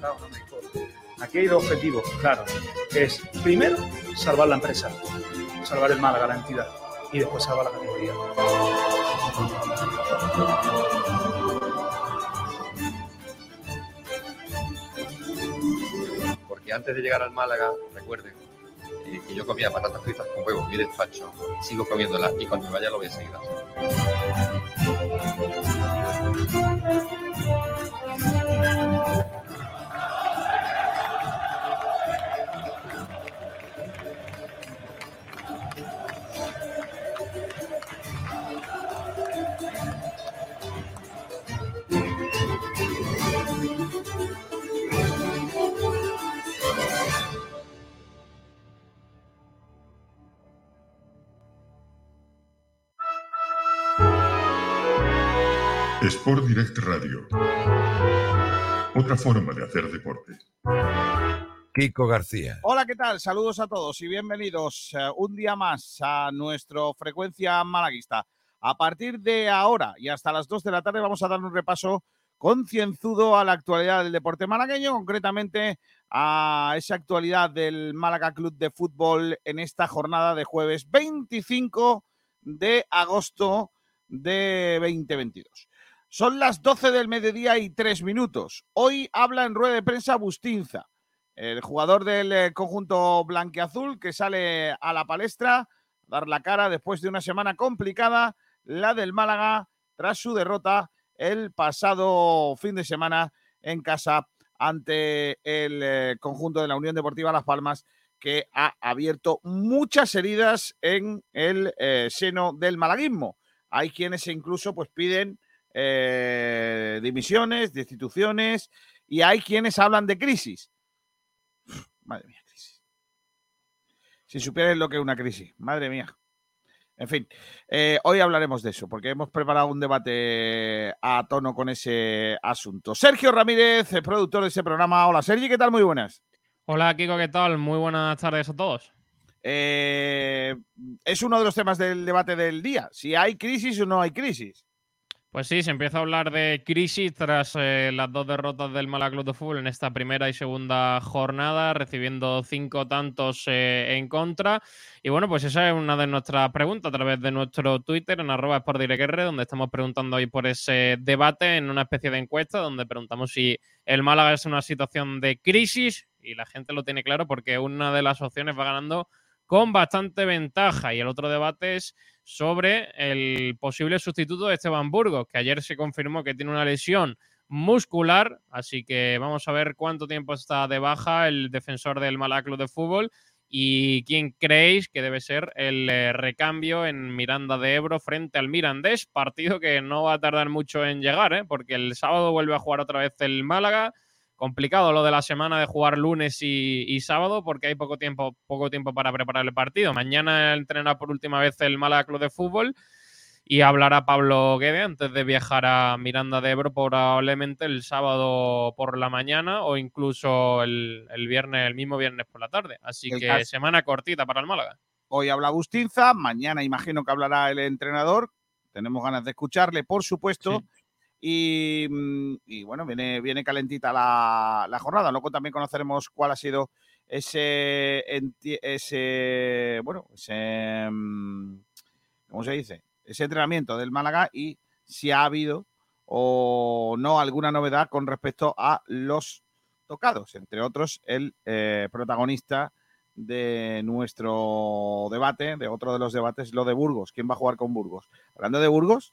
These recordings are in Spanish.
no. Aquí hay dos objetivos, claro. Es, primero, salvar la empresa, salvar el Málaga, la entidad, y después salvar la categoría. Porque antes de llegar al Málaga, recuerden eh, que yo comía patatas fritas con huevos mi despacho, sigo comiéndolas y cuando vaya lo voy a seguir haciendo. Sport Direct Radio. Otra forma de hacer deporte. Kiko García. Hola, ¿qué tal? Saludos a todos y bienvenidos eh, un día más a nuestro frecuencia malaguista. A partir de ahora y hasta las 2 de la tarde vamos a dar un repaso concienzudo a la actualidad del deporte malagueño, concretamente a esa actualidad del Málaga Club de Fútbol en esta jornada de jueves 25 de agosto de 2022. Son las 12 del mediodía y 3 minutos. Hoy habla en rueda de prensa Bustinza, el jugador del eh, conjunto blanqueazul que sale a la palestra a dar la cara después de una semana complicada, la del Málaga, tras su derrota el pasado fin de semana en casa ante el eh, conjunto de la Unión Deportiva Las Palmas, que ha abierto muchas heridas en el eh, seno del malaguismo. Hay quienes incluso pues piden eh, dimisiones, destituciones, y hay quienes hablan de crisis. Madre mía, crisis. Si supierais lo que es una crisis, madre mía. En fin, eh, hoy hablaremos de eso, porque hemos preparado un debate a tono con ese asunto. Sergio Ramírez, el productor de ese programa. Hola, Sergio, ¿qué tal? Muy buenas. Hola, Kiko, ¿qué tal? Muy buenas tardes a todos. Eh, es uno de los temas del debate del día. Si hay crisis o no hay crisis. Pues sí, se empieza a hablar de crisis tras eh, las dos derrotas del Málaga Club de Fútbol en esta primera y segunda jornada, recibiendo cinco tantos eh, en contra. Y bueno, pues esa es una de nuestras preguntas a través de nuestro Twitter en arroba donde estamos preguntando hoy por ese debate en una especie de encuesta donde preguntamos si el Málaga es una situación de crisis y la gente lo tiene claro porque una de las opciones va ganando con bastante ventaja. Y el otro debate es sobre el posible sustituto de Esteban Burgos, que ayer se confirmó que tiene una lesión muscular, así que vamos a ver cuánto tiempo está de baja el defensor del Málaga Club de Fútbol y quién creéis que debe ser el eh, recambio en Miranda de Ebro frente al Mirandés, partido que no va a tardar mucho en llegar, ¿eh? porque el sábado vuelve a jugar otra vez el Málaga, complicado lo de la semana de jugar lunes y, y, sábado porque hay poco tiempo, poco tiempo para preparar el partido. Mañana entrenará por última vez el Málaga Club de Fútbol y hablará Pablo Guede antes de viajar a Miranda de Ebro probablemente el sábado por la mañana o incluso el, el viernes, el mismo viernes por la tarde. Así el que caso. semana cortita para el Málaga. Hoy habla Bustinza, mañana imagino que hablará el entrenador. Tenemos ganas de escucharle, por supuesto. Sí. Y, y, bueno, viene, viene calentita la, la, jornada. Luego también conoceremos cuál ha sido ese, ese bueno, ese, ¿cómo se dice? Ese entrenamiento del Málaga y si ha habido o no alguna novedad con respecto a los tocados, entre otros el eh, protagonista de nuestro debate, de otro de los debates, lo de Burgos. ¿Quién va a jugar con Burgos? Hablando de Burgos,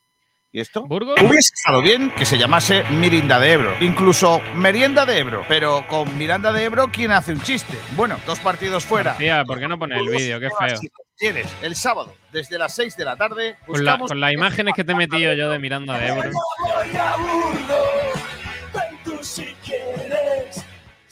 ¿Y esto? ¿Burgos? Hubiese estado bien que se llamase Mirinda de Ebro, incluso Merienda de Ebro, pero con Miranda de Ebro, ¿quién hace un chiste? Bueno, dos partidos fuera. Tía, ¿por qué no pone el vídeo? Qué feo. Tienes el sábado, desde las 6 de la tarde. Con, la, con las imágenes que te he metido yo de Miranda de Ebro.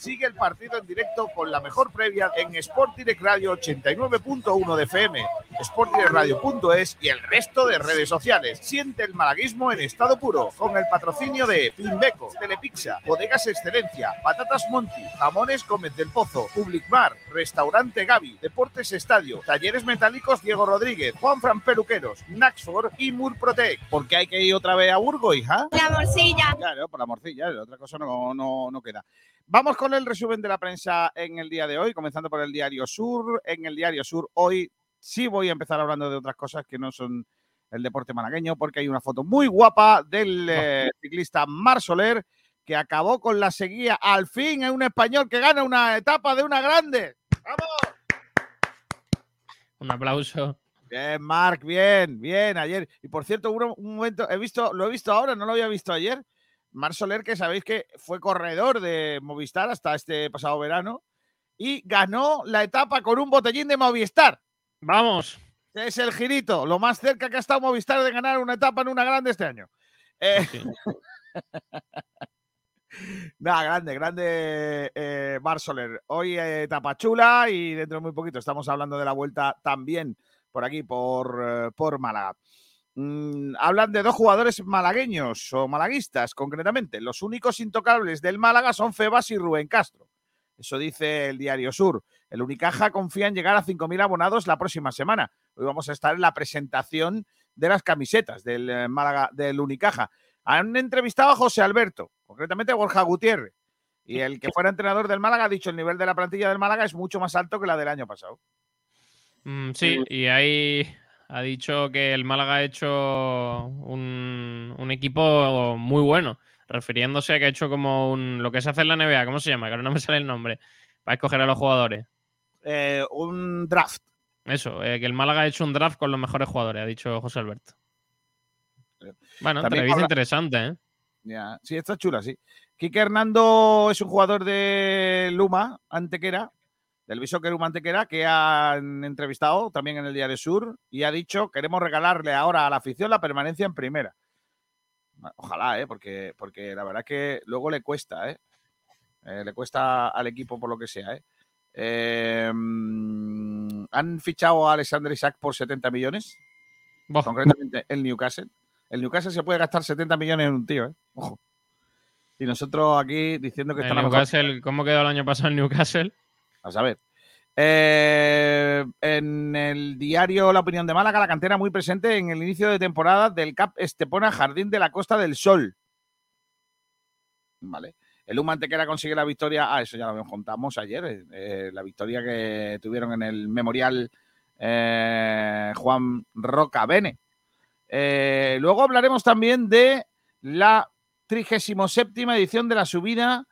Sigue el partido en directo con la mejor previa en Sport Direct Radio 89.1 de FM, sportdirectradio.es y el resto de redes sociales. Siente el malaguismo en estado puro con el patrocinio de Pinbeco, Telepizza, Bodegas Excelencia, Patatas Monti, Jamones Gómez del Pozo, Public Bar, Restaurante Gaby, Deportes Estadio, Talleres Metálicos Diego Rodríguez, Juan Fran Peluqueros, Naxford y Murprotec. Porque hay que ir otra vez a Burgo, hija. La morcilla. Claro, por la morcilla, otra cosa no, no, no queda. Vamos con el resumen de la prensa en el día de hoy, comenzando por el Diario Sur. En el Diario Sur hoy sí voy a empezar hablando de otras cosas que no son el deporte malagueño, porque hay una foto muy guapa del eh, ciclista Mar Soler que acabó con la seguía al fin en un español que gana una etapa de una grande. ¡Vamos! Un aplauso. Bien, Marc, bien, bien, ayer. Y por cierto, uno- un momento, he visto, lo he visto ahora, no lo había visto ayer. Mar Soler, que sabéis que fue corredor de Movistar hasta este pasado verano, y ganó la etapa con un botellín de Movistar. Vamos. Es el girito, lo más cerca que ha estado Movistar de ganar una etapa en una grande este año. Eh, Sí. Nada, grande, grande eh, Mar Soler. Hoy eh, etapa chula y dentro de muy poquito estamos hablando de la vuelta también por aquí, por, eh, por Málaga. Mm, hablan de dos jugadores malagueños o malaguistas, concretamente. Los únicos intocables del Málaga son Febas y Rubén Castro. Eso dice el Diario Sur. El Unicaja confía en llegar a 5.000 abonados la próxima semana. Hoy vamos a estar en la presentación de las camisetas del eh, Málaga, del Unicaja. Han entrevistado a José Alberto, concretamente a Borja Gutiérrez. Y el que fuera entrenador del Málaga ha dicho el nivel de la plantilla del Málaga es mucho más alto que la del año pasado. Mm, sí, y ahí ha dicho que el Málaga ha hecho un, un equipo muy bueno, refiriéndose a que ha hecho como un, lo que se hace en la NBA, ¿cómo se llama? Que ahora no me sale el nombre, para escoger a los jugadores. Eh, un draft. Eso, eh, que el Málaga ha hecho un draft con los mejores jugadores, ha dicho José Alberto. Bueno, También entrevista habla- interesante, ¿eh? Ya, Sí, está chula, sí. Quique Hernando es un jugador de Luma, Antequera, del Bishoker Luma Antequera, que han entrevistado también en el Diario Sur y ha dicho queremos regalarle ahora a la afición la permanencia en primera. Ojalá, ¿eh? porque, porque la verdad que luego le cuesta, ¿eh? Eh, le cuesta al equipo por lo que sea, ¿eh? Mm, han fichado a Alexander Isaac por 70 millones, concretamente el Newcastle. El Newcastle se puede gastar 70 millones en un tío, ¿eh? Ojo. Y nosotros aquí diciendo que el está la mejor- Newcastle, ¿Cómo quedó el año pasado el Newcastle? A saber. Eh, en el diario La Opinión de Málaga, la cantera muy presente en el inicio de temporada del CAP Estepona Jardín de la Costa del Sol. Vale. El Luma Antequera consigue la victoria. Ah, eso ya lo contamos ayer. eh, eh, la victoria que tuvieron en el Memorial Juan Roca Bene. Luego hablaremos también de la 37 edición de la subida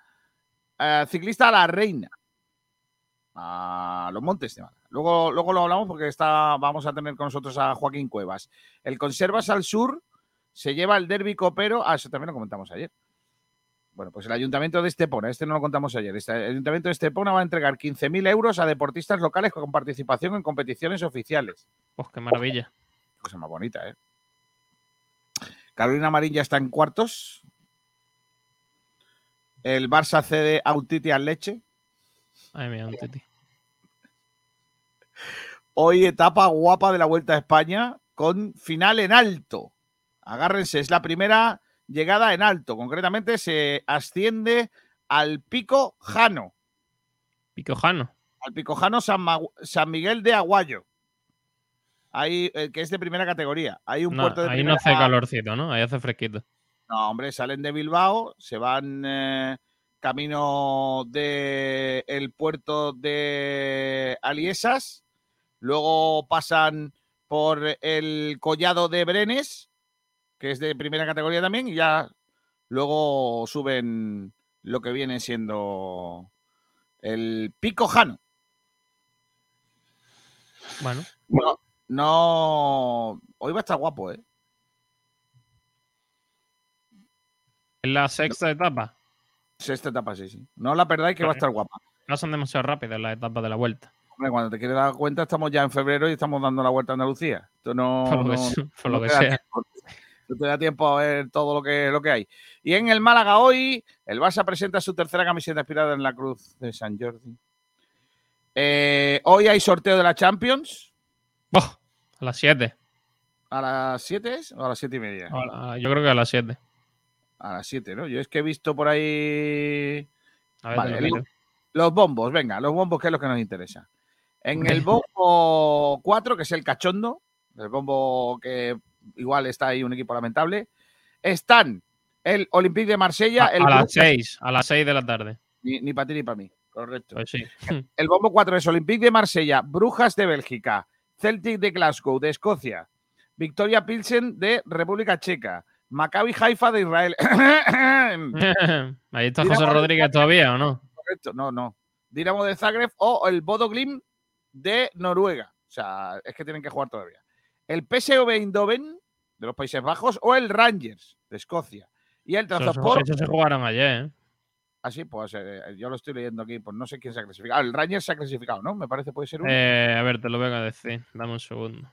ciclista a la Reina a los montes de Málaga. Luego, luego lo hablamos porque está, vamos a tener con nosotros a Joaquín Cuevas. El Conservas al Sur se lleva el derbi copero. Ah, eso también lo comentamos ayer. Bueno, pues el Ayuntamiento de Estepona, este no lo contamos ayer. Este, el Ayuntamiento de Estepona va a entregar 15.000 euros a deportistas locales con participación en competiciones oficiales. Pues qué maravilla. Cosa más bonita, ¿eh? Carolina Marín ya está en cuartos. El Barça cede a al Leche. Ay, mía, un titi. Hoy etapa guapa de la Vuelta a España con final en alto. Agárrense, es la primera llegada en alto. Concretamente se asciende al Pico Jano, Picojano. al Pico Jano San, Ma- San Miguel de Aguayo. Ahí, eh, que es de primera categoría. Hay un No, puerto de ahí no hace calorcito, ¿no? Ahí hace fresquito. No, hombre, salen de Bilbao, se van eh, camino del el puerto de Aliesas, luego pasan por el collado de Brenes, que es de primera categoría también, y ya luego suben lo que viene siendo el Pico Jano. Bueno, No, no, hoy va a estar guapo, ¿eh? es la sexta etapa. Sexta etapa, sí, sí. No la perdáis que va a estar guapa. Pasan demasiado rápidas las etapas de la vuelta. Hombre, cuando te quieres dar cuenta, estamos ya en febrero y estamos dando la vuelta a Andalucía. Esto no. Por lo que, no- se- por no lo que queda sea. tiempo. No te da tiempo a ver todo lo que, lo que hay. Y en el Málaga hoy, el Barça presenta su tercera camiseta inspirada en la cruz de San Jordi. Eh, hoy hay sorteo de la Champions. Oh, a las 7. ¿A las 7 es? ¿O a las 7 y media? Yo creo que a las 7. A las 7, ¿no? Yo es que he visto por ahí. A ver, Vale. Los bombos, venga, los bombos, que es lo que nos interesa. En el bombo 4, que es el cachondo, el bombo que igual está ahí un equipo lamentable, están el Olympique de Marsella, a, el a las Brujas- 6, a las 6 de la tarde. Ni, ni para ti ni para mí, correcto. Pues sí. El bombo 4 es Olympique de Marsella, Brujas de Bélgica, Celtic de Glasgow, de Escocia, Victoria Pilsen de República Checa, Maccabi Haifa de Israel. Ahí está Dinamo José Rodríguez todavía, ¿o no? Correcto, no, no. Dinamo de Zagreb o el Bodo Glimt de Noruega. O sea, es que tienen que jugar todavía. El PSV Eindhoven de los Países Bajos o el Rangers de Escocia. Y el Transport. esos se jugaron ayer, ¿eh? Así, pues eh, yo lo estoy leyendo aquí, pues no sé quién se ha clasificado. El Rangers se ha clasificado, ¿no? Me parece puede ser uno. Eh, a ver, te lo vengo a decir. Dame un segundo.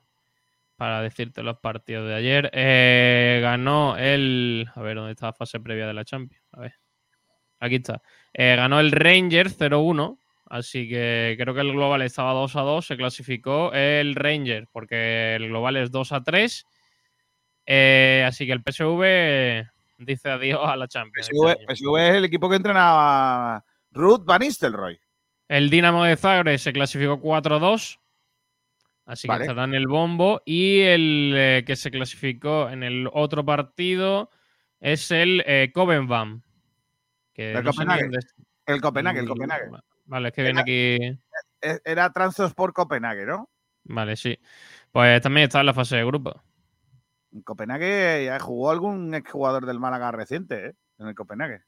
Para decirte los partidos de ayer. Eh, ganó el. A ver, ¿dónde está la fase previa de la Champions? A ver. Aquí está. Eh, ganó el Rangers 0-1. Así que creo que el global estaba 2 a 2. Se clasificó el Ranger, porque el global es 2 a 3. Eh, así que el PSV dice adiós a la Champions. este PSV. PSV es el equipo que entrenaba Ruth Van Nistelrooy. El Dinamo de Zagreb se clasificó 4-2. Así Vale. que estará en el bombo. Y el eh, que se clasificó en el otro partido es el eh, Copenhagen. Que no ni Copenhague. dónde. El Copenhague, el Mm, Copenhague. Vale, es que viene aquí. E- Era Transport Copenhague, ¿no? Vale, sí. Pues también está en la fase de grupo. En Copenhague ya jugó algún exjugador del Málaga reciente, ¿eh? En el Copenhague.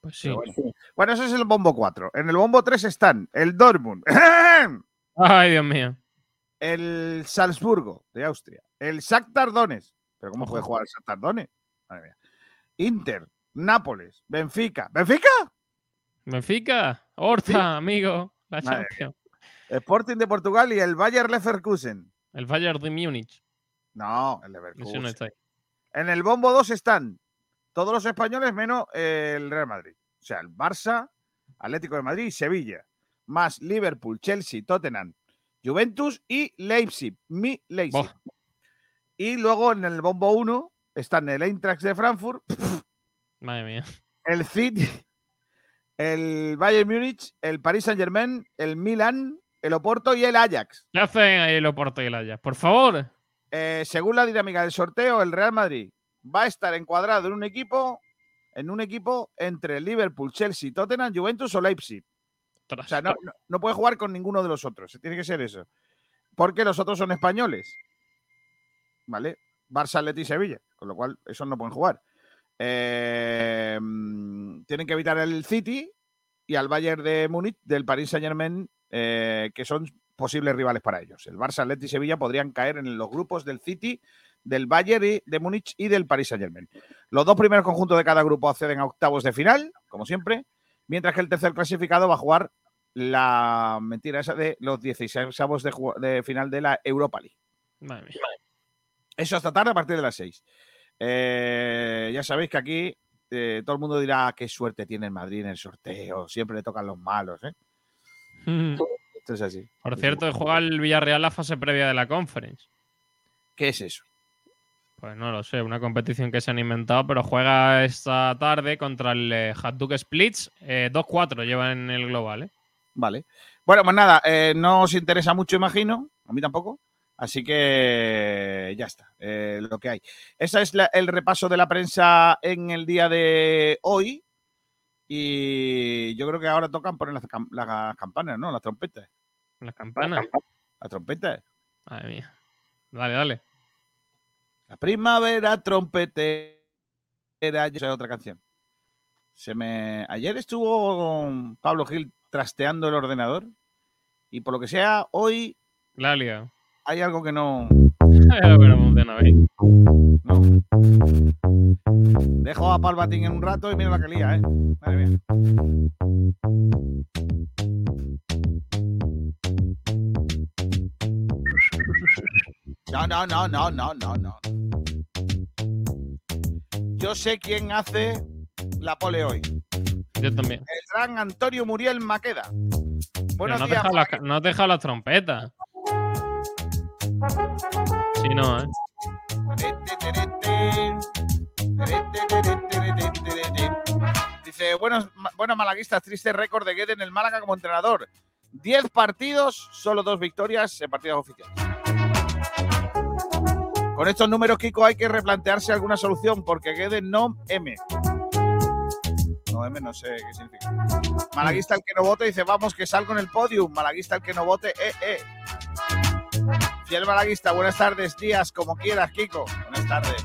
Pues sí. Bueno. Bueno, ese es el bombo 4. En el bombo 3 están el Dortmund, Ay, Dios mío. el Salzburgo de Austria, el Shakhtar Donetsk. ¿Pero cómo Ojo. puede jugar el Shakhtar Donetsk? Madre mía. Inter, Nápoles, Benfica. ¿Benfica? Benfica, Horta, amigo. La Madre Champions. Sporting de Portugal y el Bayer Leverkusen. El Bayern de Múnich. No, el no Leverkusen. está ahí. En el bombo 2 están todos los españoles menos el Real Madrid. O sea, el Barça, Atlético de Madrid y Sevilla. Más Liverpool, Chelsea, Tottenham, Juventus y Leipzig. Mi Leipzig. Y luego en el bombo 1 están el Eintracht de Frankfurt, Madre mía. el City, el Bayern Múnich, el Paris Saint Germain, el Milan, el Oporto y el Ajax. ¿Qué hacen ahí el Oporto y el Ajax? Por favor. Eh, según la dinámica del sorteo, el Real Madrid va a estar encuadrado en un equipo, en un equipo entre Liverpool, Chelsea, Tottenham, Juventus o Leipzig. O sea, no, no- puede jugar con ninguno de los otros. Tiene que ser eso. Porque los otros son españoles. ¿Vale? Barça, Atleti y Sevilla. Con lo cual, esos no pueden jugar. Eh, mm, tienen que evitar el City y al Bayern de Múnich del Paris Saint Germain, que son posibles rivales para ellos. El Barça, Atleti y Sevilla podrían caer en los grupos del City, del Bayern de Múnich y del Paris Saint Germain. Los dos primeros conjuntos de cada grupo acceden a octavos de final, como siempre, mientras que el tercer clasificado va a jugar la mentira esa de los 16 avos de, de final de la Europa League. Madre mía. Eso hasta tarde a partir de las 6. Eh, ya sabéis que aquí eh, todo el mundo dirá "Ah, qué suerte tiene el Madrid en el sorteo, siempre le tocan los malos. ¿eh? Esto es así. Por cierto, juega el Villarreal la fase previa de la conference. ¿Qué es eso? Pues no lo sé, una competición que se han inventado, pero juega esta tarde contra el eh, Splits. Eh, 2-4 llevan en el global, ¿eh? Vale. Bueno, pues nada, eh, no os interesa mucho, imagino. A mí tampoco. Así que ya está, eh, lo que hay. Ese es la- el repaso de la prensa en el día de hoy. Y yo creo que ahora tocan poner las campanas, ¿no? Las trompetas. Las campanas. Las trompetas. Madre mía. Dale, dale. La primavera trompetera. Esa es otra canción. Se me... Ayer estuvo Pablo Gil trasteando el ordenador. Y por lo que sea, hoy La hay algo que no. No. Dejo a Palpatín en un rato y mira la que lía, ¿eh? Madre mía. No, no, no, no, no, no, no. yo sé quién hace la pole hoy. Yo también. El gran Antonio Muriel Maqueda. Buenos no, has días. no has dejado las trompetas. Sí, no, ¿eh? Dice, buenos, buenos malaguistas, triste récord de Guede en el Málaga como entrenador. 10 partidos, solo dos victorias en partidos oficiales. Con estos números, Kiko, hay que replantearse alguna solución porque Guede no M. No M, no sé qué significa. Malaguista el que no vote dice, vamos que salgo en el podium. Malaguista el que no vote, eh, eh. Fiel Malaguista, buenas tardes, días, como quieras, Kiko. Buenas tardes.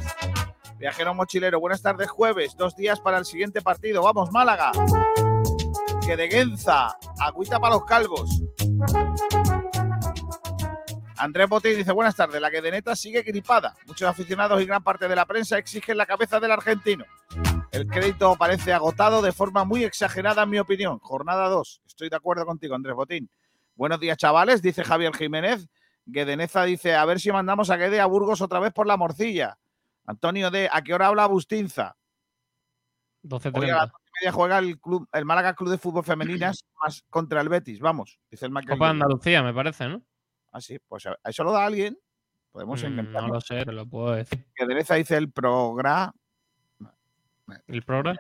Viajero mochilero, buenas tardes, jueves, dos días para el siguiente partido. Vamos, Málaga. Que de agüita para los calvos. Andrés Botín dice, buenas tardes, la que de neta sigue gripada. Muchos aficionados y gran parte de la prensa exigen la cabeza del argentino. El crédito parece agotado de forma muy exagerada, en mi opinión. Jornada 2. Estoy de acuerdo contigo, Andrés Botín. Buenos días, chavales, dice Javier Jiménez. Guedeneza dice, a ver si mandamos a Guede a Burgos otra vez por la morcilla. Antonio D, ¿a qué hora habla Bustinza? Hoy a las 12.30. doce y media juega el, club, el Málaga Club de Fútbol Femeninas más contra el Betis. Vamos, dice el Michael. Copa de Andalucía, me parece, ¿no? Ah, sí, pues a a eso lo da alguien. Podemos Mm, no lo sé, te lo puedo decir. Guedeneza dice el programa. ¿El programa?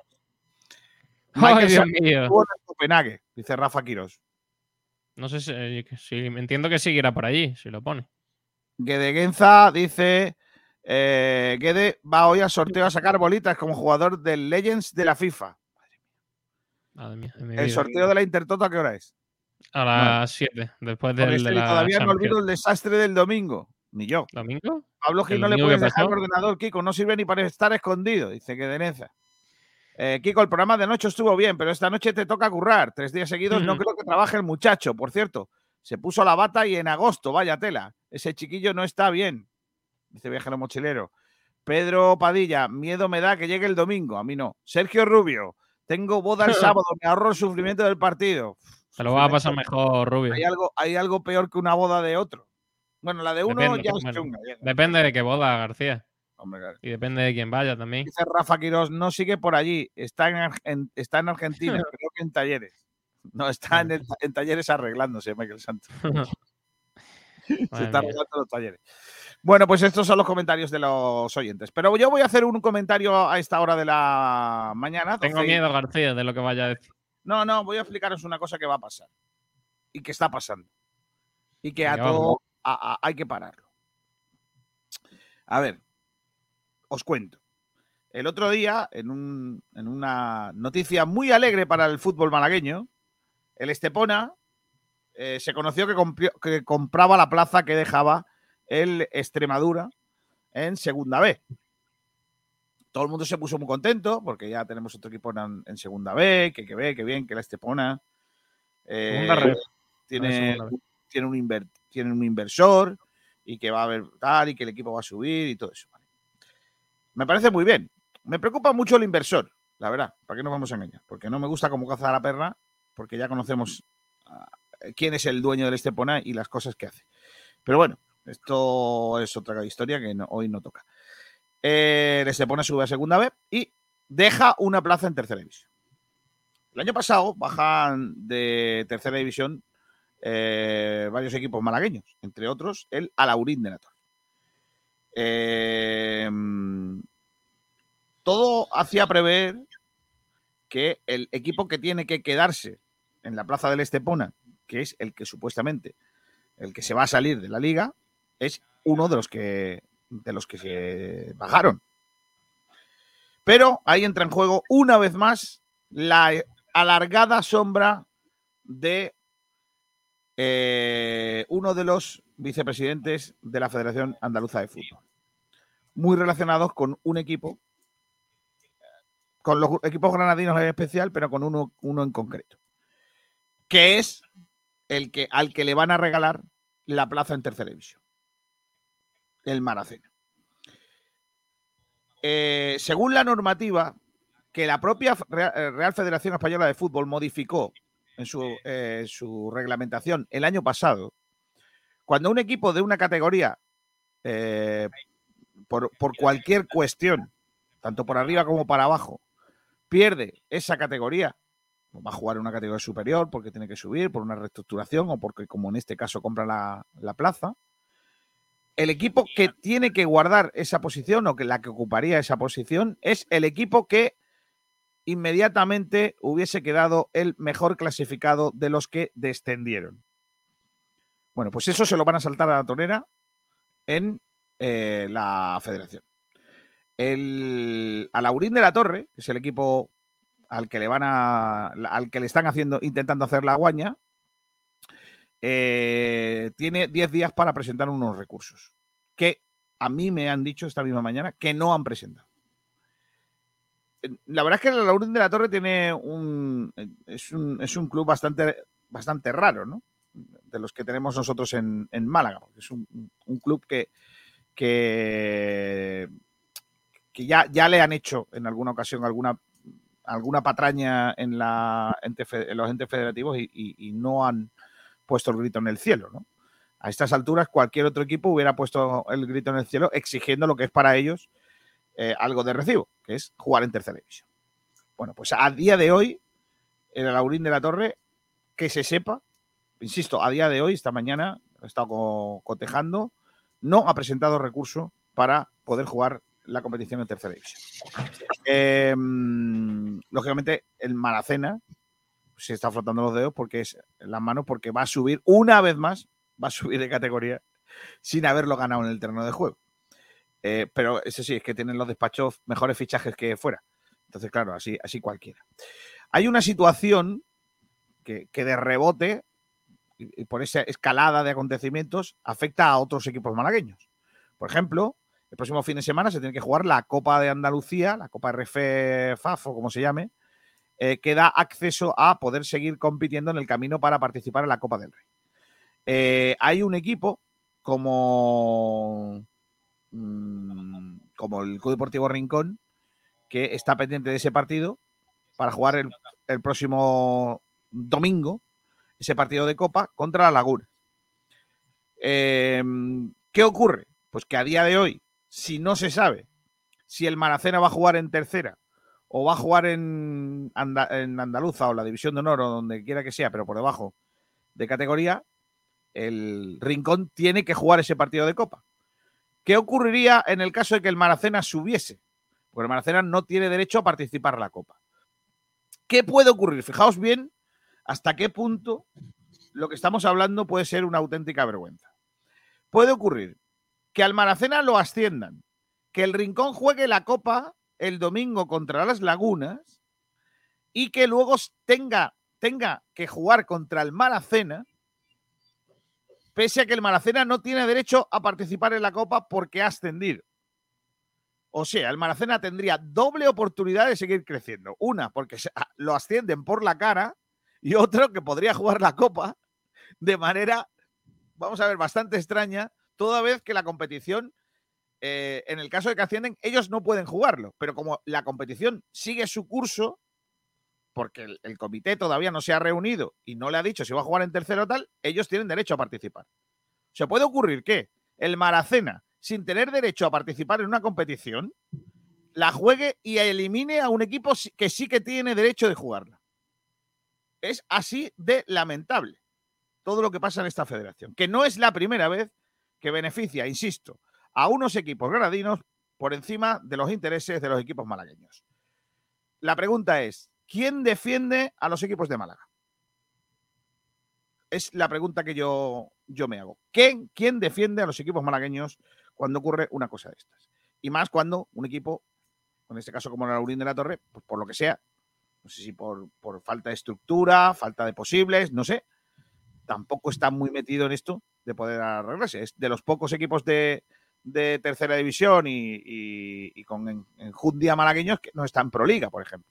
Michael Ay, Dios mío. estuvo en Copenhague, dice Rafa Quiros. No sé si, eh, si- entiendo que seguirá por allí, si lo pone. Guedeguenza dice eh, Guede va hoy al sorteo a sacar bolitas como jugador del Legends de la FIFA. Madre mía, en mi El sorteo de la Intertoto a qué hora es? A las 7, después del de que la todavía no olvido el desastre del domingo. Ni yo. ¿Domingo? Pablo Gil ¿El no le qué dejar el ordenador, Kiko. No sirve ni para estar escondido, dice Guedeneza. Eh, Kiko, el programa de anoche estuvo bien, pero esta noche te toca currar. Tres días seguidos no creo que trabaje el muchacho, por cierto. Se puso la bata y en agosto, vaya tela. Ese chiquillo no está bien, dice Viajero Mochilero. Pedro Padilla, miedo me da que llegue el domingo. A mí no. Sergio Rubio, tengo boda el sábado, me ahorro el sufrimiento del partido. Te lo va a pasar mejor, Rubio. Hay algo, hay algo peor que una boda de otro. Bueno, la de uno Depende, ya es bueno. chunga. ya. Depende de qué boda, García. Hombre, claro. Y depende de quién vaya también. Dice Rafa Quirós, no sigue por allí, está en, en- está en Argentina, creo que en talleres. No, está en, el- en talleres arreglándose, Michael Santos. Se está arreglando los talleres. Bueno, pues estos son los comentarios de los oyentes. Pero yo voy a hacer un comentario a esta hora de la mañana. Tengo 12 y- miedo, García, de lo que vaya a decir. No, no, voy a explicaros una cosa que va a pasar. Y que está pasando. Y que a todo a- a- hay que pararlo. A ver, os cuento. El otro día, en, un- en una noticia muy alegre para el fútbol malagueño, el Estepona eh, se conoció que, que compraba la plaza que dejaba el Extremadura en Segunda B. Todo el mundo se puso muy contento porque ya tenemos otro equipo en, en Segunda B, que, que ve, que bien, que la Estepona eh, tiene, tiene, un inver- tiene un inversor y que va a haber tal y que el equipo va a subir y todo eso. ¿vale? Me parece muy bien. Me preocupa mucho el inversor, la verdad, para qué nos vamos a engañar, porque no me gusta cómo caza la perra, porque ya conocemos ah, quién es el dueño del Estepona y las cosas que hace. Pero bueno, esto es otra historia que no- hoy no toca. Eh, Estepona sube a segunda B y deja una plaza en tercera división. El año pasado bajan de tercera división eh, varios equipos malagueños, entre otros el Alaurín de Nator. Eh, todo hacía prever que el equipo que tiene que quedarse en la plaza del Estepona, que es el que supuestamente el que se va a salir de la liga, es uno de los que de los que se bajaron. Pero ahí entra en juego una vez más la alargada sombra de eh, uno de los vicepresidentes de la Federación Andaluza de Fútbol. Muy relacionados con un equipo, con los equipos granadinos en especial, pero con uno, uno en concreto, que es el que, al que le van a regalar la plaza en tercera división, el Maracena. Eh, según la normativa que la propia Real, Real Federación Española de Fútbol modificó en su, eh, su reglamentación el año pasado, cuando un equipo de una categoría, eh, por, cualquier cuestión, tanto por arriba como para abajo, pierde esa categoría, pues va a jugar en una categoría superior porque tiene que subir por una reestructuración o porque, como en este caso, compra la plaza. El equipo que tiene que guardar esa posición o que la que ocuparía esa posición es el equipo que inmediatamente hubiese quedado el mejor clasificado de los que descendieron. Bueno, pues eso se lo van a saltar a la tonera en eh, la federación. El, a Laurín de la Torre, que es el equipo al que le van a. al que le están haciendo, intentando hacer la guaña, eh, tiene 10 días para presentar unos recursos. Que a mí me han dicho esta misma mañana que no han presentado. La verdad es que la Laurín de la Torre tiene un es, un. es un club bastante, bastante raro, ¿no? De los que tenemos nosotros en, en Málaga. Es un, un club que, que, que ya, ya le han hecho en alguna ocasión alguna, alguna patraña en, la, en los entes federativos y, y, y, no han puesto el grito en el cielo. ¿no? A estas alturas cualquier otro equipo hubiera puesto el grito en el cielo exigiendo lo que es para ellos eh, algo de recibo, que es jugar en tercera división. Bueno, pues a día de hoy, el Alaurín de la Torre, que se sepa, insisto, a día de hoy, esta mañana, he estado cotejando, no ha presentado recurso para poder jugar la competición en tercera división. Eh, lógicamente, el Maracena se está frotando los dedos porque es las manos porque va a subir una vez más, va a subir de categoría sin haberlo ganado en el terreno de juego. Eh, pero eso sí, es que tienen los despachos mejores fichajes que fuera. Entonces, claro, así, así cualquiera. Hay una situación que, que de rebote y por esa escalada de acontecimientos afecta a otros equipos malagueños. Por ejemplo, el próximo fin de semana se tiene que jugar la Copa de Andalucía, la Copa RFFAF o como se llame, eh, que da acceso a poder seguir compitiendo en el camino para participar en la Copa del Rey. Eh, hay un equipo como, mmm, como el Club Deportivo Rincón que está pendiente de ese partido para jugar el, el próximo domingo ese partido de Copa contra la Laguna. Eh, ¿Qué ocurre? Pues que a día de hoy, si no se sabe si el Maracena va a jugar en tercera o va a jugar en, en Andaluza o la División de Honor o donde quiera que sea, pero por debajo de categoría, el Rincón tiene que jugar ese partido de Copa. ¿Qué ocurriría en el caso de que el Maracena subiese? Porque el Maracena no tiene derecho a participar en la Copa. ¿Qué puede ocurrir? Fijaos bien hasta qué punto lo que estamos hablando puede ser una auténtica vergüenza. Puede ocurrir que al Maracena lo asciendan, que el Rincón juegue la Copa el domingo contra las Lagunas y que luego tenga, tenga que jugar contra el Maracena, pese a que el Maracena no tiene derecho a participar en la Copa porque ha ascendido. O sea, el Maracena tendría doble oportunidad de seguir creciendo. Una, porque lo ascienden por la cara y otro que podría jugar la Copa de manera, vamos a ver, bastante extraña, toda vez que la competición, eh, en el caso de que ascienden, ellos no pueden jugarlo, pero como la competición sigue su curso, porque el, el, comité todavía no se ha reunido y no le ha dicho si va a jugar en tercero o tal, ellos tienen derecho a participar. Se puede ocurrir que el Maracena, sin tener derecho a participar en una competición, la juegue y elimine a un equipo que sí que tiene derecho de jugarla. Es así de lamentable todo lo que pasa en esta federación, que no es la primera vez que beneficia, insisto, a unos equipos granadinos por encima de los intereses de los equipos malagueños. La pregunta es, ¿quién defiende a los equipos de Málaga? Es la pregunta que yo, yo me hago. ¿Quién, ¿Quién defiende a los equipos malagueños cuando ocurre una cosa de estas? Y más cuando un equipo, en este caso como el Laurín de la Torre, pues por lo que sea, no sé si por, por, falta de estructura, falta de posibles, no sé, tampoco está muy metido en esto de poder arreglarse. Es de los pocos equipos de, de tercera división y, y, y con en, enjundia malagueños que no están pro liga, por ejemplo,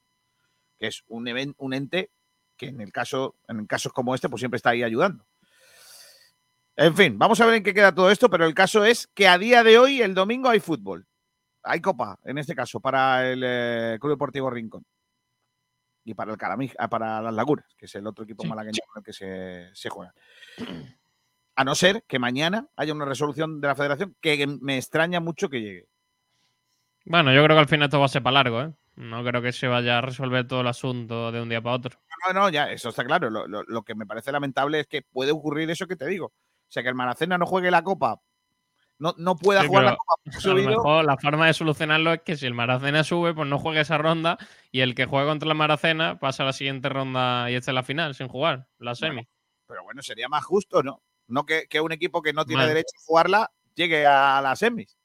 que es un, event, un ente que en el caso, en casos como este, pues siempre está ahí ayudando. En fin, vamos a ver en qué queda todo esto, pero el caso es que a día de hoy, el domingo, hay fútbol. Hay copa, en este caso, para el eh, Club Deportivo Rincón y para el Caramij, para las Lagunas, que es el otro equipo malagueño con el que se, se, juega. A no ser que mañana haya una resolución de la federación que me extraña mucho que llegue. Bueno, yo creo que al final esto va a ser para largo, ¿eh? No creo que se vaya a resolver todo el asunto de un día para otro. No, no, ya, eso está claro. Lo, lo- lo que me parece lamentable es que puede ocurrir eso que te digo. O sea, que el Maracena no juegue la Copa, no, no pueda Sí, jugar la Copa A lo mejor la forma de solucionarlo es que si el Maracena sube, pues no juegue esa ronda y el que juegue contra el Maracena pasa a la siguiente ronda y esté en la final sin jugar, la semi. Pero bueno, sería más justo, ¿no? No que, que un equipo que no tiene derecho a jugarla llegue a las semis.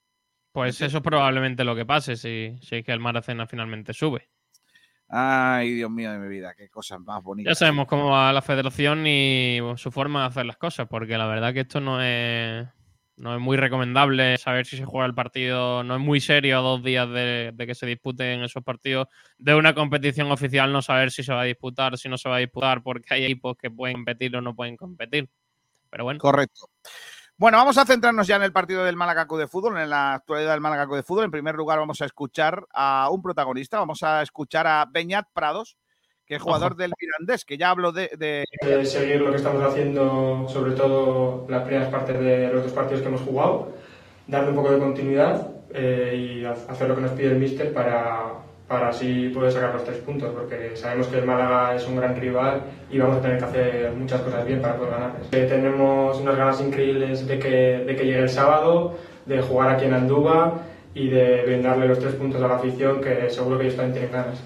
Pues eso es probablemente lo que pase si, si es que el Maracena finalmente sube. Ay, Dios mío de mi vida, qué cosas más Ya bonitas. sabemos cómo va la federación y su forma de hacer las cosas, porque la verdad que esto no es, no es muy recomendable saber si se juega el partido, no es muy serio a dos días de, de que se disputen esos partidos de una competición oficial, no saber si se va a disputar, si no se va a disputar, porque hay equipos que pueden competir o no pueden competir. Pero bueno, Correcto. Bueno, vamos a centrarnos ya en el partido del Málaga Club de Fútbol, en la actualidad del Málaga Club de Fútbol. En primer lugar, vamos a escuchar a un protagonista, vamos a escuchar a Beñat Prados, que es jugador del Mirandés, que ya habló de, de- de seguir lo que estamos haciendo, sobre todo las primeras partes de los dos partidos que hemos jugado, darle un poco de continuidad eh, y ha- hacer lo que nos pide el míster para, para así poder sacar los tres puntos, porque sabemos que el Málaga es un gran rival y vamos a tener que hacer muchas cosas bien para poder ganarles. Eh, tenemos unas ganas increíbles de que, de que llegue el sábado, de jugar aquí en Andúba y de brindarle los tres puntos a la afición, que seguro que ellos también tienen ganas.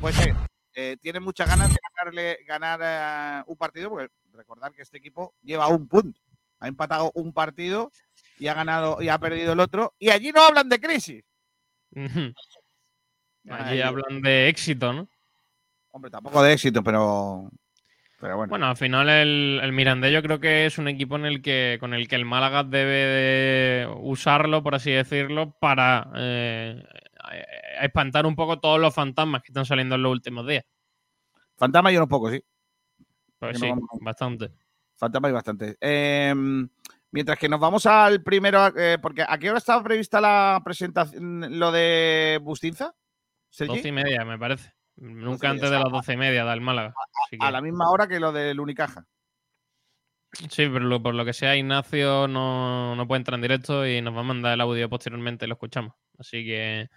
Pues eh, eh, tiene muchas ganas de ganar eh, un partido, porque recordar que este equipo lleva un punto. Ha empatado un partido y ha ganado y ha perdido el otro. Y allí no hablan de crisis. Allí Ay, hablan de éxito, ¿no? Hombre, tampoco de éxito, pero. Pero bueno. Bueno, al final el, el Mirandés yo creo que es un equipo en el que, con el que el Málaga debe de usarlo, por así decirlo, para eh, espantar un poco todos los fantasmas que están saliendo en los últimos días. Fantasma y unos pocos, sí. Pues sí, no bastante. Fantasma y bastante. Eh, mientras que nos vamos al primero, eh, porque ¿a qué hora estaba prevista la presentación, lo de Bustinza? Doce y media, me parece. Nunca antes de las doce y media del Málaga. A la misma hora que lo del Unicaja. Sí, pero lo- por lo que sea, Ignacio no, no puede entrar en directo y nos va a mandar el audio posteriormente y lo escuchamos. Así que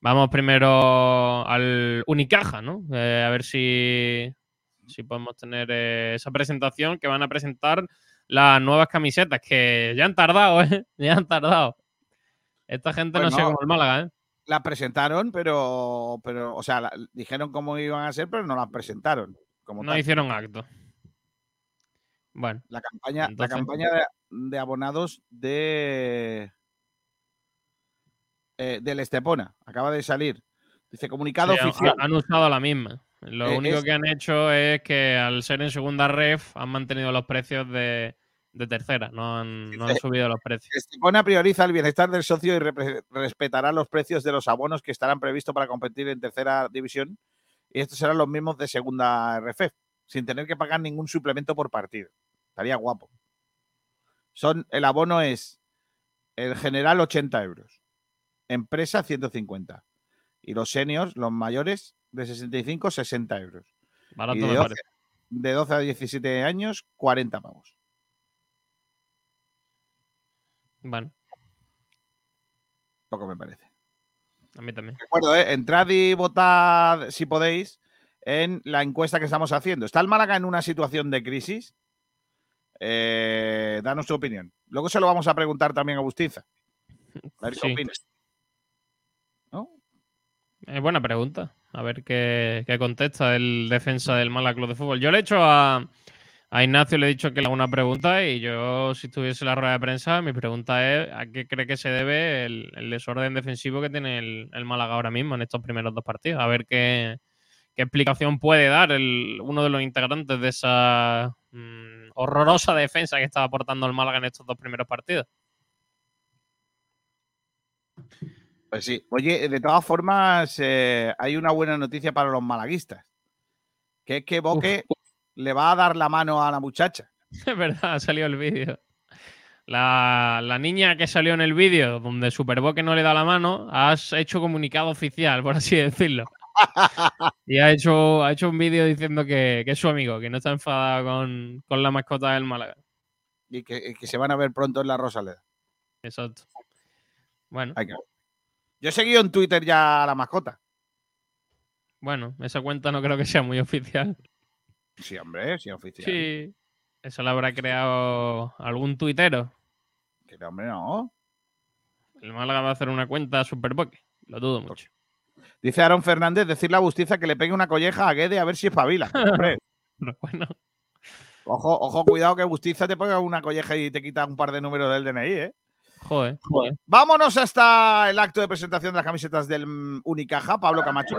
vamos primero al Unicaja, ¿no? Eh, a ver si, si podemos tener eh, esa presentación que van a presentar las nuevas camisetas, que ya han tardado, ¿eh? Ya han tardado. Esta gente no sé Bueno, cómo el Málaga, ¿eh? La presentaron, pero, pero o sea, la- dijeron cómo iban a ser, pero no las presentaron. Como No tal. hicieron acto. Bueno, La campaña, Entonces- la campaña de, de abonados de eh, del Estepona acaba de salir. Dice comunicado sí, han- oficial. han usado la misma. Lo Eh, único es- que han hecho es que al ser en segunda ref han mantenido los precios de, de tercera, no han, no han subido los precios. Estepona prioriza el bienestar del socio y respetará los precios de los abonos que estarán previstos para competir en tercera división. Y estos serán los mismos de segunda RF, sin tener que pagar ningún suplemento por partido. Estaría guapo. Son, el abono es el general 80 euros, empresa 150 y los seniors, los mayores de 65, 60 euros. Barato Y me de 12, parece. de 12 a 17 años, 40 pavos. Bueno, Poco me parece. a mí también. Recuerdo, ¿eh? entrad y votad, si podéis, en la encuesta que estamos haciendo. ¿Está el Málaga en una situación de crisis? Eh, danos tu opinión. Luego se lo vamos a preguntar también a Bustinza. A ver qué Sí. opinas. Es buena pregunta. A ver qué, qué contesta el defensa del Málaga Club de Fútbol. Yo le he hecho a, a Ignacio, le he dicho que le haga una pregunta y yo, si tuviese la rueda de prensa, mi pregunta es ¿a qué cree que se debe el, el desorden defensivo que tiene el, el Málaga ahora mismo en estos primeros dos partidos? A ver qué, qué explicación puede dar el, uno de los integrantes de esa mm, horrorosa defensa que estaba aportando el Málaga en estos dos primeros partidos. Pues sí. Oye, de todas formas, eh, hay una buena noticia para los malaguistas. Que es que Boque le va a dar la mano a la muchacha. Es verdad, ha salido el vídeo. La, la niña que salió en el vídeo, donde Superboque no le da la mano, ha hecho comunicado oficial, por así decirlo. Y ha hecho, ha hecho un vídeo diciendo que, que es su amigo, que no está enfadada con, con la mascota del Málaga. Y que, que se van a ver pronto en la Rosaleda. Exacto. Bueno, Hay que- Yo he seguido en Twitter ya a la mascota. bueno, esa cuenta no creo que sea muy oficial. Sí, hombre, sí, oficial. Sí. Eso lo habrá creado algún tuitero. Que no, hombre, no. El Málaga va a hacer una cuenta Superpoke. Lo dudo mucho. Dice Aaron Fernández, decirle a Bustiza que le pegue una colleja a Guede a ver si espabila. Pero bueno, ojo, ojo, cuidado que Bustiza te ponga una colleja y te quita un par de números del DNI, ¿eh? Joder. Vámonos hasta el acto de presentación de las camisetas del mm, Unicaja. Pablo Camacho,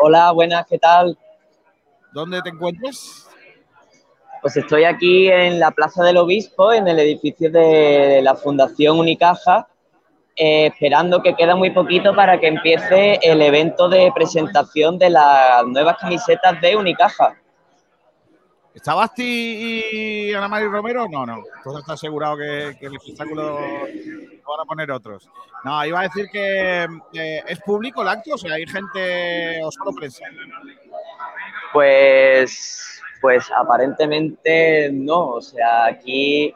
Hola, buenas, ¿qué tal? ¿dónde te encuentras? Pues estoy aquí en la Plaza del Obispo, en el edificio de la Fundación Unicaja, eh, esperando que queda muy poquito para que empiece el evento de presentación de las nuevas camisetas de Unicaja. ¿Está Basti y Ana María Romero? No, no. Todo está asegurado que, que el espectáculo lo van a poner otros. No, iba a decir que eh, es público el acto, o sea, hay gente o solo prensa. Pues, pues aparentemente no, o sea, aquí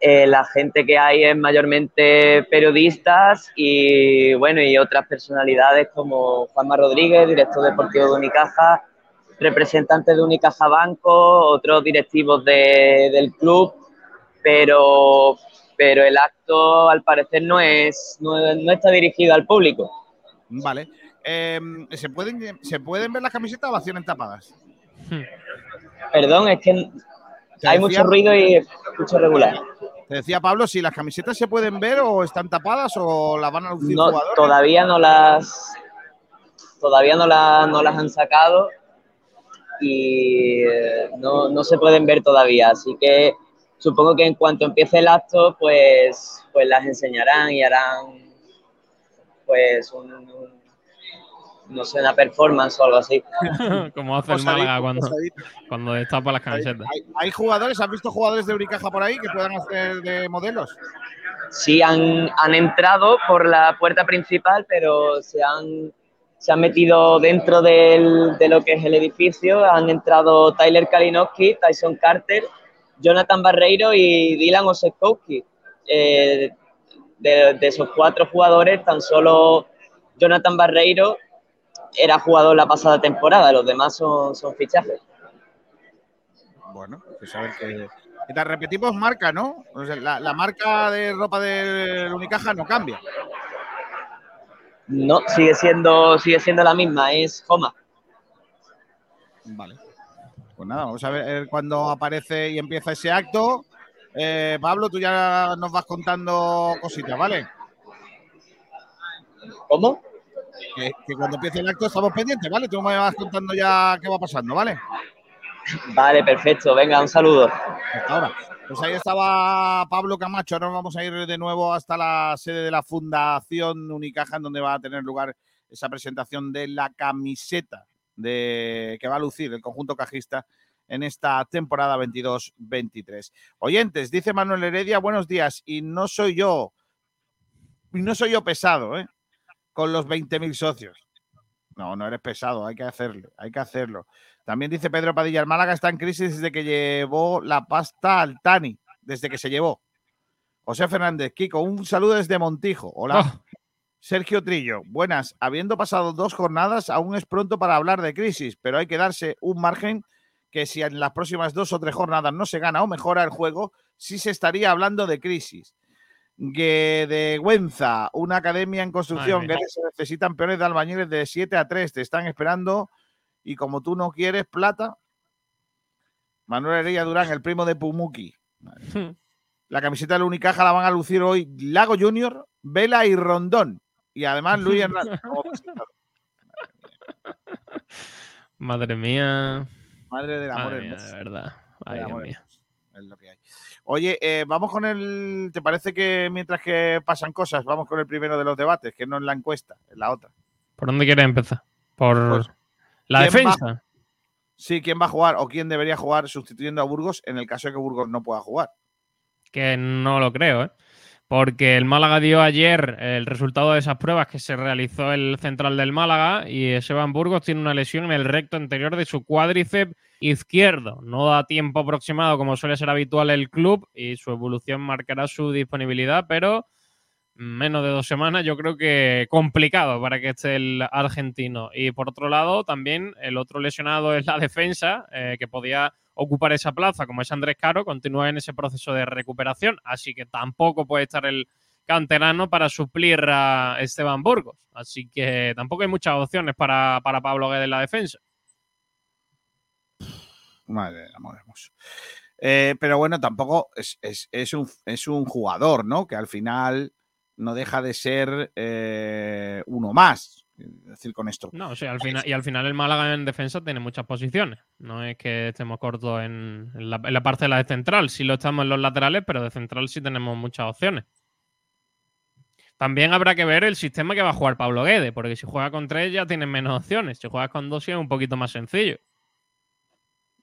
eh, la gente que hay es mayormente periodistas y bueno, y otras personalidades como Juanma Rodríguez, director deportivo de Unicaja, representantes de Unicaja Banco, otros directivos de- del club, pero, pero el acto al parecer no, es, no, no está dirigido al público. Vale. Eh, ¿se, pueden, ¿Se pueden ver las camisetas o las tienen tapadas? Perdón, es que hay decía- mucho ruido y escucho regular. Te decía Pablo, si las camisetas se pueden ver o están tapadas o las van a lucir No, jugadores. todavía no las todavía no, las no las han sacado y no, no se pueden ver todavía así que supongo que en cuanto empiece el acto pues pues las enseñarán y harán pues un, un- no sé una performance o algo así Como hace el Málaga cuando, cuando destapa las ¿Hay, camisetas. hay- hay jugadores, ¿has visto jugadores de Uricaja por ahí que puedan hacer de modelos? sí han, han entrado por la puerta principal, pero se han, se han metido dentro del- de lo que es el edificio. Han entrado Tyler Kalinowski, Tyson Carter, Jonathan Barreiro y Dylan Osekowski. Eh, de, de esos cuatro jugadores, tan solo Jonathan Barreiro era jugador la pasada temporada, los demás son, son fichajes. Bueno, pues a ver qué. Y te repetimos marca, ¿no? La, la marca de ropa del Unicaja no cambia. No, sigue siendo, sigue siendo la misma, es Homa. Vale. Pues nada, vamos a ver cuando aparece y empieza ese acto. Eh, Pablo, tú ya nos vas contando cositas, ¿vale? ¿Cómo? Que, que cuando empiece el acto estamos pendientes, ¿vale? Tú me vas contando ya qué va pasando, ¿vale? Vale, perfecto. Venga, un saludo. Hasta ahora. Pues ahí estaba Pablo Camacho. Ahora vamos a ir de nuevo hasta la sede de la Fundación Unicaja, en donde va a tener lugar esa presentación de la camiseta de, que va a lucir el conjunto cajista en esta temporada 22-23. Oyentes, dice Manuel Heredia, buenos días. Y no soy yo, y no soy yo pesado, ¿eh? Con los 20.000 socios. No, no eres pesado, hay que hacerlo, hay que hacerlo. También dice Pedro Padilla, el Málaga está en crisis desde que llevó la pasta al Tani, desde que se llevó. José Fernández, Kiko, un saludo desde Montijo. Hola. Oh, Sergio Trillo, buenas. Habiendo pasado dos jornadas, aún es pronto para hablar de crisis, pero hay que darse un margen que si en las próximas dos o tres jornadas no se gana o mejora el juego, sí se estaría hablando de crisis. Güenza, una academia en construcción, que se necesitan peones de albañiles de 7 a 3, te están esperando y como tú no quieres plata, Manuel Heredia Durán, el primo de Pumuki. La camiseta de la Unicaja la van a lucir hoy Lago Junior, Vela y Rondón. Y además Luis Hernández. madre mía. Madre del amor Madre mía, hermoso. de verdad. Ay, del Dios mío. Es lo que hay. Oye, eh, vamos con el. ¿Te parece que mientras que pasan cosas, vamos con el primero de los debates, que no es la encuesta, es la otra? ¿Por dónde quieres empezar? ¿Por Pues, la ¿quién va- defensa? Sí, quién va a jugar o quién debería jugar sustituyendo a Burgos en el caso de que Burgos no pueda jugar. Que no lo creo, ¿eh? Porque el Málaga dio ayer el resultado de esas pruebas que se realizó el central del Málaga y Esteban Burgos tiene una lesión en el recto anterior de su cuádriceps izquierdo. No da tiempo aproximado como suele ser habitual el club y su evolución marcará su disponibilidad, pero menos de dos semanas, yo creo que complicado para que esté el argentino. Y por otro lado, también el otro lesionado es la defensa, eh, que podía ocupar esa plaza, como es Andrés Caro, continúa en ese proceso de recuperación, así que tampoco puede estar el canterano para suplir a Esteban Burgos. Así que tampoco hay muchas opciones para, para Pablo Guedes en la defensa. Madre del amor. Eh, pero bueno, tampoco es, es, es, un, es, un, jugador, ¿no? Que al final no deja de ser eh, uno más. Es decir, con esto. No, o sea, al final, y al final el Málaga en defensa tiene muchas posiciones. No es que estemos cortos en, en, la, en la parte de la de central. Sí lo estamos en los laterales, pero de central sí tenemos muchas opciones. También habrá que ver el sistema que va a jugar Pablo Guedes, porque si juega con tres ya tienes menos opciones. Si juegas con dos sí es un poquito más sencillo.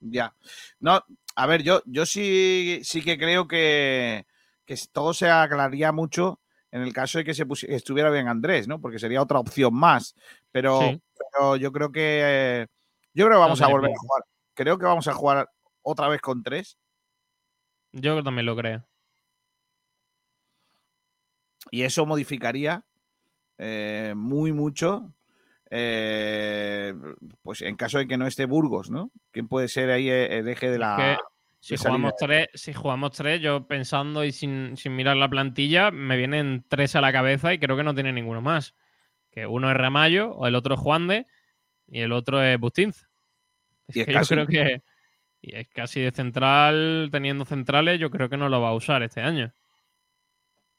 Ya. No, a ver, yo, yo sí, sí que creo que, que todo se aclararía mucho en el caso de que se estuviera bien Andrés, ¿no? Porque sería otra opción más. Pero, sí. pero yo creo que yo creo que vamos no, a volver a jugar. Creo que vamos a jugar otra vez con tres. Yo también lo creo. Y eso modificaría eh, muy mucho. Eh, pues en caso de que no esté Burgos, ¿no? ¿Quién puede ser ahí el eje de la. Es que si, jugamos tres, si jugamos tres, yo pensando y sin, sin, mirar la plantilla, me vienen tres a la cabeza y creo que no tiene ninguno más. Que uno es Ramallo, o el otro es Juan de, y el otro es Bustinz. Es, es que casi... yo creo que. Y es casi de central, teniendo centrales, yo creo que no lo va a usar este año.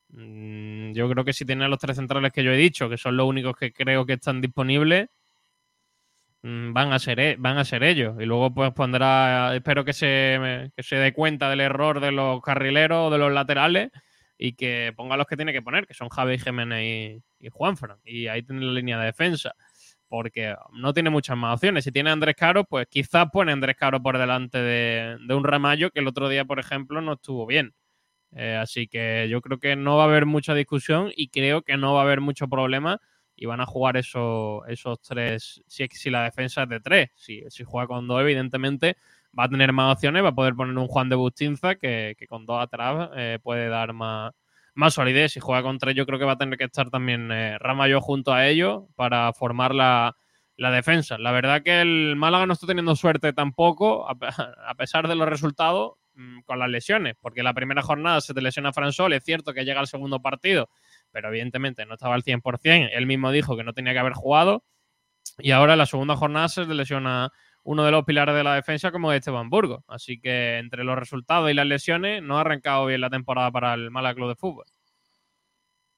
Mm, yo creo que si tiene a los tres centrales que yo he dicho, que son los únicos que creo que están disponibles, van a ser, e, van a ser ellos. Y luego pues pondrá, espero que se, que se dé cuenta del error de los carrileros o de los laterales y que ponga los que tiene que poner, que son Javi Jiménez y, y Juanfran. Y ahí tiene la línea de defensa. Porque no tiene muchas más opciones. Si tiene Andrés Caro, pues quizás pone Andrés Caro por delante de, de un Ramallo que el otro día, por ejemplo, no estuvo bien. Eh, así que yo creo que no va a haber mucha discusión y creo que no va a haber mucho problema y van a jugar eso, esos tres, si, si la defensa es de tres. Si, si, juega con dos, evidentemente va a tener más opciones, va a poder poner un Juan de Bustinza que, que con dos atrás eh, puede dar más, más solidez. Si juega con tres, yo creo que va a tener que estar también eh, Ramallo junto a ellos para formar la, la, defensa. La verdad que el Málaga no está teniendo suerte tampoco, a, pesar de los resultados con las lesiones, porque la primera jornada se te lesiona Fran Sol, es cierto que llega al segundo partido, pero evidentemente no estaba al 100%, él mismo dijo que no tenía que haber jugado, y ahora en la segunda jornada se lesiona uno de los pilares de la defensa como es Esteban Burgos, así que entre los resultados y las lesiones no ha arrancado bien la temporada para el Málaga Club de Fútbol.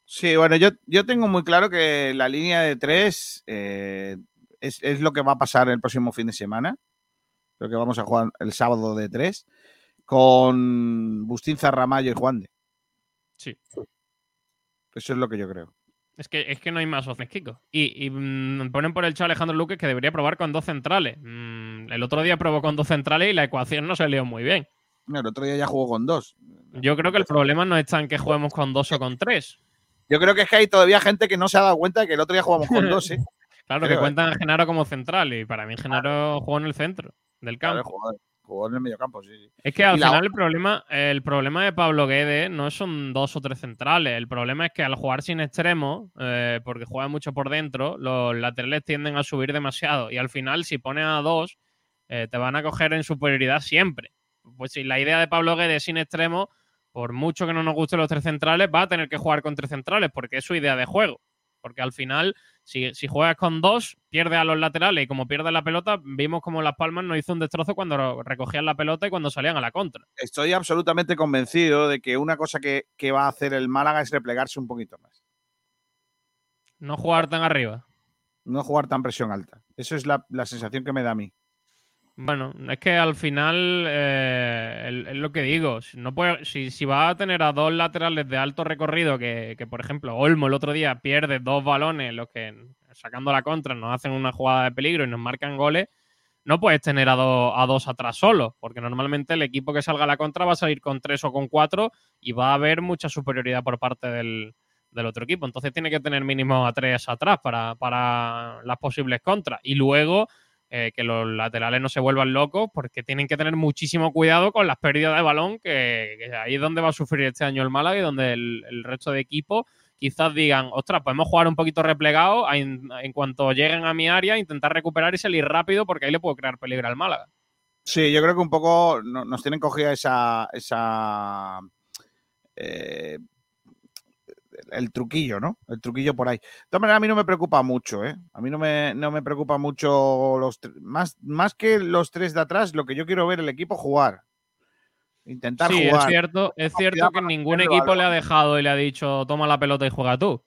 Sí, bueno, yo, yo tengo muy claro que la línea de tres eh, es, es, lo que va a pasar el próximo fin de semana. Creo que vamos a jugar el sábado de tres con Bustinza, Ramallo y Juan de. Sí. Eso es lo que yo creo. Es que, es que no hay más opciones, Kiko. Y, y mmm, ponen por el chat Alejandro Luque que debería probar con dos centrales. Mm, el otro día probó con dos centrales y la ecuación no salió muy bien. No, el otro día ya jugó con dos. Yo creo que el problema no está en que juguemos con dos o con tres. Yo creo que es que hay todavía gente que no se ha dado cuenta de que el otro día jugamos con dos, ¿eh? claro, creo, que cuentan a Genaro como central y para mí Genaro jugó en el centro del campo. Claro, jugó en el mediocampo, sí, sí. Es que al final la... el, problema, el problema de Pablo Guedes no son dos o tres centrales. El problema es que al jugar sin extremo, eh, porque juega mucho por dentro, los laterales tienden a subir demasiado. Y al final, si pones a dos, eh, te van a coger en superioridad siempre. Pues si la idea de Pablo Guedes sin extremo, por mucho que no nos gusten los tres centrales, va a tener que jugar con tres centrales, porque es su idea de juego. Porque al final, si, si, juegas con dos, pierde a los laterales y como pierde la pelota, vimos como Las Palmas nos hizo un destrozo cuando recogían la pelota y cuando salían a la contra. Estoy absolutamente convencido de que una cosa que, que va a hacer el Málaga es replegarse un poquito más. No jugar tan arriba. No jugar tan presión alta. Eso es la, la sensación que me da a mí. Bueno, es que al final eh, es lo que digo. No puede, si, si va a tener a dos laterales de alto recorrido, que, que, por ejemplo Olmo el otro día pierde dos balones, los que sacando la contra nos hacen una jugada de peligro y nos marcan goles, no puedes tener a, do, a dos atrás solo, porque normalmente el equipo que salga a la contra va a salir con tres o con cuatro y va a haber mucha superioridad por parte del, del otro equipo. Entonces tiene que tener mínimo a tres atrás para, para las posibles contras. Y luego eh, que los laterales no se vuelvan locos, porque tienen que tener muchísimo cuidado con las pérdidas de balón, que, ahí es donde va a sufrir este año el Málaga y donde el, resto de equipo quizás digan, ostras, podemos jugar un poquito replegado, en, en cuanto lleguen a mi área, intentar recuperar y salir rápido porque ahí le puedo crear peligro al Málaga. Sí, yo creo que un poco no- nos tienen cogida esa. esa eh, el truquillo, ¿no? El truquillo por ahí. De todas maneras, a mí no me preocupa mucho, ¿eh? A mí no me, no me preocupa mucho los más, más que los tres de atrás, lo que yo quiero ver el equipo jugar. Intentar Sí, es jugar. cierto, es cierto que ningún equipo le ha dejado y le ha dicho toma la pelota y juega tú.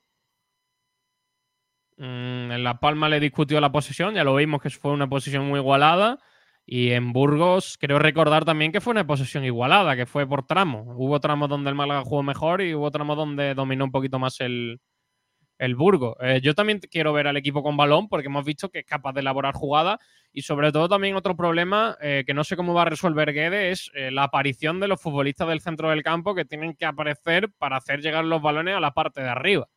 Mm, en La Palma le discutió la posesión, ya lo vimos que fue una posesión muy igualada. Y en Burgos creo recordar también que fue una posesión igualada, que fue por tramos. Hubo tramos donde el Málaga jugó mejor y hubo tramos donde dominó un poquito más el, el Burgos. Eh, yo también quiero ver al equipo con balón porque hemos visto que es capaz de elaborar jugadas y sobre todo también otro problema eh, que no sé cómo va a resolver Guede es eh, la aparición de los futbolistas del centro del campo que tienen que aparecer para hacer llegar los balones a la parte de arriba.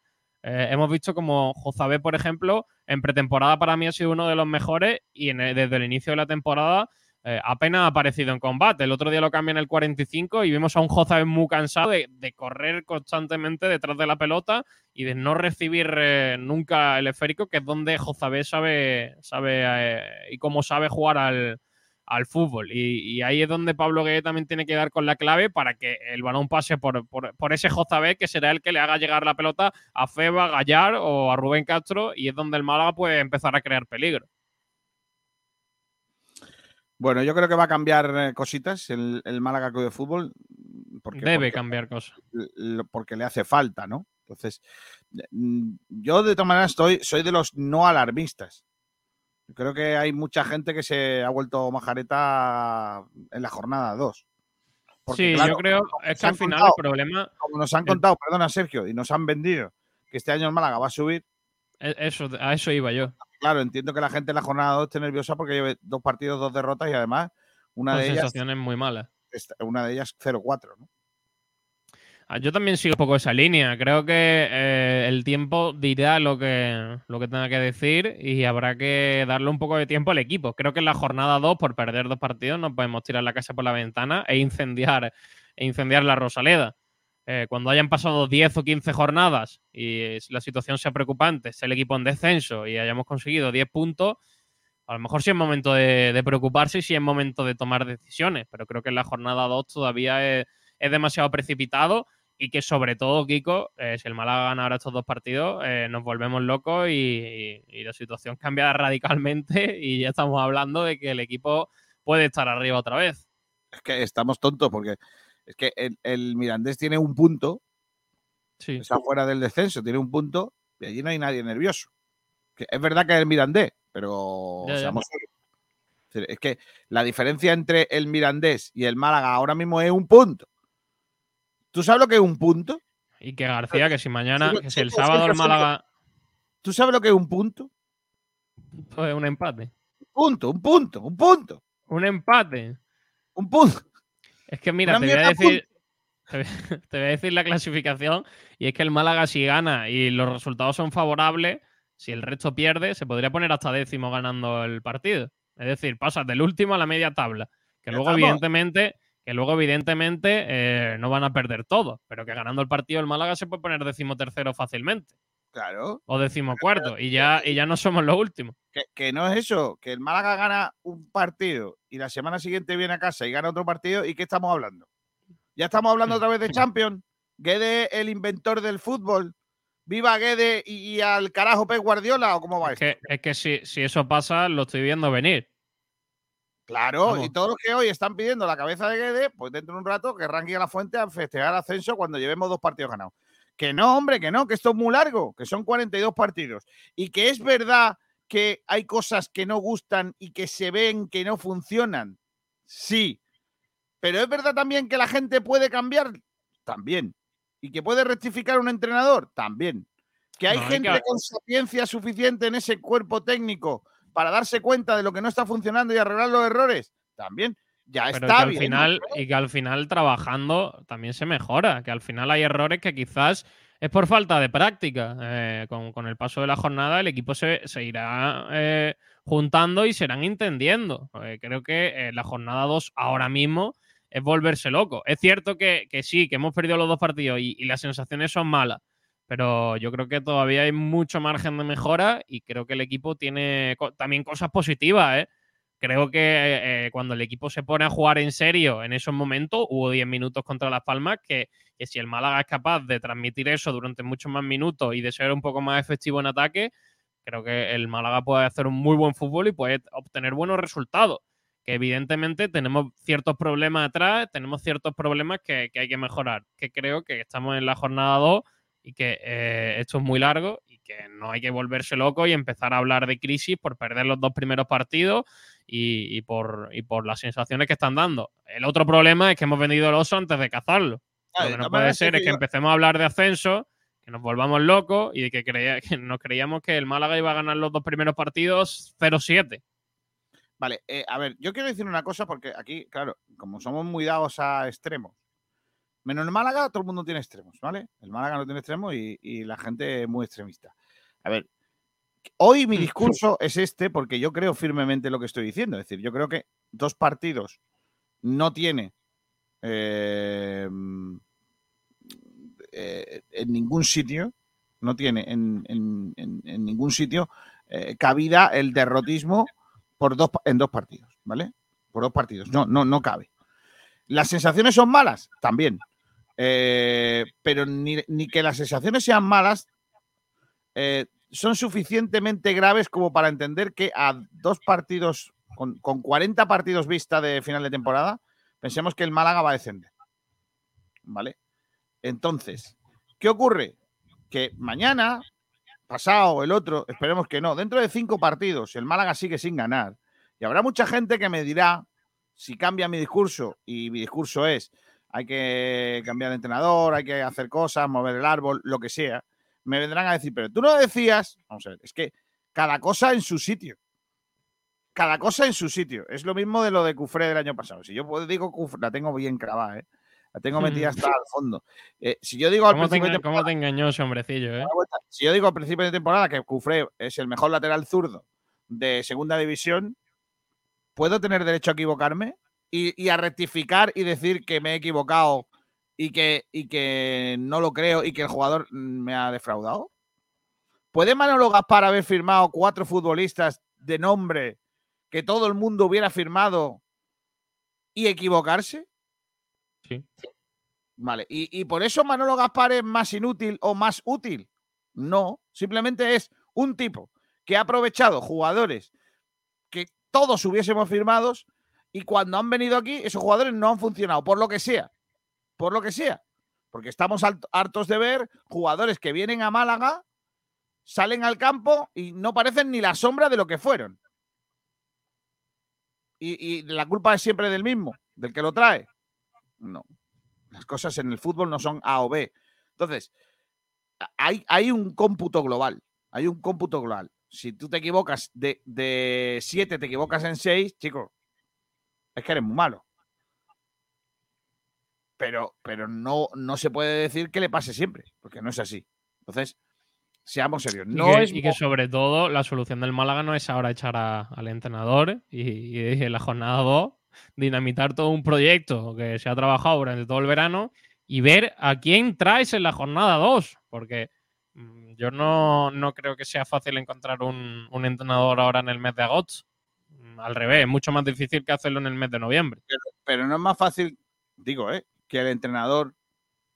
Eh, hemos visto como Jozabé, por ejemplo, en pretemporada para mí ha sido uno de los mejores y desde el inicio de la temporada eh, apenas ha aparecido en combate. El otro día lo cambian el 45 y vimos a un Jozabé muy cansado de, correr constantemente detrás de la pelota y de no recibir eh, nunca el esférico, que es donde Jozabé sabe, sabe y cómo sabe jugar al, al fútbol. Y, y ahí es donde Pablo Gueye también tiene que dar con la clave para que el balón pase por, por, por ese Jozabé, que será el que le haga llegar la pelota a Feba, a Gallar o a Rubén Castro, y es donde el Málaga puede empezar a crear peligro. Bueno, yo creo que va a cambiar eh, cositas el, el Málaga Club de Fútbol. Porque, Debe porque- cambiar cosas. porque le hace falta, ¿no? Entonces, mm, yo de todas maneras estoy, soy de los no alarmistas. Creo que hay mucha gente que se ha vuelto majareta en la jornada 2. Porque, sí, claro, yo creo es que al final contado- el problema, Como nos han el- contado, perdona Sergio, y nos han vendido que este año el Málaga va a subir, es- eso, a eso iba yo. claro, entiendo que la gente en la jornada 2 esté nerviosa porque lleve dos partidos, dos derrotas y además una Son de ellas, sensaciones muy malas. una de ellas 0-4, ¿no? Ah, Yo también sigo un poco esa línea. Creo que eh, el tiempo dirá lo que, lo que tenga que decir y habrá que darle un poco de tiempo al equipo. Creo que en la jornada 2, por perder dos partidos, no podemos tirar la casa por la ventana e incendiar, e incendiar la Rosaleda. Eh, cuando hayan pasado 10 o 15 jornadas y la situación sea preocupante, sea el equipo en descenso y hayamos conseguido 10 puntos, a lo mejor sí es momento de, preocuparse y sí es momento de tomar decisiones. Pero creo que en la jornada 2 todavía es demasiado precipitado y que sobre todo, Kiko, eh, si el Málaga gana ahora estos dos partidos, eh, nos volvemos locos y, y- y la situación cambia radicalmente y ya estamos hablando de que el equipo puede estar arriba otra vez. Es que estamos tontos porque es que el, el Mirandés tiene un punto Sí. está fuera del descenso, tiene un punto y allí no hay nadie nervioso. Que es verdad que es el Mirandés, pero Ya, ya. seamos decir, Es que la diferencia entre el Mirandés y el Málaga ahora mismo es un punto. ¿Tú sabes lo que es un punto? Y que García, que si mañana, que si el sí, sábado el sí. Málaga, ¿Tú sabes lo que es un punto? pues un empate. Un punto, un punto, un punto, Un empate. un punto. Es que mira, Una te voy a decir. Te voy, a decir la clasificación. Y es que el Málaga, si gana y los resultados son favorables, si el resto pierde, se podría poner hasta décimo ganando el partido. Es decir, pasas del último a la media tabla. Que luego, estamos. evidentemente, que luego, evidentemente, eh, no van a perder todo. Pero que ganando el partido, el Málaga se puede poner decimotercero fácilmente. Claro. O decimocuarto. Y ya, y ya no somos los últimos. Que, que no es eso, que el Málaga gana un partido y la semana siguiente viene a casa y gana otro partido. ¿Y qué estamos hablando? Ya estamos hablando otra vez de Champions. Guede, el inventor del fútbol. Viva Guede y, y al carajo Pep Guardiola, ¿o cómo va Es esto? que, es que si, si eso pasa, lo estoy viendo venir. Claro, Vamos. y todos los que hoy están pidiendo la cabeza de Guede, pues dentro de un rato querrán ir a la fuente a festejar el ascenso cuando llevemos dos partidos ganados. Que no, hombre, que no, que esto es muy largo, que son 42 partidos. Y que es verdad que hay cosas que no gustan y que se ven que no funcionan. Sí. Pero es verdad también que la gente puede cambiar. También. Y que puede rectificar un entrenador. También. Que hay No, gente que- con sapiencia suficiente en ese cuerpo técnico para darse cuenta de lo que no está funcionando y arreglar los errores. También. Ya Pero está que al bien. final, y que al final trabajando también se mejora, que al final hay errores que quizás es por falta de práctica. Eh, con, con el paso de la jornada el equipo se, se irá eh, juntando y se irán entendiendo. Eh, creo que la jornada 2 ahora mismo es volverse loco. Es cierto que, que sí, que hemos perdido los dos partidos y, y las sensaciones son malas, pero yo creo que todavía hay mucho margen de mejora y creo que el equipo tiene también cosas positivas, ¿eh? Creo que eh, cuando el equipo se pone a jugar en serio en esos momentos, hubo 10 minutos contra Las Palmas, que, que, si el Málaga es capaz de transmitir eso durante muchos más minutos y de ser un poco más efectivo en ataque, creo que el Málaga puede hacer un muy buen fútbol y puede obtener buenos resultados. Que evidentemente tenemos ciertos problemas atrás, tenemos ciertos problemas que, que hay que mejorar. Que creo que estamos en la jornada 2 y que eh, esto es muy largo y que no hay que volverse loco y empezar a hablar de crisis por perder los dos primeros partidos y, por, por las sensaciones que están dando. El otro problema es que hemos vendido el oso antes de cazarlo. Lo que no puede ser es que empecemos a hablar de ascenso, que nos volvamos locos y de que, creía, que nos creíamos que el Málaga iba a ganar los dos primeros partidos 0-7. Vale, eh, a ver, yo quiero decir una cosa porque aquí, claro, como somos muy dados a extremos, Menos el Málaga, todo el mundo tiene extremos, ¿vale? El Málaga no tiene extremos y, la gente es muy extremista. A ver, hoy mi discurso es este porque yo creo firmemente lo que estoy diciendo. Es decir, yo creo que dos partidos no tiene eh, eh, en ningún sitio, no tiene en, ningún sitio eh, cabida el derrotismo por dos, en dos partidos, ¿vale? Por dos partidos. No, no, no cabe. ¿Las sensaciones son malas? También. Eh, pero ni, que las sensaciones sean malas, eh, son suficientemente graves como para entender que a dos partidos, con, 40 partidos vista de final de temporada, pensemos que el Málaga va a descender. ¿Vale? Entonces, ¿qué ocurre? Que mañana, pasado, el otro, esperemos que no, dentro de cinco partidos, el Málaga sigue sin ganar. Y habrá mucha gente que me dirá, si cambia mi discurso, y mi discurso es, hay que cambiar de entrenador, hay que hacer cosas, mover el árbol, lo que sea, me vendrán a decir, pero tú no decías, vamos a ver, es que cada cosa en su sitio. Cada cosa en su sitio. Es lo mismo de lo de Cufré del año pasado. Si yo digo Cufré, la tengo bien clavada, ¿eh? La tengo metida hasta al fondo. Eh, si yo digo al ¿Cómo, principio te, ¿Cómo te engañó ese hombrecillo, eh? Si yo digo al principio de temporada que Cufré es el mejor lateral zurdo de segunda división, ¿puedo tener derecho a equivocarme? Y, a rectificar y decir que me he equivocado y que, y que no lo creo y que el jugador me ha defraudado? ¿Puede Manolo Gaspar haber firmado cuatro futbolistas de nombre que todo el mundo hubiera firmado y equivocarse? Sí. Vale, ¿Y, y por eso Manolo Gaspar es más inútil o más útil? No, simplemente es un tipo que ha aprovechado jugadores que todos hubiésemos firmados y cuando han venido aquí, esos jugadores no han funcionado, por lo que sea. Por lo que sea. Porque estamos hartos de ver jugadores que vienen a Málaga, salen al campo y no parecen ni la sombra de lo que fueron. Y, la culpa es siempre del mismo, del que lo trae. No. Las cosas en el fútbol no son A o B. Entonces, hay, hay un cómputo global. Hay un cómputo global. Si tú te equivocas de, de siete, te equivocas en seis, chicos, es que eres muy malo. Pero, pero no, no se puede decir que le pase siempre, porque no es así. Entonces, seamos serios. No y, que, es... y que sobre todo la solución del Málaga no es ahora echar al entrenador y, en la jornada 2 dinamitar todo un proyecto que se ha trabajado durante todo el verano y ver a quién traes en la jornada 2, porque mm, yo no, no, creo que sea fácil encontrar un, un entrenador ahora en el mes de agosto al revés, es mucho más difícil que hacerlo en el mes de noviembre. Pero, no es más fácil, digo, ¿eh? que el entrenador,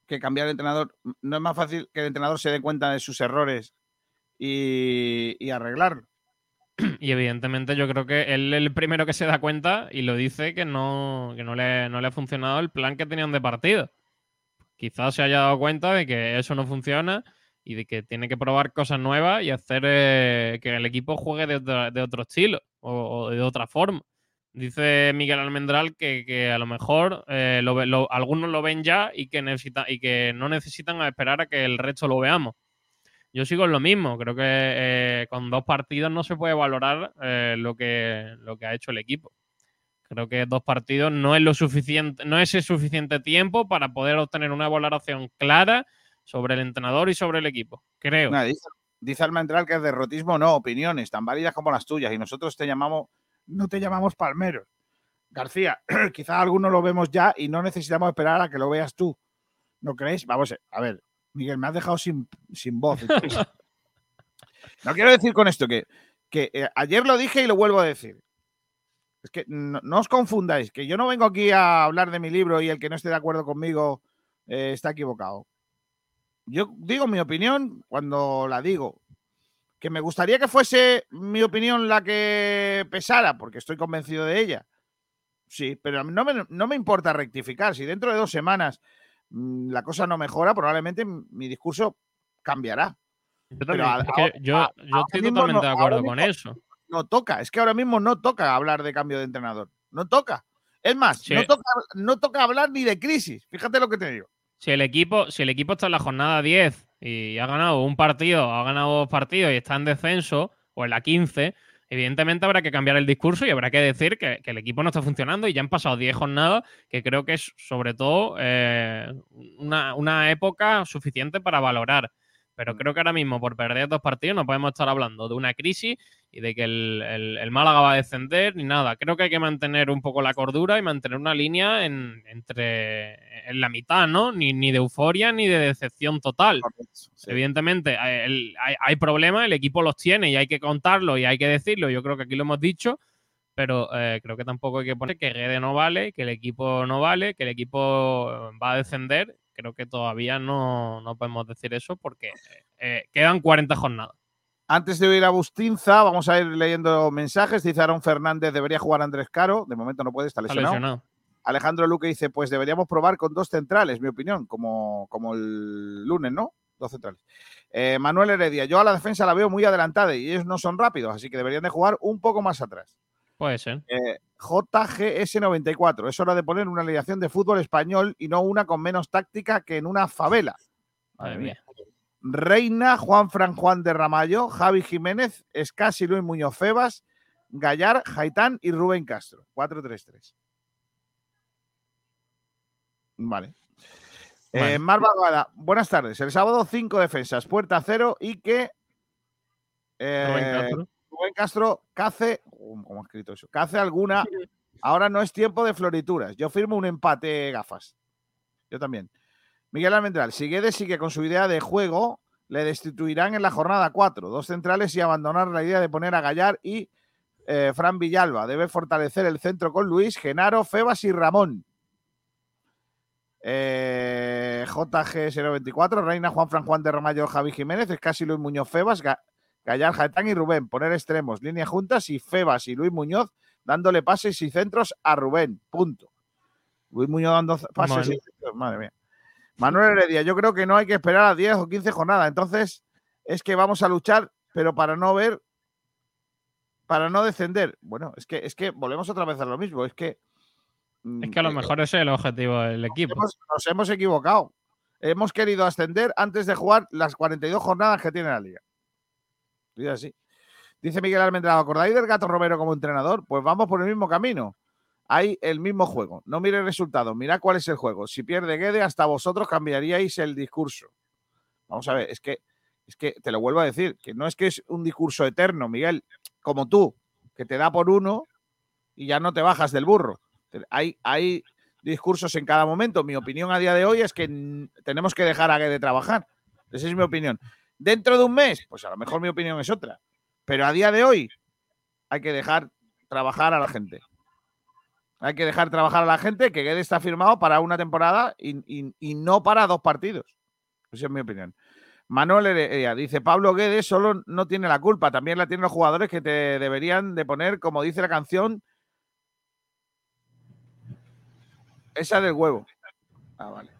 que cambiar el entrenador, no es más fácil que el entrenador se dé cuenta de sus errores y, y arreglarlo. Y evidentemente yo creo que él es el primero que se da cuenta y lo dice que no, que no, le, no le ha funcionado el plan que tenían de partido. Quizás se haya dado cuenta de que eso no funciona y de que tiene que probar cosas nuevas y hacer eh, que el equipo juegue de, otro estilo o, de otra forma. Dice Miguel Almendral que, a lo mejor eh, algunos lo ven ya y que, necesita, y que no necesitan esperar a que el resto lo veamos. Yo sigo en lo mismo. Creo que eh, con dos partidos no se puede valorar lo, que, lo que ha hecho el equipo. Creo que dos partidos no es lo suficiente, no es el suficiente tiempo para poder obtener una valoración clara sobre el entrenador y sobre el equipo, creo. dice, dice Almendral que es derrotismo, no, opiniones tan válidas como las tuyas, y nosotros te llamamos, no te llamamos palmeros. García, quizás algunos lo vemos ya y no necesitamos esperar a que lo veas tú. ¿No crees? Vamos a ver, Miguel, me has dejado sin, sin voz. no quiero decir con esto que, que eh, ayer lo dije y lo vuelvo a decir. Es que no, no os confundáis, que yo no vengo aquí a hablar de mi libro y el que no esté de acuerdo conmigo eh, está equivocado. Yo digo mi opinión cuando la digo. Que me gustaría que fuese mi opinión la que pesara, porque estoy convencido de ella. Sí, pero no me, no me importa rectificar. Si dentro de dos semanas mm, la cosa no mejora, probablemente mi discurso cambiará. Yo, Pero también, a- es que a- yo, a- yo ahora estoy totalmente no- de acuerdo con eso. No toca. Es que ahora mismo no toca hablar de cambio de entrenador. No toca. Es más, Sí. no, toca, no toca hablar ni de crisis. Fíjate lo que te digo. Si el equipo, si el equipo está en la jornada 10 y ha ganado un partido, ha ganado dos partidos y está en descenso, o en la 15, evidentemente habrá que cambiar el discurso y habrá que decir que, que el equipo no está funcionando y ya han pasado 10 jornadas, que creo que es sobre todo eh, una, una época suficiente para valorar. Pero creo que ahora mismo, por perder dos partidos, no podemos estar hablando de una crisis y de que el, el- el Málaga va a descender ni nada. Creo que hay que mantener un poco la cordura y mantener una línea en, entre en la mitad, ¿no? Ni, ni de euforia ni de decepción total. Evidentemente, hay, el- hay- hay problemas, el equipo los tiene y hay que contarlo y hay que decirlo. Yo creo que aquí lo hemos dicho, pero eh, creo que tampoco hay que poner que Guede no vale, que el equipo no vale, que el equipo va a descender. Creo que todavía no, no podemos decir eso porque eh, quedan 40 jornadas. Antes de ir a Bustinza, vamos a ir leyendo mensajes. Dice Aaron Fernández, debería jugar Andrés Caro. De momento no puede, está Está lesionado. Alejandro Luque dice, pues deberíamos probar con dos centrales, mi opinión, como, como el lunes, ¿no? Dos centrales. Eh, Manuel Heredia, yo a la defensa la veo muy adelantada y ellos no son rápidos, así que deberían de jugar un poco más atrás. Puede ser. Eh, JGS94, es hora de poner una alineación de fútbol español y no una con menos táctica que en una favela. Madre mía. Reina, Juan Fran Juan de Ramallo, Javi Jiménez, Escasi Luis Muñoz Febas, Gallar, Jaitán y Rubén Castro. 4-3-3. Vale. Eh, Vale. Mar Bagada, buenas tardes. El sábado, cinco defensas, puerta cero y que eh, Rubén Castro. Rubén Castro cace, um, ¿cómo ha escrito eso? Cace alguna. Ahora no es tiempo de florituras. Yo firmo un empate gafas. Yo también. Miguel Almendral, si Guedes sigue con su idea de juego, le destituirán en la jornada 4. Dos centrales y abandonar la idea de poner a Gallar y eh, Fran Villalba. Debe fortalecer el centro con Luis, Genaro, Febas y Ramón. Eh, JG024, Reina, Juan Fran Juan de Ramallo, Javi Jiménez, Escasi Luis Muñoz Febas, Ga- Gallar, Jaetán y Rubén. Poner extremos, líneas juntas y Febas y Luis Muñoz dándole pases y centros a Rubén. Punto. Luis Muñoz dando pases y centros. Madre mía. Manuel Heredia, yo creo que no hay que esperar a 10 o 15 jornadas. Entonces, es que vamos a luchar, pero para no ver, para no descender. Bueno, es que, es que volvemos otra vez a lo mismo. Es que. mm, Es que a lo eh, mejor ese es el objetivo del equipo. hemos- nos hemos equivocado. Hemos querido ascender antes de jugar las 42 jornadas que tiene la liga. Así. Dice Miguel Almendrado, ¿acordáis del Gato Romero como entrenador? Pues vamos por el mismo camino. Hay el mismo juego. No mire resultados, mira cuál es el juego. Si pierde Guede, hasta vosotros cambiaríais el discurso. Vamos a ver, es que, es que te lo vuelvo a decir, que no es que es un discurso eterno, Miguel, como tú, que te da por uno y ya no te bajas del burro. Hay, hay discursos en cada momento. Mi opinión a día de hoy es que tenemos que dejar a Guede trabajar. Esa es mi opinión. Dentro de un mes, pues a lo mejor mi opinión es otra. Pero a día de hoy hay que dejar trabajar a la gente. Hay que dejar trabajar a la gente que Guede está firmado para una temporada y, y- y no para dos partidos. Esa es mi opinión. Manuel Heredia dice, Pablo Guedes solo no tiene la culpa, también la tienen los jugadores que te deberían de poner, como dice la canción, esa del huevo. Ah, vale.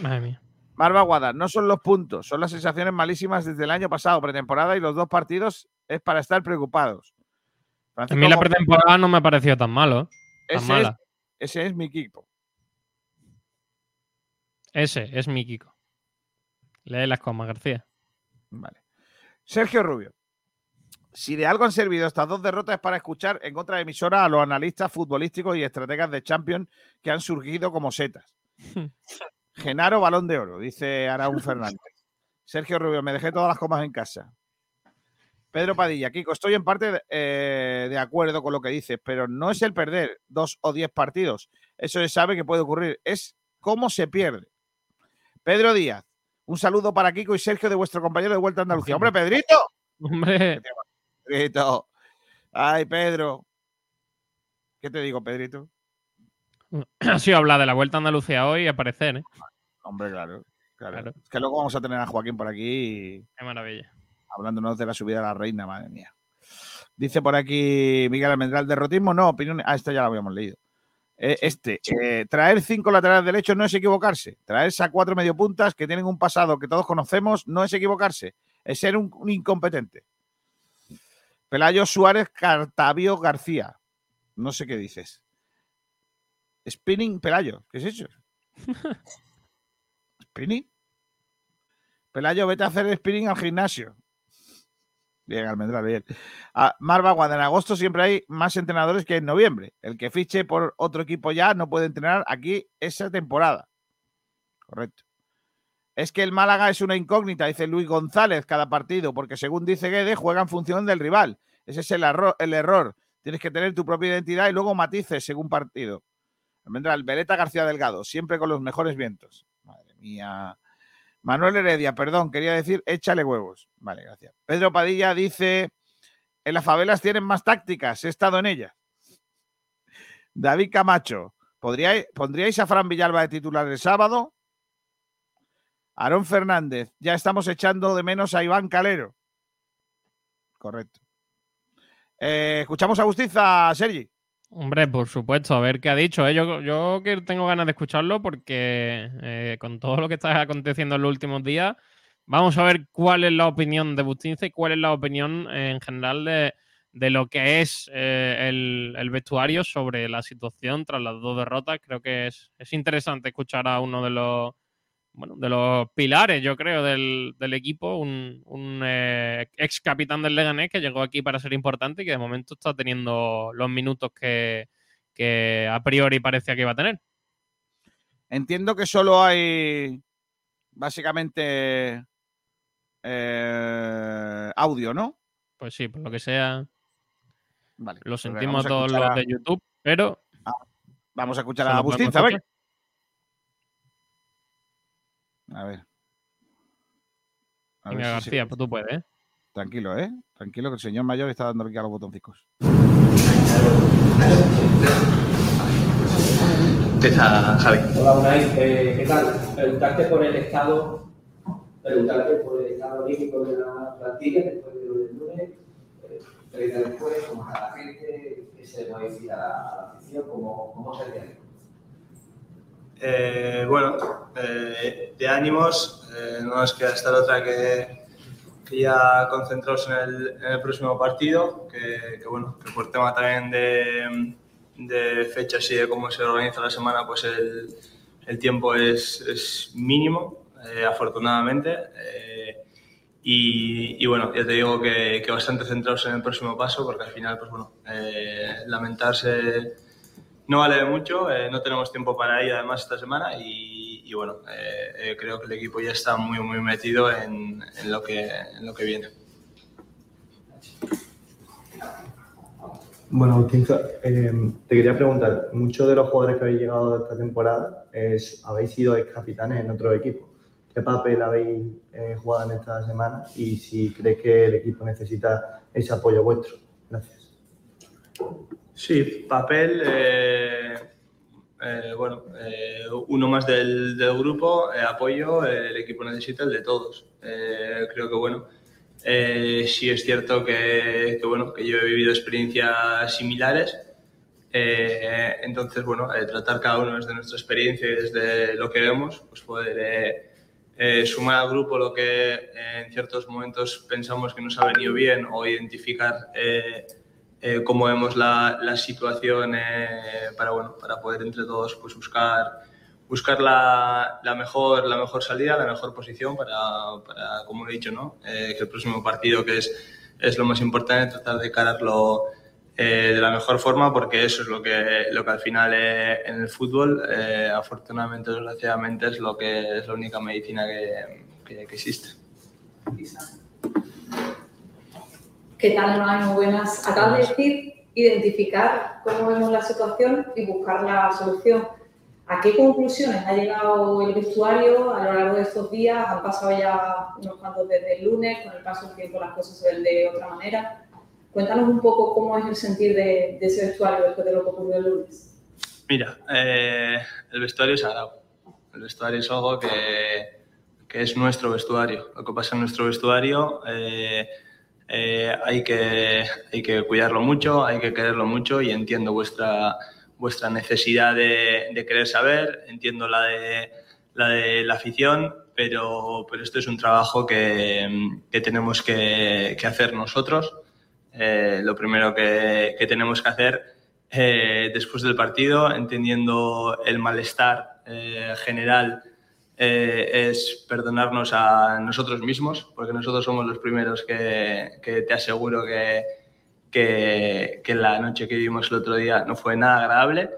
Madre mía. Marva Guada, no son los puntos, son las sensaciones malísimas desde el año pasado, pretemporada, y los dos partidos es para estar preocupados. A mí la pretemporada no me ha parecido tan malo. ¿eh? Tan ese, es, ese es mi equipo. Ese es mi Kiko. Lee las comas, García. Vale. Sergio Rubio. Si de algo han servido estas dos derrotas es para escuchar en otra emisora a los analistas futbolísticos y estrategas de Champions que han surgido como setas. Genaro Balón de Oro, dice Araúl Fernández. Sergio Rubio, me dejé todas las comas en casa. Pedro Padilla, Kiko, estoy en parte de, eh, de acuerdo con lo que dices, pero no es el perder dos o diez partidos. Eso se sabe que puede ocurrir. Es cómo se pierde. Pedro Díaz, Un saludo para Kiko y Sergio de vuestro compañero de Vuelta a Andalucía. ¡Hombre, Pedrito! Hombre, Pedrito. Ay, Pedro. ¿Qué te digo, Pedrito? ha sido hablar de la Vuelta a Andalucía hoy y aparecer, ¿eh? Hombre, claro, claro. Claro. Es que luego vamos a tener a Joaquín por aquí Qué maravilla. Hablándonos de la subida a la reina, madre mía. Dice por aquí Miguel Almendral, derrotismo, no, opinión. Ah, esto ya lo habíamos leído. Eh, este, eh, traer cinco laterales derechos no es equivocarse. Traerse a cuatro mediopuntas que tienen un pasado que todos conocemos no es equivocarse. Es ser un, un incompetente. Pelayo Suárez Cartavio García. No sé qué dices. Spinning Pelayo. ¿Qué es eso? ¿Spinning? Pelayo, vete a hacer spinning al gimnasio. Bien, Almendral, bien. Ah, Marva en agosto siempre hay más entrenadores que en noviembre. El que fiche por otro equipo ya no puede entrenar aquí esa temporada. Correcto. Es que el Málaga es una incógnita, dice Luis González, cada partido, porque según dice Guede, juega en función del rival. Ese es el, error- el error. Tienes que tener tu propia identidad y luego matices según partido. Almendral, Veleta García Delgado, siempre con los mejores vientos. Madre mía. Manuel Heredia, perdón, quería decir échale huevos. Vale, gracias. Pedro Padilla dice, en las favelas tienen más tácticas, he estado en ellas. David Camacho, ¿podríais, ¿pondríais a Fran Villalba de titular el sábado? Aarón Fernández, ya estamos echando de menos a Iván Calero. Correcto. Eh, escuchamos a Justiza, Sergi. Hombre, por supuesto, a ver qué ha dicho. ¿eh? Yo, yo que tengo ganas de escucharlo porque eh, con todo lo que está aconteciendo en los últimos días, vamos a ver cuál es la opinión de Bustinza y cuál es la opinión eh, en general de, de lo que es eh, el, el vestuario sobre la situación tras las dos derrotas. Creo que es, es interesante escuchar a uno de los bueno, de los pilares, yo creo, del, del equipo, un, un eh, ex capitán del Leganés que llegó aquí para ser importante y que de momento está teniendo los minutos que, que a priori parecía que iba a tener. Entiendo que solo hay básicamente eh, audio, ¿no? Pues sí, por lo que sea, Vale. lo pues sentimos a todos los de YouTube, pero Vamos a escuchar a venga. escuchar. A ver. A ver se- García, pues tú puedes, ¿eh? Tranquilo, ¿eh? Tranquilo, que el señor mayor está dando aquí a los botoncicos. Empieza Javi. Hola, Unai, eh, ¿qué tal? Preguntarte por el estado, preguntarte por el estado anímico de la plantilla después de lo del lunes, eh, tres días después, cómo está la gente, qué se le puede decir a la, a la afición, cómo, cómo se ve. Eh, bueno, eh, de ánimos, eh, no nos queda estar otra que, que ya concentrados en el, en el próximo partido, que, que bueno, que por tema también de, de fechas y de cómo se organiza la semana, pues el, el tiempo es, es mínimo, eh, afortunadamente. eh, y, y bueno, ya te digo que, que bastante centrados en el próximo paso, porque al final, pues bueno, eh, lamentarse no vale mucho, eh, no tenemos tiempo para ello además esta semana y, bueno, eh, eh, creo que el equipo ya está muy muy metido en, lo, que, en lo que viene. Bueno, Tinza, eh, te quería preguntar, muchos de los jugadores que habéis llegado esta temporada es, habéis sido ex capitanes en otro equipo. ¿Qué papel habéis jugado en esta semana y si crees que el equipo necesita ese apoyo vuestro? Gracias. Sí, papel, eh, eh, bueno, eh, uno más del, del grupo, eh, apoyo, el equipo necesita el de todos. Eh, creo que bueno, eh, sí es cierto que, que, bueno, que yo he vivido experiencias similares, entonces bueno, tratar cada uno desde nuestra experiencia y desde lo que vemos, pues poder eh, sumar al grupo lo que eh, en ciertos momentos pensamos que nos ha venido bien o identificar eh, eh, cómo vemos la, la situación eh, para, bueno, para poder entre todos pues, buscar, buscar la, la, mejor, la mejor salida, la mejor posición para, para como he dicho, ¿no? Eh, que el próximo partido, que es, es lo más importante, tratar de cararlo eh, de la mejor forma, porque eso es lo que, lo que al final eh, en el fútbol, eh, afortunadamente o desgraciadamente, es, lo que, es la única medicina que, que, que existe. ¿Qué tal, Noa? Muy buenas. Acabas de decir identificar cómo vemos la situación y buscar la solución. ¿A qué conclusiones ha llegado el vestuario a lo largo de estos días? Han pasado ya unos cuantos desde el lunes, con el paso del tiempo las cosas se ven de otra manera. Cuéntanos un poco cómo es el sentir de, de ese vestuario después de lo que ocurrió el lunes. Mira, eh, el vestuario es sagrado. El vestuario es algo que, que, es nuestro vestuario. Lo que pasa en nuestro vestuario eh, eh, hay, que, hay que cuidarlo mucho, hay que quererlo mucho y entiendo vuestra, vuestra necesidad de, de querer saber, entiendo la de la, de la afición, pero, pero esto es un trabajo que, que tenemos que, que, hacer nosotros. Eh, lo primero que, que, tenemos que hacer eh, después del partido, entendiendo el malestar eh, general, eh, es perdonarnos a nosotros mismos, porque nosotros somos los primeros que, que te aseguro que, que, que, la noche que vivimos el otro día no fue nada agradable.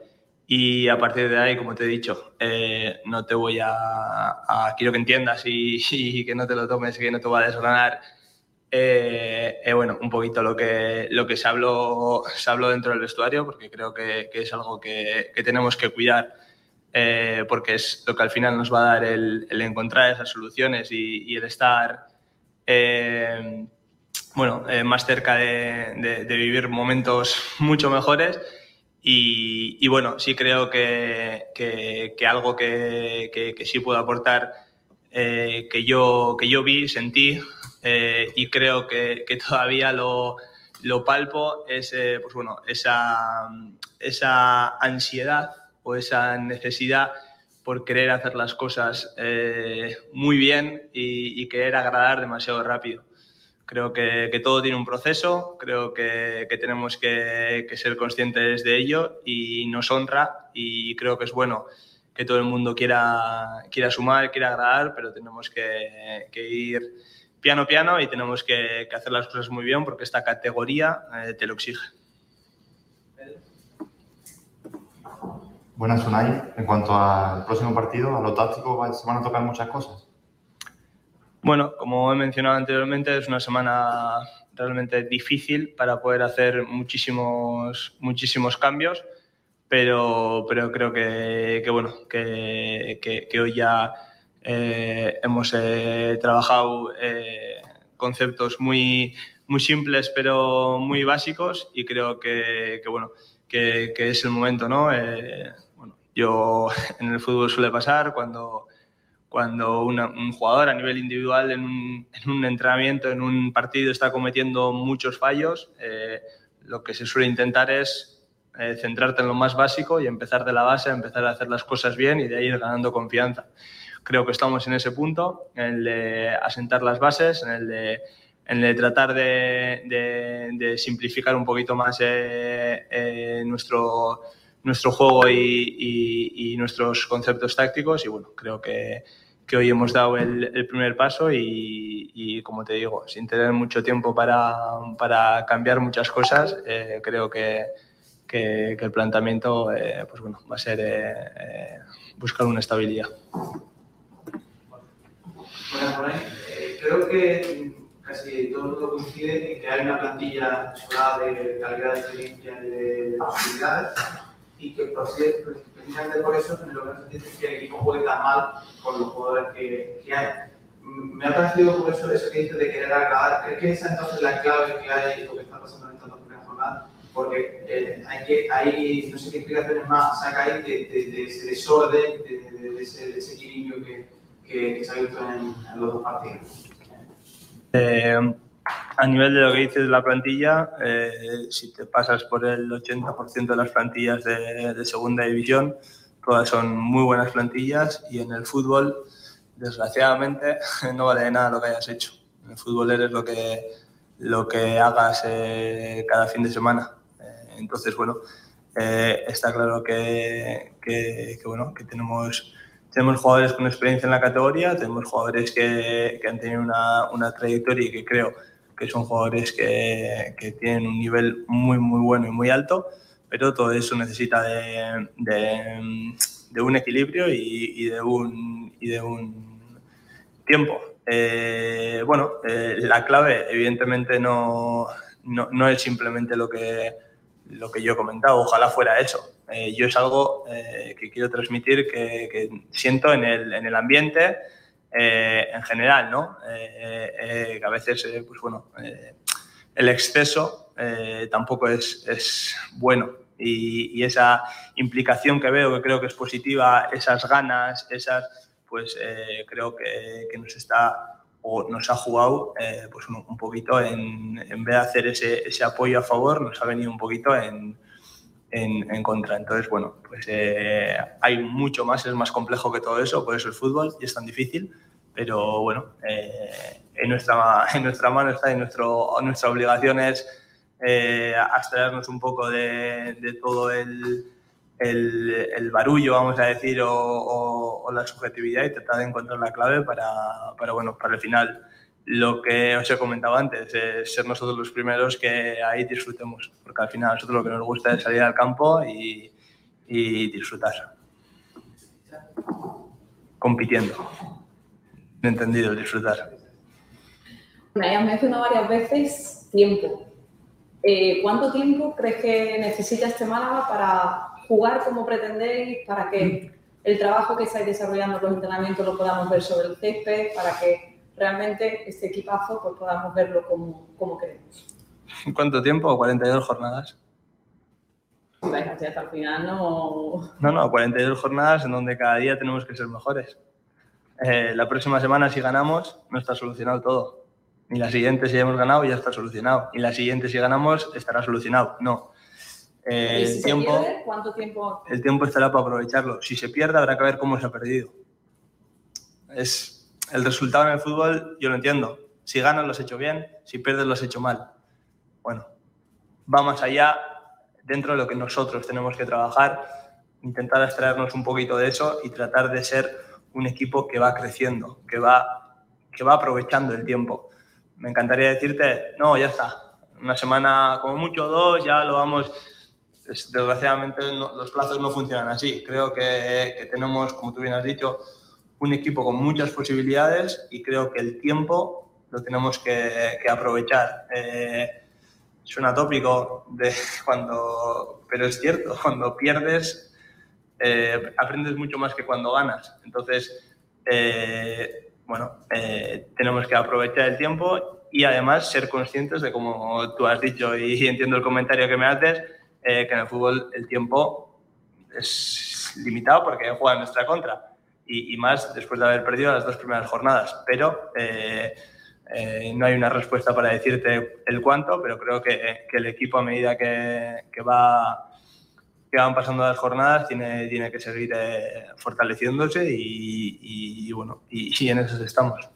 Y a partir de ahí, como te he dicho, eh, no te voy a, a, Quiero que entiendas y, y, que no te lo tomes y que no te voy a desgranar. Eh, eh, bueno, un poquito lo que, lo que se, habló, se habló dentro del vestuario, porque creo que, es algo que, tenemos que cuidar, eh, porque es lo que al final nos va a dar el, encontrar esas soluciones y, el estar eh, bueno, eh, más cerca de, vivir momentos mucho mejores. Y, bueno, sí creo que, algo que, sí puedo aportar, que, yo, que yo vi, sentí y creo que, todavía lo, lo, palpo, es pues bueno, esa, esa ansiedad o esa necesidad por querer hacer las cosas eh, muy bien y, y querer agradar demasiado rápido. Creo que, que, todo tiene un proceso, creo que, que tenemos que, que, ser conscientes de ello y nos honra y creo que es bueno que todo el mundo quiera, quiera sumar, quiera agradar, pero tenemos que, ir piano piano y tenemos que, hacer las cosas muy bien porque esta categoría eh, te lo exige. Buenas, Unai. En cuanto al próximo partido, a lo táctico, se van a tocar muchas cosas. Bueno, como he mencionado anteriormente, es una semana realmente difícil para poder hacer muchísimos, muchísimos cambios, pero, pero creo que, bueno, que, que, que, hoy ya eh, hemos eh, trabajado eh, conceptos muy, muy simples pero muy básicos y creo que, bueno, que, es el momento, ¿no? Yo en el fútbol suele pasar cuando cuando un jugador a nivel individual en un, en un, entrenamiento, en un partido, está cometiendo muchos fallos, eh, lo que se suele intentar es eh, centrarte en lo más básico y empezar de la base, empezar a hacer las cosas bien y de ahí ir ganando confianza. Creo que estamos en ese punto, en el de asentar las bases, en el de, en el de tratar de, simplificar un poquito más eh, nuestro, nuestro juego y, nuestros conceptos tácticos y bueno, creo que, que hoy hemos dado el, primer paso y, como te digo, sin tener mucho tiempo para, para cambiar muchas cosas, eh, creo que, que, el planteamiento eh, pues bueno, va a ser eh, buscar una estabilidad. Bueno, creo que casi todo el mundo coincide en que hay una plantilla sobrada de calidad de experiencia de posibilidades y que precisamente por eso lo que no se es que el equipo juegue tan mal con los jugadores que, que hay. Me ha parecido por eso que dices de querer agradar. ¿Crees que esa es entonces la clave que hay lo que está pasando en estas dos primeras jornadas? Porque eh, hay, que, hay, no sé qué explicaciones más saca ahí de, de, de ese desorden, de, de, ese desequilibrio que, que, que, se ha visto en, en los dos partidos. Eh, a nivel de lo que dices de la plantilla, eh, si te pasas por el 80% de las plantillas de, segunda división, todas son muy buenas plantillas y en el fútbol, desgraciadamente, no vale nada lo que hayas hecho. En el fútbol eres lo que, lo que hagas eh, cada fin de semana. Eh, entonces, bueno, está claro que, que, que, bueno, que tenemos, tenemos jugadores con experiencia en la categoría, tenemos jugadores que, que han tenido una, una trayectoria y que creo que son jugadores que, que, tienen un nivel muy, muy bueno y muy alto, pero todo eso necesita de, de, de un equilibrio y, y, de un, y de un tiempo. Eh, bueno, eh, la clave evidentemente no, no, no, es simplemente lo que, lo que yo he comentado, ojalá fuera eso. eh, yo es algo eh, que quiero transmitir que, que siento en el, en el ambiente eh, en general, ¿no? Eh, eh, que a veces, eh, pues bueno, eh, el exceso eh, tampoco es, bueno y, esa implicación que veo, que creo que es positiva, esas ganas, esas, pues eh, creo que, nos está o nos ha jugado eh, pues un, un poquito en, en vez de hacer ese, ese apoyo a favor, nos ha venido un poquito en, en, en contra. Entonces, bueno, pues eh, hay mucho más, es más complejo que todo eso, por eso el fútbol y es tan difícil, pero bueno, eh, en, nuestra, en nuestra mano está y nuestro, nuestra obligación es eh, un poco de, todo el, el, barullo, vamos a decir, o, o, o, la subjetividad y tratar de encontrar la clave para, para, bueno, para el final. Lo que os he comentado antes, es ser nosotros los primeros que ahí disfrutemos, porque al final a nosotros lo que nos gusta es salir al campo y, y disfrutar. Compitiendo. Entendido, disfrutar. Bueno, ya has mencionado varias veces tiempo. Eh, ¿Cuánto tiempo crees que necesita este Málaga para jugar como pretendéis, para que el trabajo que estáis desarrollando los entrenamientos lo podamos ver sobre el césped, para que realmente este equipazo pues, podamos verlo como, como queremos? ¿Cuánto tiempo? 42 jornadas. Si hasta el final no... No, no, 42 jornadas en donde cada día tenemos que ser mejores. Eh, la próxima semana, si ganamos, no está solucionado todo. Ni la siguiente, si hemos ganado, ya está solucionado. Y la siguiente, si ganamos, estará solucionado. No. Eh, si el, tiempo, pierde, ¿cuánto tiempo? el tiempo estará para aprovecharlo. Si se pierde, habrá que ver cómo se ha perdido. Es el resultado en el fútbol, yo lo entiendo. Si ganas, lo has hecho bien. Si pierdes, lo has hecho mal. Bueno, va más allá dentro de lo que nosotros tenemos que trabajar, intentar extraernos un poquito de eso y tratar de ser un equipo que va creciendo, que va, que va aprovechando el tiempo. Me encantaría decirte, no, ya está, una semana como mucho, dos, ya lo vamos. Desgraciadamente los plazos no funcionan así. Creo que, tenemos, como tú bien has dicho, un equipo con muchas posibilidades y creo que el tiempo lo tenemos que, aprovechar. Eh, suena tópico de cuando, pero es cierto, cuando pierdes eh, aprendes mucho más que cuando ganas. Entonces, eh, bueno, eh, tenemos que aprovechar el tiempo y además ser conscientes de, como tú has dicho y entiendo el comentario que me haces, que en el fútbol el tiempo es limitado porque juega en nuestra contra y, más después de haber perdido las dos primeras jornadas. Pero eh, no hay una respuesta para decirte el cuánto, pero creo que, el equipo a medida que, va, que van pasando las jornadas tiene, tiene que seguir eh, fortaleciéndose y, bueno, y, en eso estamos.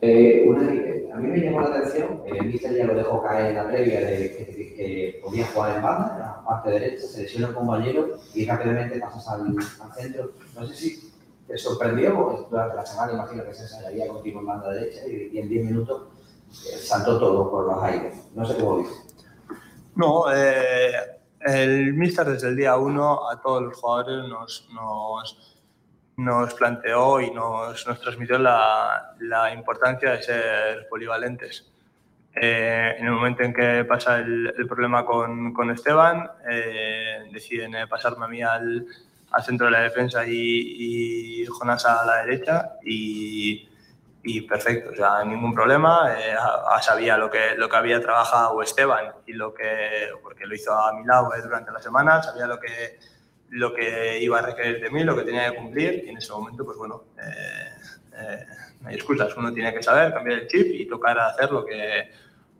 Eh, una, a mí me llamó la atención, el Mister ya lo dejó caer en la previa de que, podía jugar en banda, en la parte derecha, se lesiona un compañero y rápidamente pasas al, centro. No sé si te sorprendió, porque durante la semana imagino que se ensayaría contigo en banda derecha y, en 10 minutos eh, saltó todo por los aires. No sé cómo dice. No, eh, el Mister desde el día uno a todos los jugadores nos, nos planteó y nos, nos transmitió la, la, importancia de ser polivalentes. Eh, en el momento en que pasa el, el problema con, con Esteban, eh, deciden pasarme a mí al, al centro de la defensa y, y Jonas a la derecha y, y, perfecto, o sea, ningún problema. Eh, sabía lo que, lo que había trabajado Esteban y lo que, porque lo hizo a mi lado eh, durante la semana, sabía lo que, lo que iba a requerir de mí, lo que tenía que cumplir y en ese momento, pues bueno, eh, eh no hay excusas, uno tiene que saber, cambiar el chip y tocar hacer lo que,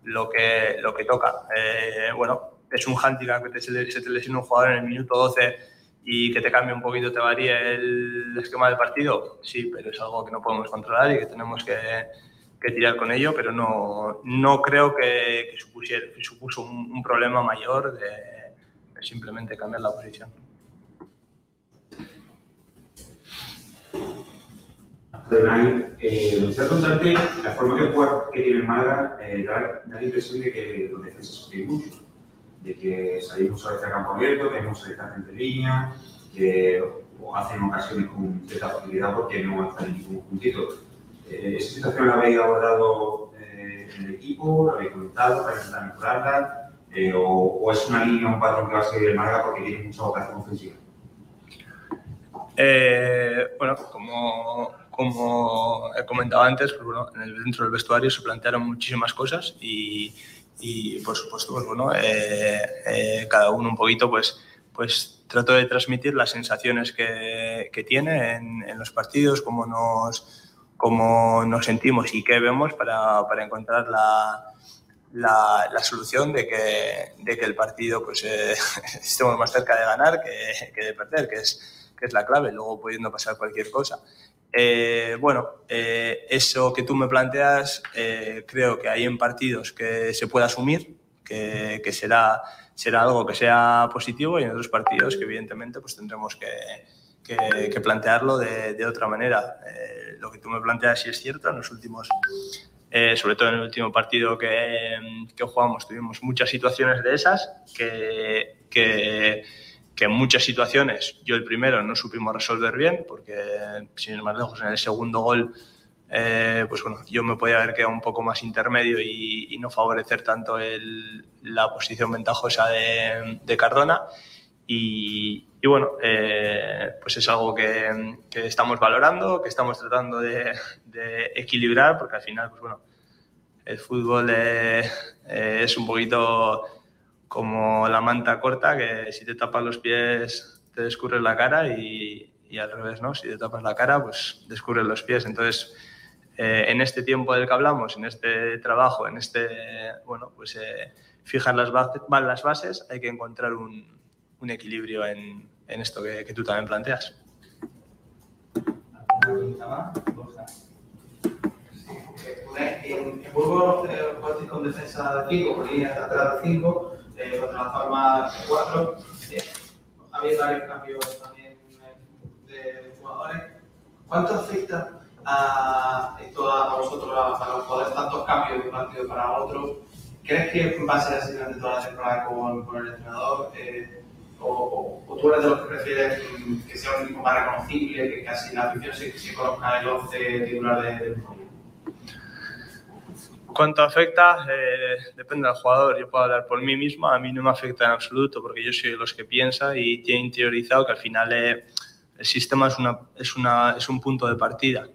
lo que, lo que toca. Eh, bueno, es un handicap que te, se te lesiona un jugador en el minuto 12 y que te cambie un poquito, te varíe el esquema del partido, sí, pero es algo que no podemos controlar y que tenemos que, que tirar con ello, pero no, no creo que, que, supusiera, supuso un, un, problema mayor de, de simplemente cambiar la posición. Eh, me gustaría preguntarte la forma de jugar que tiene Málaga, eh, da, da, la impresión de que los defensas sufren mucho de que salimos a veces a campo abierto, tenemos a gente en línea, que hacen ocasiones con cierta facilidad porque no están en ningún puntito. Eh, ¿Esa situación la habéis abordado eh, en el equipo? ¿La habéis comentado para intentar mejorarla? Eh, o, o es una línea, un patrón que va a seguir el Málaga porque tiene mucha vocación ofensiva? Eh, bueno, como, como he comentado antes, pues bueno, dentro del vestuario se plantearon muchísimas cosas y, y, por supuesto, pues bueno, eh, eh, cada uno un poquito, pues, pues trato de transmitir las sensaciones que, que tiene en, en los partidos, cómo nos, cómo nos sentimos y qué vemos para, para encontrar la, la, la solución de que, de que el partido pues, eh, estemos más cerca de ganar que, que de perder, que es, que es la clave, luego pudiendo pasar cualquier cosa. Eh, bueno, eh, eso que tú me planteas, eh, creo que hay en partidos que se puede asumir, que, que será, será algo que sea positivo y en otros partidos que evidentemente pues tendremos que, que- plantearlo de, de otra manera. Lo que tú me planteas sí es cierto, en los últimos, sobre todo en el último partido que jugamos, tuvimos muchas situaciones de esas que, que, en muchas situaciones, yo el primero no supimos resolver bien, porque sin ir más lejos, en el segundo gol, eh, pues bueno, yo me podía haber quedado un poco más intermedio y, no favorecer tanto la posición ventajosa de, Cardona. Y, bueno, eh, pues es algo que, estamos valorando, que estamos tratando de, equilibrar, porque al final, pues bueno, el fútbol eh, es un poquito como la manta corta, que si te tapas los pies te descubres la cara y, al revés, ¿no? Si te tapas la cara, pues descubres los pies. Entonces, eh, en este tiempo del que hablamos, en este trabajo, en este, bueno, pues eh, fijar las bases, las bases, hay que encontrar un, equilibrio en, esto que, que tú también planteas. Eh, En, jugasteis con defensa de 5, con líneas de atrás de 5, contra la forma de 4. Eh, había varios cambios también eh, de jugadores. ¿Cuánto afecta a esto a, vosotros, a, los jugadores, tantos cambios de un partido para otro? ¿Crees que va a ser así durante toda la temporada con, el entrenador? Eh, o, tú eres de los que prefieres que sea un equipo más reconocible, que casi la afición se, se conozca el 11 titular de- del ¿Cuánto afecta? Eh, depende del jugador. Yo puedo hablar por mí mismo. A mí no me afecta en absoluto porque yo soy de los que piensa y tiene interiorizado que al final eh, el sistema es, una, es, una, es un punto de partida.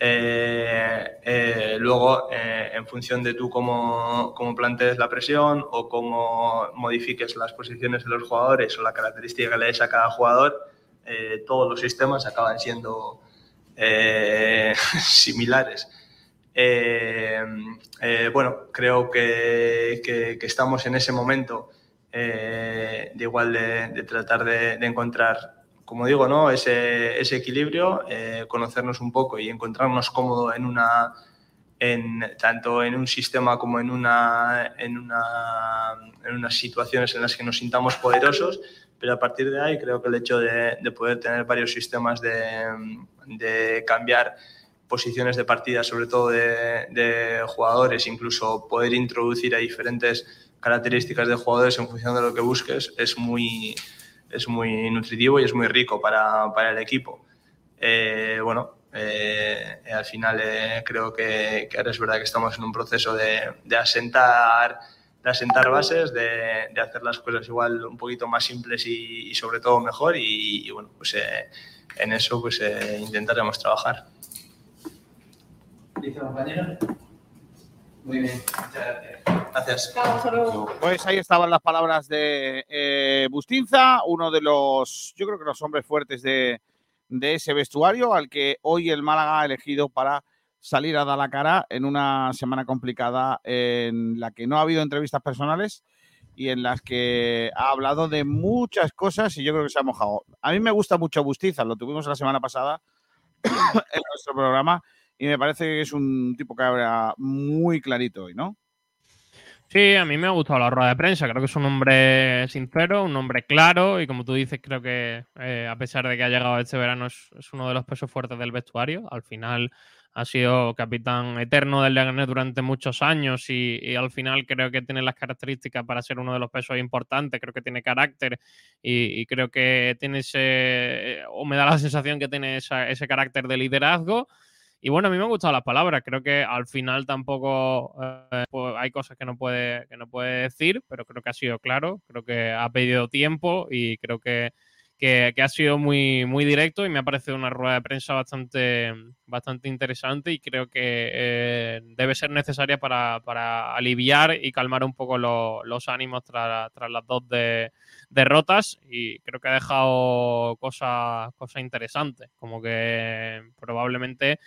Eh, eh, luego, eh, en función de tú cómo, cómo plantees la presión o cómo modifiques las posiciones de los jugadores o la característica que le des a cada jugador, eh, todos los sistemas acaban siendo similares. Eh, eh, bueno, creo que, que- estamos en ese momento eh, de igual de, tratar de, encontrar, como digo, ¿no? ese, ese equilibrio, conocernos un poco y encontrarnos cómodo en una, en, tanto en un sistema como en, una, en, una, en unas situaciones en las que nos sintamos poderosos, pero a partir de ahí creo que el hecho de, de poder tener varios sistemas de, de cambiar posiciones de partida, sobre todo de, de jugadores, incluso poder introducir a diferentes características de jugadores en función de lo que busques, es muy, es muy nutritivo y es muy rico para, para el equipo. Eh, bueno, eh, al final eh, creo que, que ahora es verdad que estamos en un proceso de, de asentar de asentar bases, de, de hacer las cosas igual un poquito más simples y, y sobre todo mejor y, y bueno, pues eh, en eso pues eh, intentaremos trabajar. Muy bien, muchas gracias. Gracias. Pues ahí estaban las palabras de eh, Bustinza, uno de los, yo creo que los hombres fuertes de, de ese vestuario, al que hoy el Málaga ha elegido para salir a dar la cara en una semana complicada en la que no ha habido entrevistas personales y en las que ha hablado de muchas cosas y yo creo que se ha mojado. A mí me gusta mucho Bustinza, lo tuvimos la semana pasada en nuestro programa y me parece que es un tipo que habla muy clarito hoy, ¿no? Sí, a mí me ha gustado la rueda de prensa. Creo que es un hombre sincero, un hombre claro y como tú dices, creo que eh, a pesar de que ha llegado este verano es, uno de los pesos fuertes del vestuario. Al final ha sido capitán eterno del Leganés durante muchos años y, al final creo que tiene las características para ser uno de los pesos importantes. Creo que tiene carácter y, creo que tiene ese, o me da la sensación que tiene ese carácter de liderazgo. Y bueno, a mí me han gustado las palabras. Creo que al final tampoco eh, pues hay cosas que no, puede, que no puede decir, pero creo que ha sido claro. Creo que ha pedido tiempo y creo que, que, ha sido muy, muy directo y me ha parecido una rueda de prensa bastante, bastante interesante y creo que eh, debe ser necesaria para, para aliviar y calmar un poco lo- los ánimos tras, tras las dos de- derrotas y creo que ha dejado cosas cosas interesantes, como que probablemente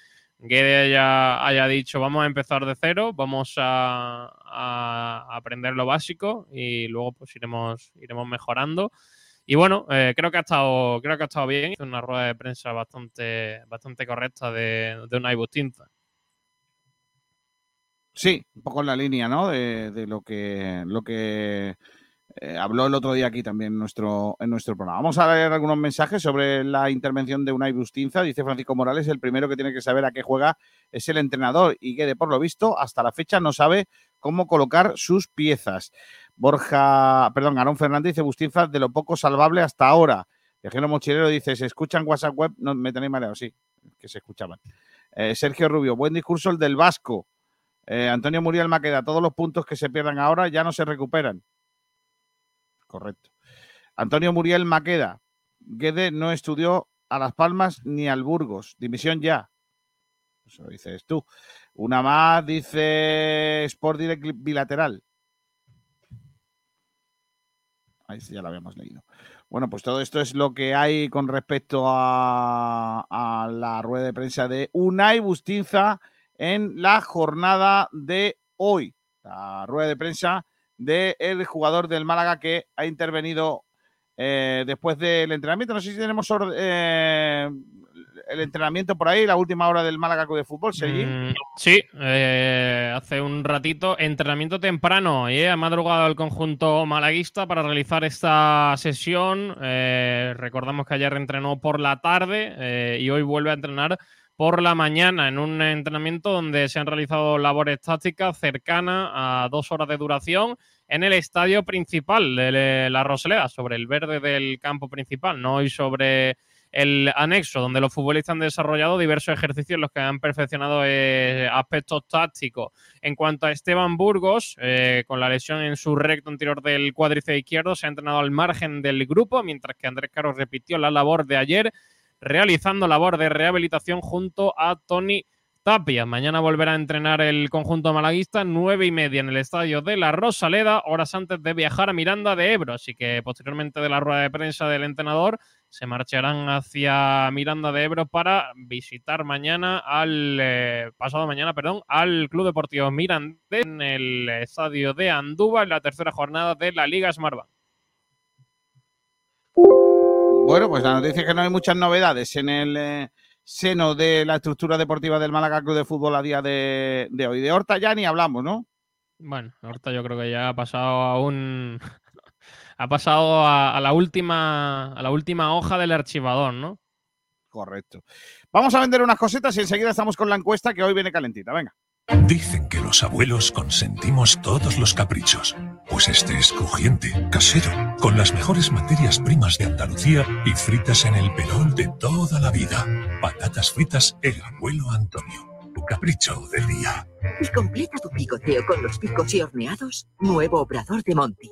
Guede haya, haya dicho vamos a empezar de cero, vamos a, aprender lo básico y luego pues iremos, iremos mejorando. Y bueno, eh, creo que ha estado, creo que ha estado bien. Es una rueda de prensa bastante, bastante correcta de, de Unai Bustinza. Sí, un poco en la línea, ¿no? De, de lo que, lo que eh, habló el otro día aquí también en nuestro, en nuestro programa. Vamos a leer algunos mensajes sobre la intervención de Unai Bustinza. Dice Francisco Morales, el primero que tiene que saber a qué juega es el entrenador y que, de por lo visto, hasta la fecha no sabe cómo colocar sus piezas. Borja, perdón, Aarón Fernández dice Bustinza de lo poco salvable hasta ahora. Viajero Mochilero dice, ¿se escuchan WhatsApp web? No, me tenéis mareado, sí, que se escuchaban. Eh, Sergio Rubio, buen discurso el del Vasco. Eh, Antonio Muriel Maqueda, todos los puntos que se pierdan ahora ya no se recuperan. Correcto. Antonio Muriel Maqueda, Guede no estudió a Las Palmas ni al Burgos. Dimisión ya. Eso lo dices tú. Una más dice Sport Direct bilateral. Ahí sí ya lo habíamos leído. Bueno, pues todo esto es lo que hay con respecto a, la rueda de prensa de Unai Bustinza en la jornada de hoy. La rueda de prensa del jugador del Málaga que ha intervenido eh, después del entrenamiento. No sé si tenemos eh, el entrenamiento por ahí, la última hora del Málaga de Fútbol, Sergi. Mm, sí, eh, hace un ratito, entrenamiento temprano. Y ha madrugado el conjunto malaguista para realizar esta sesión. Eh, recordamos que ayer entrenó por la tarde eh, y hoy vuelve a entrenar por la mañana en un entrenamiento donde se han realizado labores tácticas cercanas a dos horas de duración en el estadio principal de la Rosaleda, sobre el verde del campo principal, no hoy sobre el anexo, donde los futbolistas han desarrollado diversos ejercicios en los que han perfeccionado eh, aspectos tácticos. En cuanto a Esteban Burgos, eh, con la lesión en su recto anterior del cuádriceps izquierdo, se ha entrenado al margen del grupo, mientras que Andrés Caro repitió la labor de ayer, realizando labor de rehabilitación junto a Tony Tapia. Mañana volverá a entrenar el conjunto malaguista, nueve y media en el estadio de la Rosaleda, horas antes de viajar a Miranda de Ebro. Así que posteriormente de la rueda de prensa del entrenador, se marcharán hacia Miranda de Ebro para visitar mañana al eh, pasado mañana, perdón, al Club Deportivo Mirandés en el estadio de Andúba en la tercera jornada de la Liga Smartbank. Bueno, pues la noticia es que no hay muchas novedades en el eh, seno de la estructura deportiva del Málaga Club de Fútbol a día de, de hoy. De Horta ya ni hablamos, ¿no? Bueno, ahorita yo creo que ya ha pasado a un ha pasado a, a la última a la última hoja del archivador, ¿no? Correcto. Vamos a vender unas cositas y enseguida estamos con la encuesta que hoy viene calentita. Venga. Dicen que los abuelos consentimos todos los caprichos. Pues este es crujiente, casero, con las mejores materias primas de Andalucía y fritas en el perol de toda la vida. Patatas fritas El Abuelo Antonio. Tu capricho del día. Y completa tu picoteo con los picos y horneados, nuevo obrador de Monty.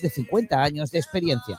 de 50 años de experiencia.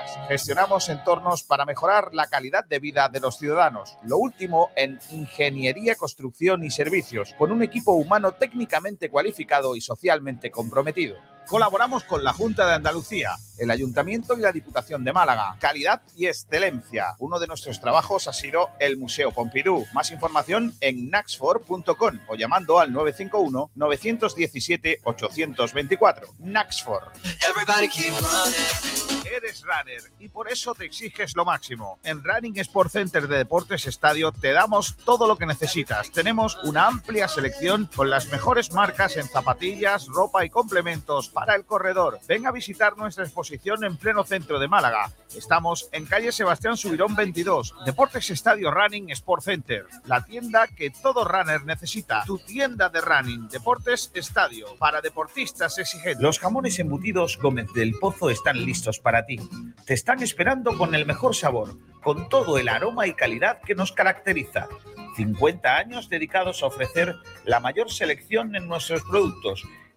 Gestionamos entornos para mejorar la calidad de vida de los ciudadanos. Lo último en ingeniería, construcción y servicios, con un equipo humano técnicamente cualificado y socialmente comprometido. Colaboramos con la Junta de Andalucía, el Ayuntamiento y la Diputación de Málaga. Calidad y excelencia. Uno de nuestros trabajos ha sido el Museo Pompidou. Más información en naxfor.com o llamando al 951 917 824. Naxfor. Eres runner y por eso te exiges lo máximo. En Running Sport Center de Deportes Estadio te damos todo lo que necesitas. Tenemos una amplia selección con las mejores marcas en zapatillas, ropa y complementos para el corredor. Ven a visitar nuestra exposición en pleno centro de Málaga. Estamos en calle Sebastián Subirón 22, Deportes Estadio Running Sport Center, la tienda que todo runner necesita. Tu tienda de running, Deportes Estadio, para deportistas exigentes. Los jamones embutidos Gómez del Pozo están listos para ti. Te están esperando con el mejor sabor, con todo el aroma y calidad que nos caracteriza. 50 años dedicados a ofrecer la mayor selección en nuestros productos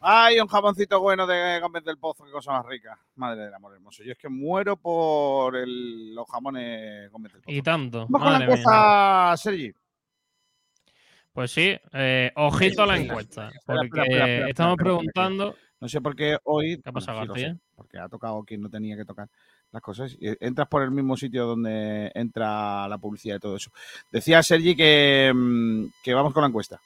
Ay, un jamoncito bueno de Gómez del Pozo, qué cosa más rica. Madre del amor hermoso. Yo es que muero por el- los jamones Gómez del Pozo. Y tanto. Vamos con la encuesta, Sergi. Pues sí, eh, ojito a la encuesta. Porque espera, espera, espera, estamos preguntando. No sé por qué hoy. ¿Qué ha pasado, bueno, sí lo García? sé, porque ha tocado quien no tenía que tocar las cosas. Y Entras por el mismo sitio donde entra la publicidad y todo eso. Decía Sergi que, mm, que vamos con la encuesta.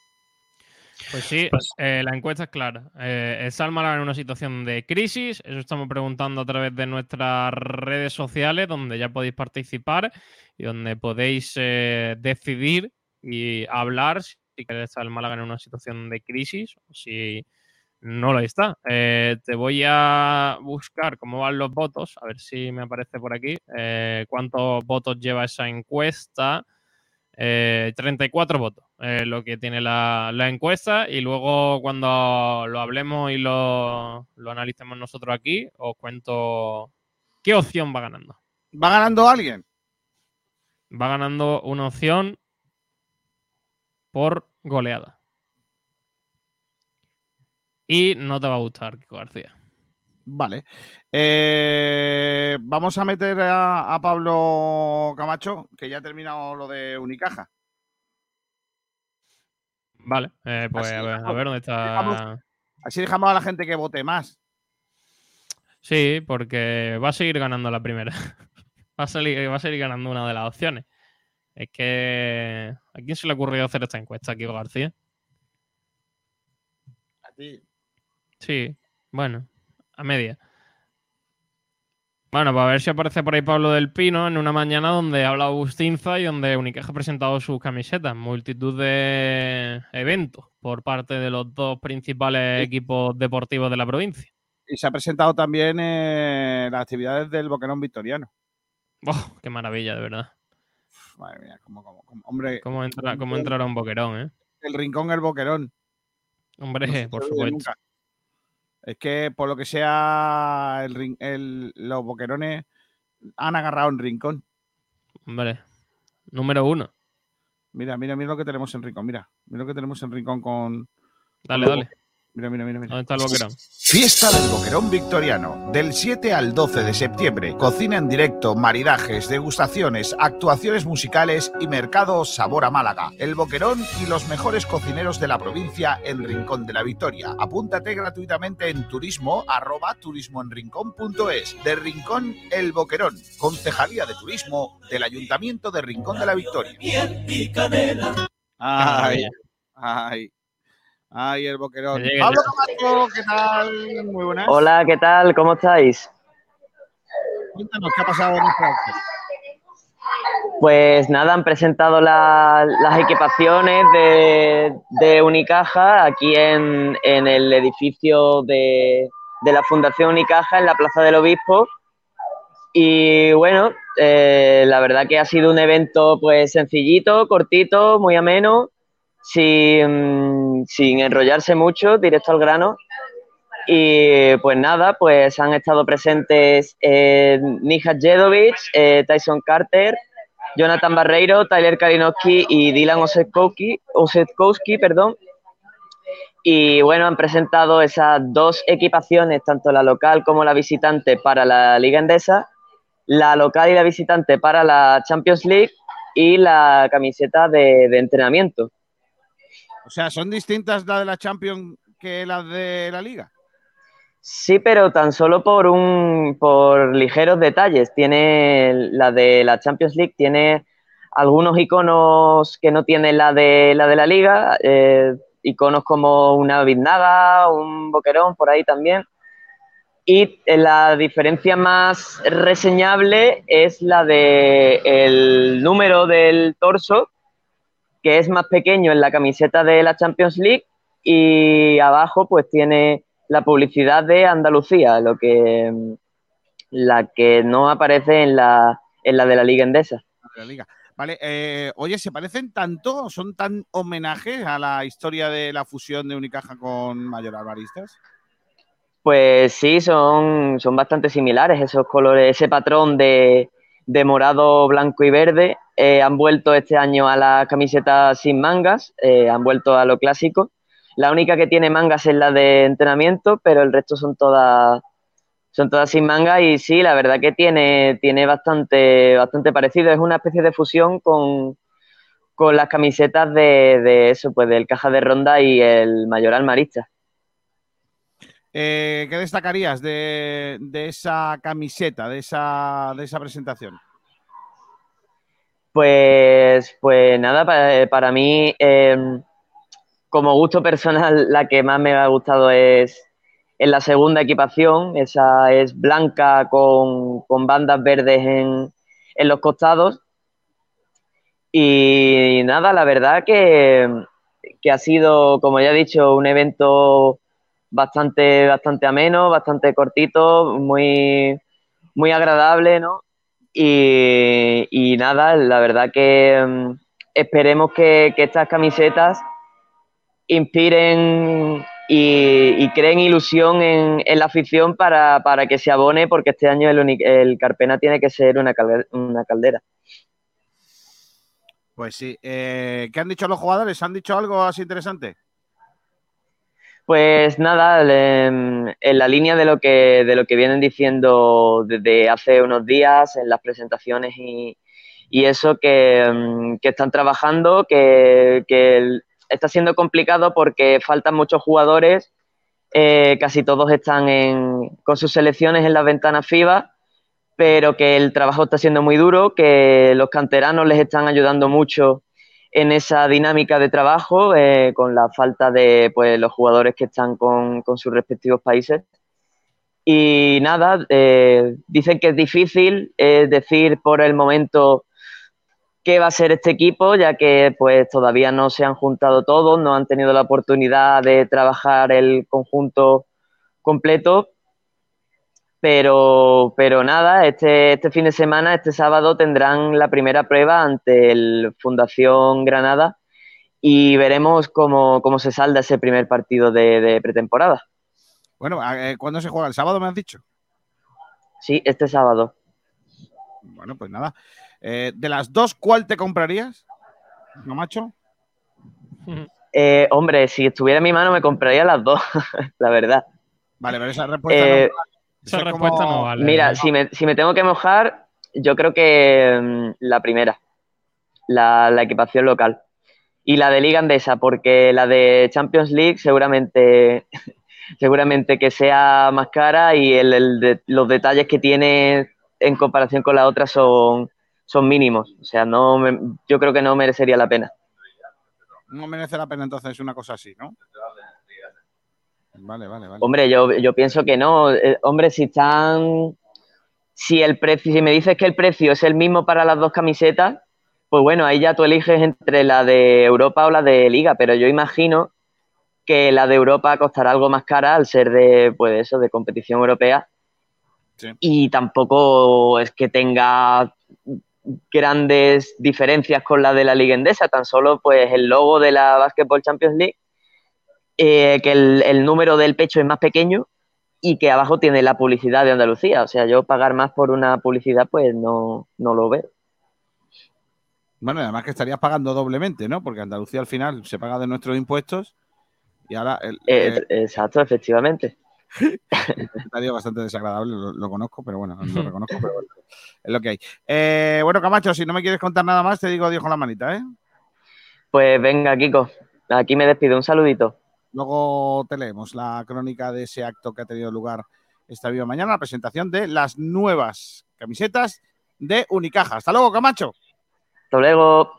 Pues sí, eh, la encuesta es clara. Eh, ¿Está el Málaga en una situación de crisis? Eso estamos preguntando a través de nuestras redes sociales, donde ya podéis participar y donde podéis eh, decidir y hablar si queréis estar el Málaga en una situación de crisis o si no lo está. Eh, te voy a buscar cómo van los votos, a ver si me aparece por aquí. ¿Cuántos votos lleva esa encuesta? Eh, 34 votos, eh, lo que tiene la, la encuesta. Y luego, cuando lo hablemos y lo, lo analicemos nosotros aquí, os cuento qué opción va ganando. ¿Va ganando alguien? Va ganando una opción por goleada. Y no te va a gustar, Kiko García. Vale. Eh, vamos a meter a, a Pablo Camacho, que ya ha terminado lo de Unicaja. Vale, eh, pues Así a ver, a dejamos- ver dónde está. dejamos- Así dejamos a la gente que vote más. Sí, porque va a seguir ganando la primera. va, a salir, va a seguir ganando una de las opciones. Es que. ¿A quién se le ha ocurrido hacer esta encuesta, Kiko García? A ti. Sí, bueno, a media. Bueno, pues a ver si aparece por ahí Pablo del Pino en una mañana donde habla Agustinza y donde Unicaja ha presentado sus camisetas. Multitud de eventos por parte de los dos principales equipos deportivos de la provincia. Y se ha presentado también eh, las actividades del Boquerón Victoriano. Oh, ¡Qué maravilla, de verdad! Madre mía, cómo, cómo, cómo- hombre. ¿Cómo, entra, cómo entrar a un boquerón, eh? El rincón, el boquerón. Hombre, No por supuesto. nunca. Es que por lo que sea, el, el- los boquerones han agarrado en rincón. Hombre, número uno. Mira, mira, mira lo que tenemos en rincón. Mira, mira lo que tenemos en rincón con. Dale, con dale. Mira, mira, mira. ¿Dónde está el boquerón? Fiesta del Boquerón Victoriano, del 7 al 12 de septiembre. Cocina en directo, maridajes, degustaciones, actuaciones musicales y mercado Sabor a Málaga. El Boquerón y los mejores cocineros de la provincia en Rincón de la Victoria. Apúntate gratuitamente en turismo arroba turismoenrincón.es. De Rincón El Boquerón, Concejalía de Turismo del Ayuntamiento de Rincón de la Victoria. Ay, ay, ay, el boquerón. Pablo. Camacho, ¿qué tal? Muy buenas. Hola, ¿qué tal? ¿Cómo estáis? Cuéntanos qué ha pasado en este acto. Pues nada, han presentado la- las equipaciones de, de Unicaja aquí en, en el edificio de, de la Fundación Unicaja, en la Plaza del Obispo. Y bueno, eh, la verdad que ha sido un evento pues sencillito, cortito, muy ameno, sin, enrollarse mucho, directo al grano. Y pues nada, pues han estado presentes eh, Nija Jedovic, eh, Tyson Carter, Jonathan Barreiro, Tyler Kalinowski y Dylan Osetkowski, Osetkowski, perdón. Y bueno, han presentado esas dos equipaciones, tanto la local como la visitante para la Liga Endesa, la local y la visitante para la Champions League y la camiseta de entrenamiento. O sea, ¿son distintas las de la Champions que las de la Liga? Sí, pero tan solo por un por ligeros detalles. Tiene la de la Champions League tiene algunos iconos que no tiene la de la de la Liga, eh, iconos como una biznaga, un boquerón por ahí también. Y eh, la diferencia más reseñable es la de el número del torso, que es más pequeño en la camiseta de la Champions League y abajo pues tiene la publicidad de Andalucía, lo que mm, la que no aparece en la, en la de la Liga Endesa. De la Liga. Vale, eh, oye, ¿se parecen tanto? ¿Son tan homenajes a la historia de la fusión de Unicaja con Mayor Alvaristas? Pues sí, son, son bastante similares esos colores, ese patrón de, de morado, blanco y verde. Eh, han vuelto este año a las camisetas sin mangas, eh, han vuelto a lo clásico. La única que tiene mangas es la de entrenamiento, pero el resto son todas son todas sin manga y sí, la verdad que tiene, tiene bastante, bastante parecido. Es una especie de fusión con, con las camisetas de, de eso, pues del Caja de Ronda y el Mayoral Marista. Eh, ¿Qué destacarías de, de esa camiseta, de esa, de esa presentación? Pues, pues nada, para, para mí, eh, como gusto personal, la que más me ha gustado es, es la segunda equipación. Esa es blanca con, con bandas verdes en, en los costados. Y nada, la verdad que, que ha sido, como ya he dicho, un evento bastante, bastante ameno, bastante cortito, muy, muy agradable, ¿no? Y, nada, la verdad que mm, esperemos que, estas camisetas inspiren y, creen ilusión en, la afición para, para que se abone, porque este año el, Carpena tiene que ser una caldera. Pues sí. Eh, ¿Qué han dicho los jugadores? ¿Han dicho algo así interesante? Pues nada, en la línea de lo que de lo que vienen diciendo desde hace unos días en las presentaciones y, y eso que, mm, que están trabajando, que, que está siendo complicado porque faltan muchos jugadores, eh, casi todos están en- con sus selecciones en las ventanas FIBA, pero que el trabajo está siendo muy duro, que los canteranos les están ayudando mucho en esa dinámica de trabajo, eh, con la falta de pues, los jugadores que están con, con sus respectivos países. Y nada, eh, dicen que es difícil decir por el momento qué va a ser este equipo, ya que pues todavía no se han juntado todos, no han tenido la oportunidad de trabajar el conjunto completo. Pero, pero nada, este, este fin de semana, este sábado, tendrán la primera prueba ante el Fundación Granada y veremos cómo, cómo se salda ese primer partido de, de pretemporada. Bueno, eh, ¿cuándo se juega? ¿El sábado me has dicho? Sí, este sábado. Bueno, pues nada. Eh, de las dos, ¿cuál te comprarías? ¿No, macho? Eh, hombre, si estuviera en mi mano me compraría las dos, la verdad. Vale, pero esa respuesta Eh, no, Esa respuesta como- no vale. Mira, si me, si me tengo que mojar, yo creo que mm, la primera, la, la equipación local. Y la de Liga Andesa, porque la de Champions League seguramente, seguramente que sea más cara y el- el de- los detalles que tiene en comparación con la otra son, son mínimos. O sea, no me- yo creo que no merecería la pena. no merece la pena entonces una cosa así, ¿no? Vale, vale, vale. Hombre, yo, yo pienso que no. Eh, hombre, si están. Si el precio, si me dices que el precio es el mismo para las dos camisetas, pues bueno, ahí ya tú eliges entre la de Europa o la de Liga, pero yo imagino que la de Europa costará algo más cara al ser de, pues eso, de competición europea. Y tampoco es que tenga grandes diferencias con la de la Liga Endesa, tan solo pues el logo de la Basketball Champions League eh, que el, el número del pecho es más pequeño y que abajo tiene la publicidad de Andalucía. O sea, yo pagar más por una publicidad, pues no, no lo veo. Bueno, además que estarías pagando doblemente, ¿no? Porque Andalucía al final se paga de nuestros impuestos y ahora el, Eh, exacto, efectivamente. comentario bastante desagradable, lo, lo conozco, pero bueno, lo reconozco, pero bueno, es lo que hay. Eh, bueno, Camacho, si no me quieres contar nada más, te digo adiós con la manita, ¿eh? Pues venga, Kiko, aquí me despido. Un saludito. Luego te leemos la crónica de ese acto que ha tenido lugar esta viva mañana, la presentación de las nuevas camisetas de Unicaja. Hasta luego, Camacho. Hasta luego.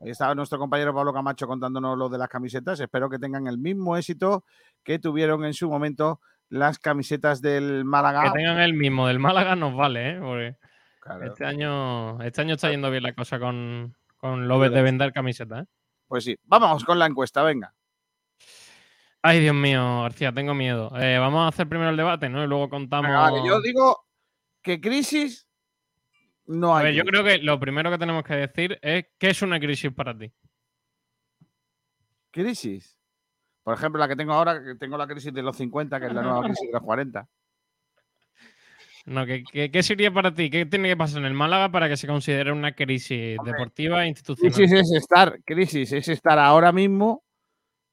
Ahí estaba nuestro compañero Pablo Camacho contándonos lo de las camisetas. Espero que tengan el mismo éxito que tuvieron en su momento las camisetas del Málaga. Que tengan el mismo del Málaga nos vale, ¿eh? Porque este, año, este año está yendo bien la cosa con, con lo de vender camisetas, ¿eh? Pues sí, vamos con la encuesta, venga. Ay, Dios mío, García, tengo miedo. Eh, vamos a hacer primero el debate, ¿no? Y luego contamos. Vale, yo digo que crisis no A hay. ver, yo creo que lo primero que tenemos que decir es qué es una crisis para ti. ¿Crisis? Por ejemplo, la que tengo ahora, que tengo la crisis de los 50, que es la nueva crisis de los 40. No, ¿qué, qué, qué sería para ti? ¿Qué tiene que pasar en el Málaga para que se considere una crisis deportiva e institucional? Crisis es estar, crisis es estar ahora mismo,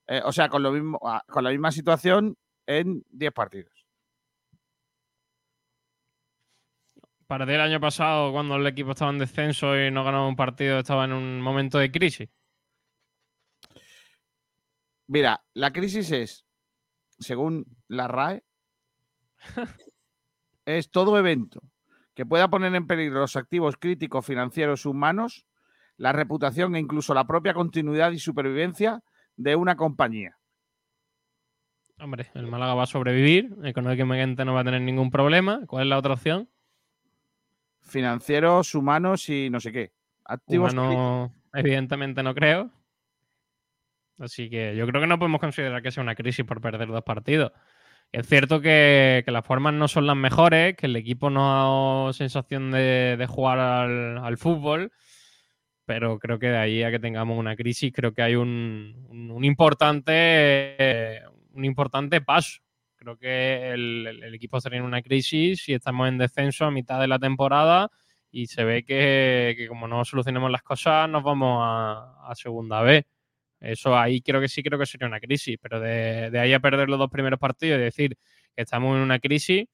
eh, o sea, con, lo mismo, ah, con la misma situación en 10 partidos. Para ti el año pasado, cuando el equipo estaba en descenso y no ganaba un partido, estaba en un momento de crisis. Mira, la crisis es, según la RAE, es todo evento que pueda poner en peligro los activos críticos financieros humanos, la reputación e incluso la propia continuidad y supervivencia de una compañía. Hombre, el Málaga va a sobrevivir, económicamente no va a tener ningún problema. ¿Cuál es la otra opción? Financieros, humanos y no sé qué. Activos Humano, evidentemente no creo. Así que yo creo que no podemos considerar que sea una crisis por perder dos partidos. Es cierto que, que las formas no son las mejores, que el equipo no ha dado sensación de, de jugar al, al fútbol, pero creo que de ahí a que tengamos una crisis, creo que hay un, un- importante, un importante paso. Creo que el, equipo está en una crisis y estamos en descenso a mitad de la temporada y se ve que, que como no solucionemos las cosas nos vamos a, a segunda vez. Eso ahí creo que sí, creo que sería una crisis, pero de, de ahí a perder los dos primeros partidos y decir que estamos en una crisis,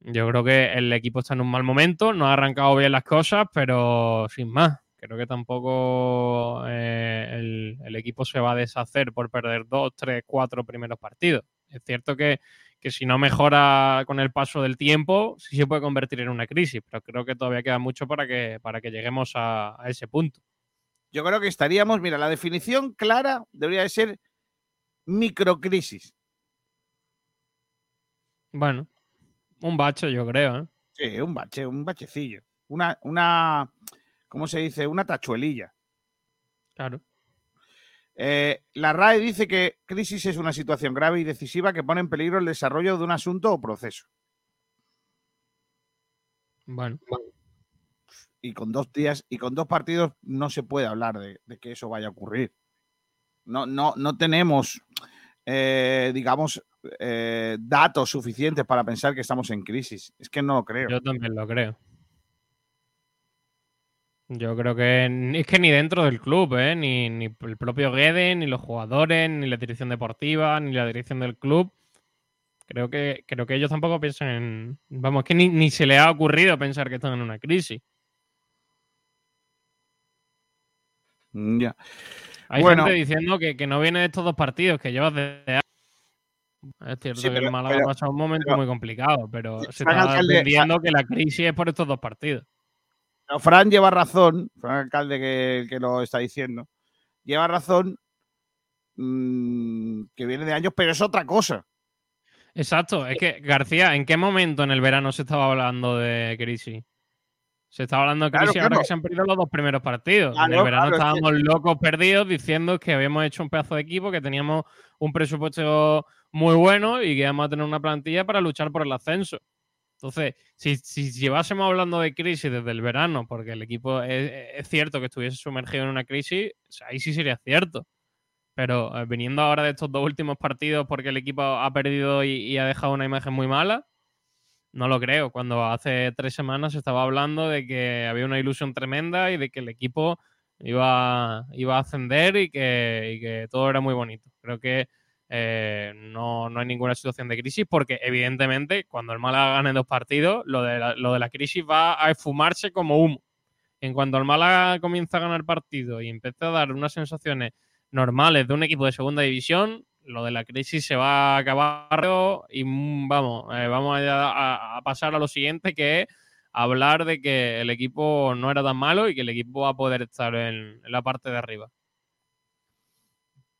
yo creo que el equipo está en un mal momento, no ha arrancado bien las cosas, pero sin más. Creo que tampoco eh, el, el equipo se va a deshacer por perder dos, tres, cuatro primeros partidos. Es cierto que, que si no mejora con el paso del tiempo, sí se puede convertir en una crisis, pero creo que todavía queda mucho para que, para que lleguemos a, a ese punto. Yo creo que estaríamos, mira, la definición clara debería de ser microcrisis. Bueno, Un bache, yo creo, ¿eh? Sí, un bache, un bachecillo. Una, una, ¿cómo se dice? Una tachuelilla. Claro. Eh, la RAE dice que crisis es una situación grave y decisiva que pone en peligro el desarrollo de un asunto o proceso. Bueno. Y con dos días y con dos partidos no se puede hablar de, de que eso vaya a ocurrir. No, no, no tenemos, eh, digamos, eh, datos suficientes para pensar que estamos en crisis. Es que no lo creo. Yo también lo creo. Yo creo que es que ni dentro del club, ¿eh? ni, ni el propio Guede, ni los jugadores, ni la dirección deportiva, ni la dirección del club. Creo que, creo que ellos tampoco piensan en. Vamos, es que ni, ni se les ha ocurrido pensar que están en una crisis. Mm, Ya. Hay Bueno. gente diciendo que, que no viene de estos dos partidos, que llevas desde. Es cierto Sí, que el Málaga ha pasado un momento pero- muy complicado, pero se está entendiendo que la crisis es por estos dos partidos. Pero Fran lleva razón, Fran alcalde que, que lo está diciendo, lleva razón mm, que viene de años, pero es otra cosa. Exacto, es que García, ¿en qué momento en el verano se estaba hablando de crisis? Se estaba hablando de Claro, crisis ahora claro. que se han perdido los dos primeros partidos. en el verano estábamos locos perdidos diciendo que habíamos hecho un pedazo de equipo, que teníamos un presupuesto muy bueno y que íbamos a tener una plantilla para luchar por el ascenso. Entonces, si, llevásemos hablando de crisis desde el verano, porque el equipo es, es cierto que estuviese sumergido en una crisis, ahí sí sería cierto. Pero eh, viniendo ahora de estos dos últimos partidos porque el equipo ha perdido y, ha dejado una imagen muy mala, no lo creo. Cuando hace tres semanas se estaba hablando de que había una ilusión tremenda y de que el equipo iba, iba a ascender y que todo era muy bonito. Creo que eh, no, no hay ninguna situación de crisis porque evidentemente cuando el Málaga gane dos partidos, lo de la, lo de la crisis va a esfumarse como humo. En cuanto el Málaga comienza a ganar partido y empieza a dar unas sensaciones normales de un equipo de segunda división, lo de la crisis se va a acabar y mm, vamos, eh, vamos a, a- pasar a lo siguiente que es hablar de que el equipo no era tan malo y que el equipo va a poder estar en la parte de arriba.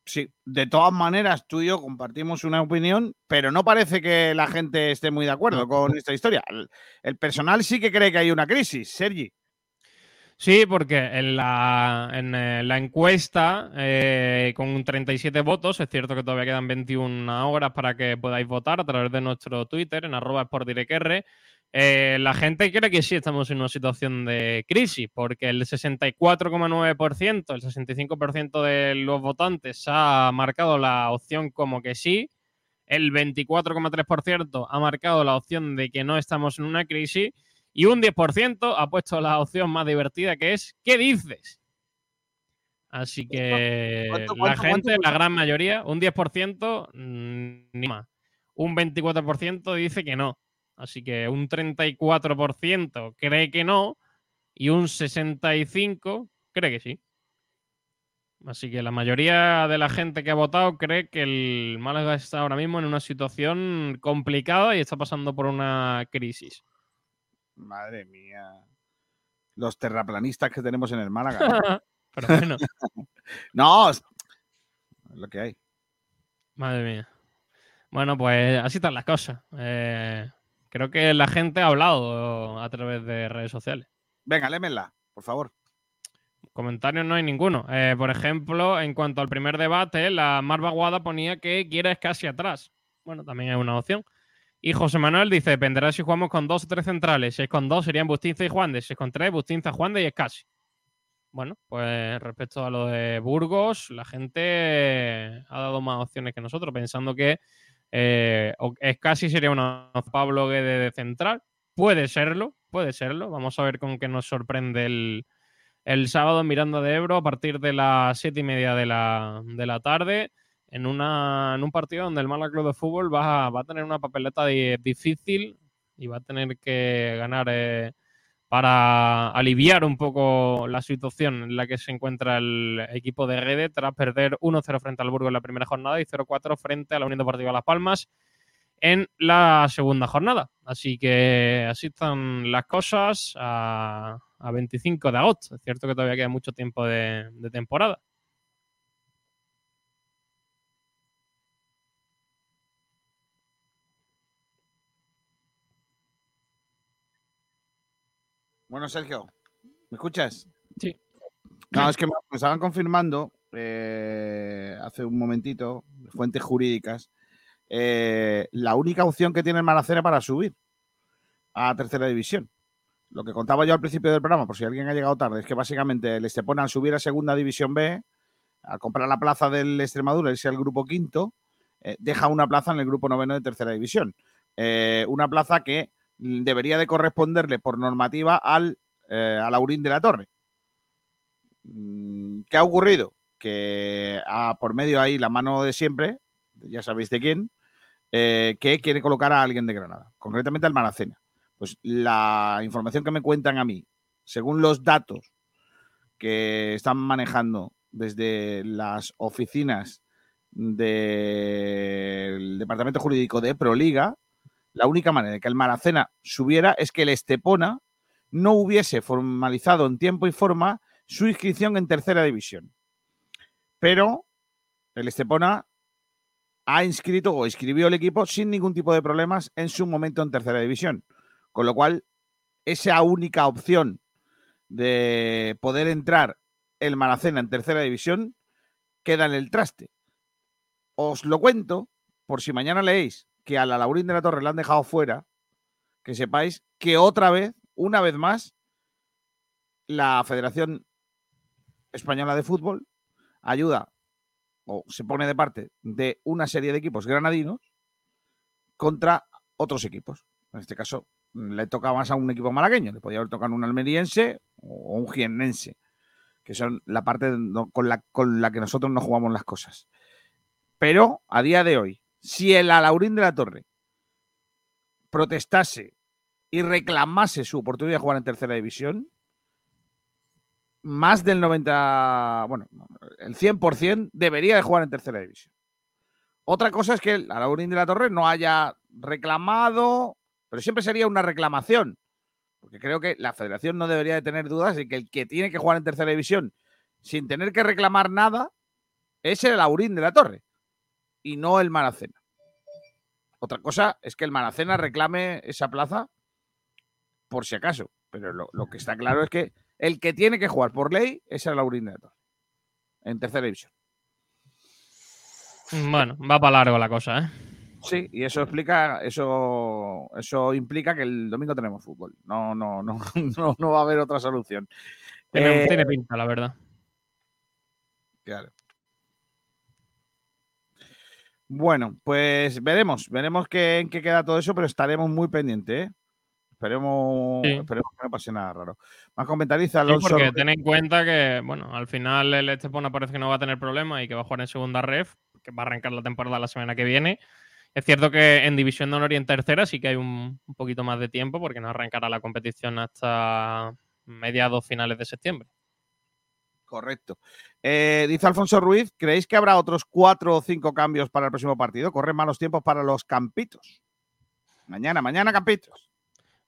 Sí, de todas maneras, tú y yo compartimos una opinión, pero no parece que la gente esté muy de acuerdo con esta historia. El, el personal sí que cree que hay una crisis, Sergi. Sí, porque en la, en, eh, la encuesta, eh, con 37 votos, es cierto que todavía quedan 21 horas para que podáis votar a través de nuestro Twitter, en arroba sportdirectr, eh, la gente cree que sí estamos en una situación de crisis, porque el 64,9%, el 65% de los votantes ha marcado la opción como que sí, el 24,3% ha marcado la opción de que no estamos en una crisis y un 10% ha puesto la opción más divertida que es ¿qué dices? Así que ¿Cuánto, la gente, cuánto? la gran mayoría, un 10% mm, ni más. Un 24% dice que no. Así que un 34% cree que no y un 65% cree que sí. Así que la mayoría de la gente que ha votado cree que el Málaga está ahora mismo en una situación complicada y está pasando por una crisis. Madre mía. Los terraplanistas que tenemos en el Málaga. Pero bueno. no, es es lo que hay. Madre mía. Bueno, pues así están las cosas. Eh, creo que la gente ha hablado a través de redes sociales. Venga, lémela, por favor. Comentarios no hay ninguno. Eh, por ejemplo, en cuanto al primer debate, la Mar Vaguada ponía que quiere es casi atrás. Bueno, también es una opción. Y José Manuel dice, dependerá si jugamos con dos o tres centrales. Si es con dos serían Bustinza y Juan de. Si es con tres, Bustinza, Juan de y Escasi. Bueno, pues respecto a lo de Burgos, la gente ha dado más opciones que nosotros, pensando que eh, o- Escasi sería una Pablo Guede de central. Puede serlo, puede serlo. Vamos a ver con qué nos sorprende el, el sábado Miranda de Ebro a partir de las siete y media de la, de la tarde en, una, en un partido donde el Málaga Club de Fútbol va a, va a tener una papeleta di- difícil y va a tener que ganar eh, para aliviar un poco la situación en la que se encuentra el equipo de Rede tras perder 1-0 frente al Burgos en la primera jornada y 0-4 frente a la Unión Deportiva Las Palmas en la segunda jornada. Así que así están las cosas a, a 25 de agosto. Es cierto que todavía queda mucho tiempo de temporada. Bueno, Sergio, ¿me escuchas? Sí. No, es que me estaban confirmando eh, hace un momentito, fuentes jurídicas, eh, la única opción que tiene el Maracena para subir a tercera división. Lo que contaba yo al principio del programa, por si alguien ha llegado tarde, es que básicamente el Estepona al subir a segunda división B, al comprar la plaza del Extremadura, irse al grupo quinto, eh, deja una plaza en el grupo noveno de tercera división. Una plaza que debería de corresponderle por normativa al, eh, de la Torre. Mm, ¿Qué ha ocurrido? Que por medio ahí la mano de siempre, ya sabéis de quién, eh, que quiere colocar a alguien de Granada, concretamente al Maracena. Pues la información que me cuentan a mí, según los datos que están manejando desde las oficinas del Departamento Jurídico de Proliga, la única manera de que el Maracena subiera es que el Estepona no hubiese formalizado en tiempo y forma su inscripción en tercera división. Pero el Estepona ha inscrito o inscribió el equipo sin ningún tipo de problemas en su momento en tercera división. Con lo cual, esa única opción de poder entrar el Maracena en tercera división queda en el traste. Os lo cuento por si mañana leéis que a la Laurín de la Torre la han dejado fuera, que sepáis que otra vez, una vez más, la Federación Española de Fútbol ayuda o se pone de parte de una serie de equipos granadinos contra otros equipos. En este caso, le toca más a un equipo malagueño, le podía haber tocado un almeriense o un jiennense, que son la parte con la, con la que nosotros no jugamos las cosas. Pero a día de hoy, si el Alaurín de la Torre protestase y reclamase su oportunidad de jugar en tercera división, más del 90, bueno, el 100% debería de jugar en tercera división. Otra cosa es que el Alaurín de la Torre no haya reclamado, pero siempre sería una reclamación, porque creo que la federación no debería de tener dudas de que el que tiene que jugar en tercera división sin tener que reclamar nada es el Alaurín de la Torre y no el Maracena. Otra cosa es que el Maracena reclame esa plaza por si acaso, pero lo, lo que está claro es que el que tiene que jugar por ley es el Laurín de en tercera división. Bueno, va para largo la cosa, ¿eh? Sí, y eso explica, eso, eso implica que el domingo tenemos fútbol. No, no, no, no, no va a haber otra solución. Tiene, Eh, tiene pinta, la verdad. Claro. Bueno, pues veremos, veremos qué, en qué queda todo eso, pero estaremos muy pendientes, ¿eh? Esperemos, Sí. esperemos que no pase nada raro. Más comentariza Sí, Alonso. porque ten en cuenta que, bueno, al final el Estepona parece que no va a tener problema y que va a jugar en segunda ref, que va a arrancar la temporada la semana que viene. Es cierto que en División de Honor y en tercera sí que hay un, un poquito más de tiempo porque no arrancará la competición hasta mediados finales de septiembre. Correcto. Eh, dice Alfonso Ruiz, ¿creéis que habrá otros cuatro o cinco cambios para el próximo partido? Corren malos tiempos para los campitos. Mañana, mañana campitos.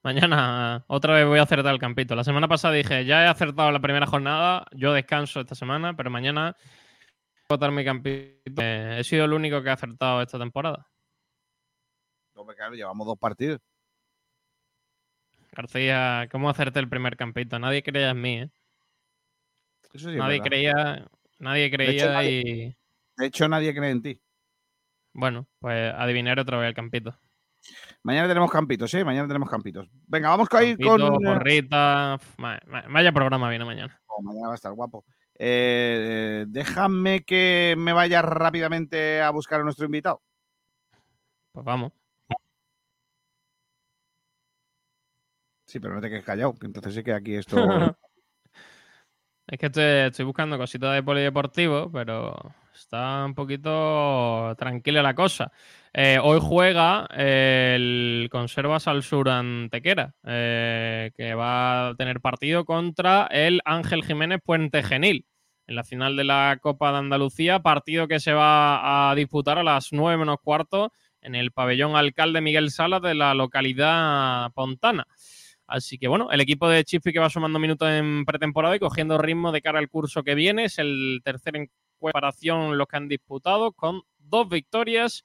Mañana otra vez voy a acertar el campito. La semana pasada dije, ya he acertado la primera jornada, yo descanso esta semana, pero mañana voy a votar mi campito. Eh, he sido el único que ha acertado esta temporada. Hombre, claro, llevamos dos partidos. García, ¿cómo acerté el primer campito? Nadie creía en mí, ¿eh? Eso sí es nadie creía, nadie De hecho, creía nadie- y De hecho, nadie cree en ti. bueno, pues adivinar otra vez el campito. Mañana tenemos campitos, ¿eh? Mañana tenemos campitos. Venga, vamos a ir Campito, con. eh, porrita, vaya programa viene mañana. Oh, mañana va a estar guapo. Eh, déjame que me vaya rápidamente a buscar a nuestro invitado. Pues vamos. Sí, pero no te quedes callado, que entonces sí que aquí esto. Es que estoy, estoy buscando cositas de polideportivo, pero está un poquito tranquila la cosa. Eh, hoy juega el Conservas al Antequera, eh, que va a tener partido contra el Ángel Jiménez Puente Genil en la final de la Copa de Andalucía, partido que se va a disputar a las 9 menos cuarto en el pabellón Alcalde Miguel Salas de la localidad pontana. Así que bueno, el equipo de Chispi que va sumando minutos en pretemporada y cogiendo ritmo de cara al curso que viene. Es el tercer en comparación los que han disputado con dos victorias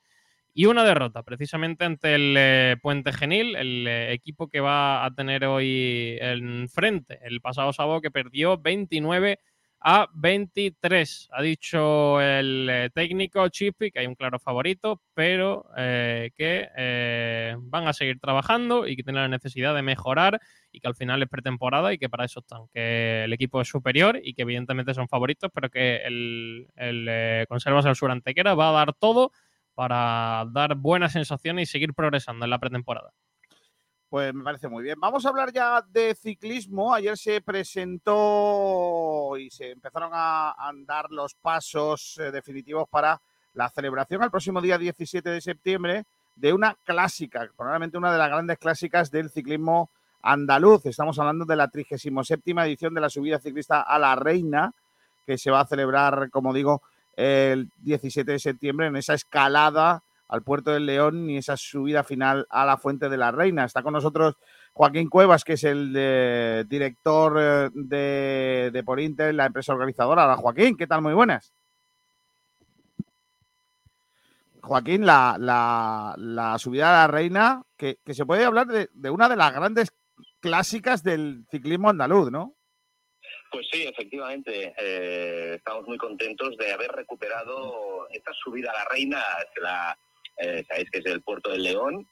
y una derrota, precisamente ante el eh, Puente Genil, el eh, equipo que va a tener hoy en frente el pasado sábado, que perdió 29 a 23. Ha dicho el eh, técnico Chippy que hay un claro favorito, pero eh, que eh, van a seguir trabajando y que tienen la necesidad de mejorar y que al final es pretemporada y que para eso están, que el equipo es superior y que evidentemente son favoritos, pero que el, el eh, Conservas del Sur Antequera va a dar todo para dar buenas sensaciones y seguir progresando en la pretemporada. Pues me parece muy bien. Vamos a hablar ya de ciclismo. Ayer se presentó y se empezaron a andar los pasos eh, definitivos para la celebración el próximo día 17 de septiembre de una clásica, probablemente una de las grandes clásicas del ciclismo andaluz. Estamos hablando de la 37 edición de la subida ciclista a la Reina, que se va a celebrar, como digo, el 17 de septiembre en esa escalada al puerto del León y esa subida final a la Fuente de la Reina. Está con nosotros Joaquín Cuevas, que es el de- director eh, de, de Por Inter, la empresa organizadora. Hola, Joaquín, ¿qué tal? Muy buenas. Joaquín, la, la- la subida a la Reina, que, que se puede hablar de, de una de las grandes clásicas del ciclismo andaluz, ¿no? Pues sí, efectivamente. eh, estamos muy contentos de haber recuperado esta subida a la Reina, la, eh, sabéis que es el Puerto del León.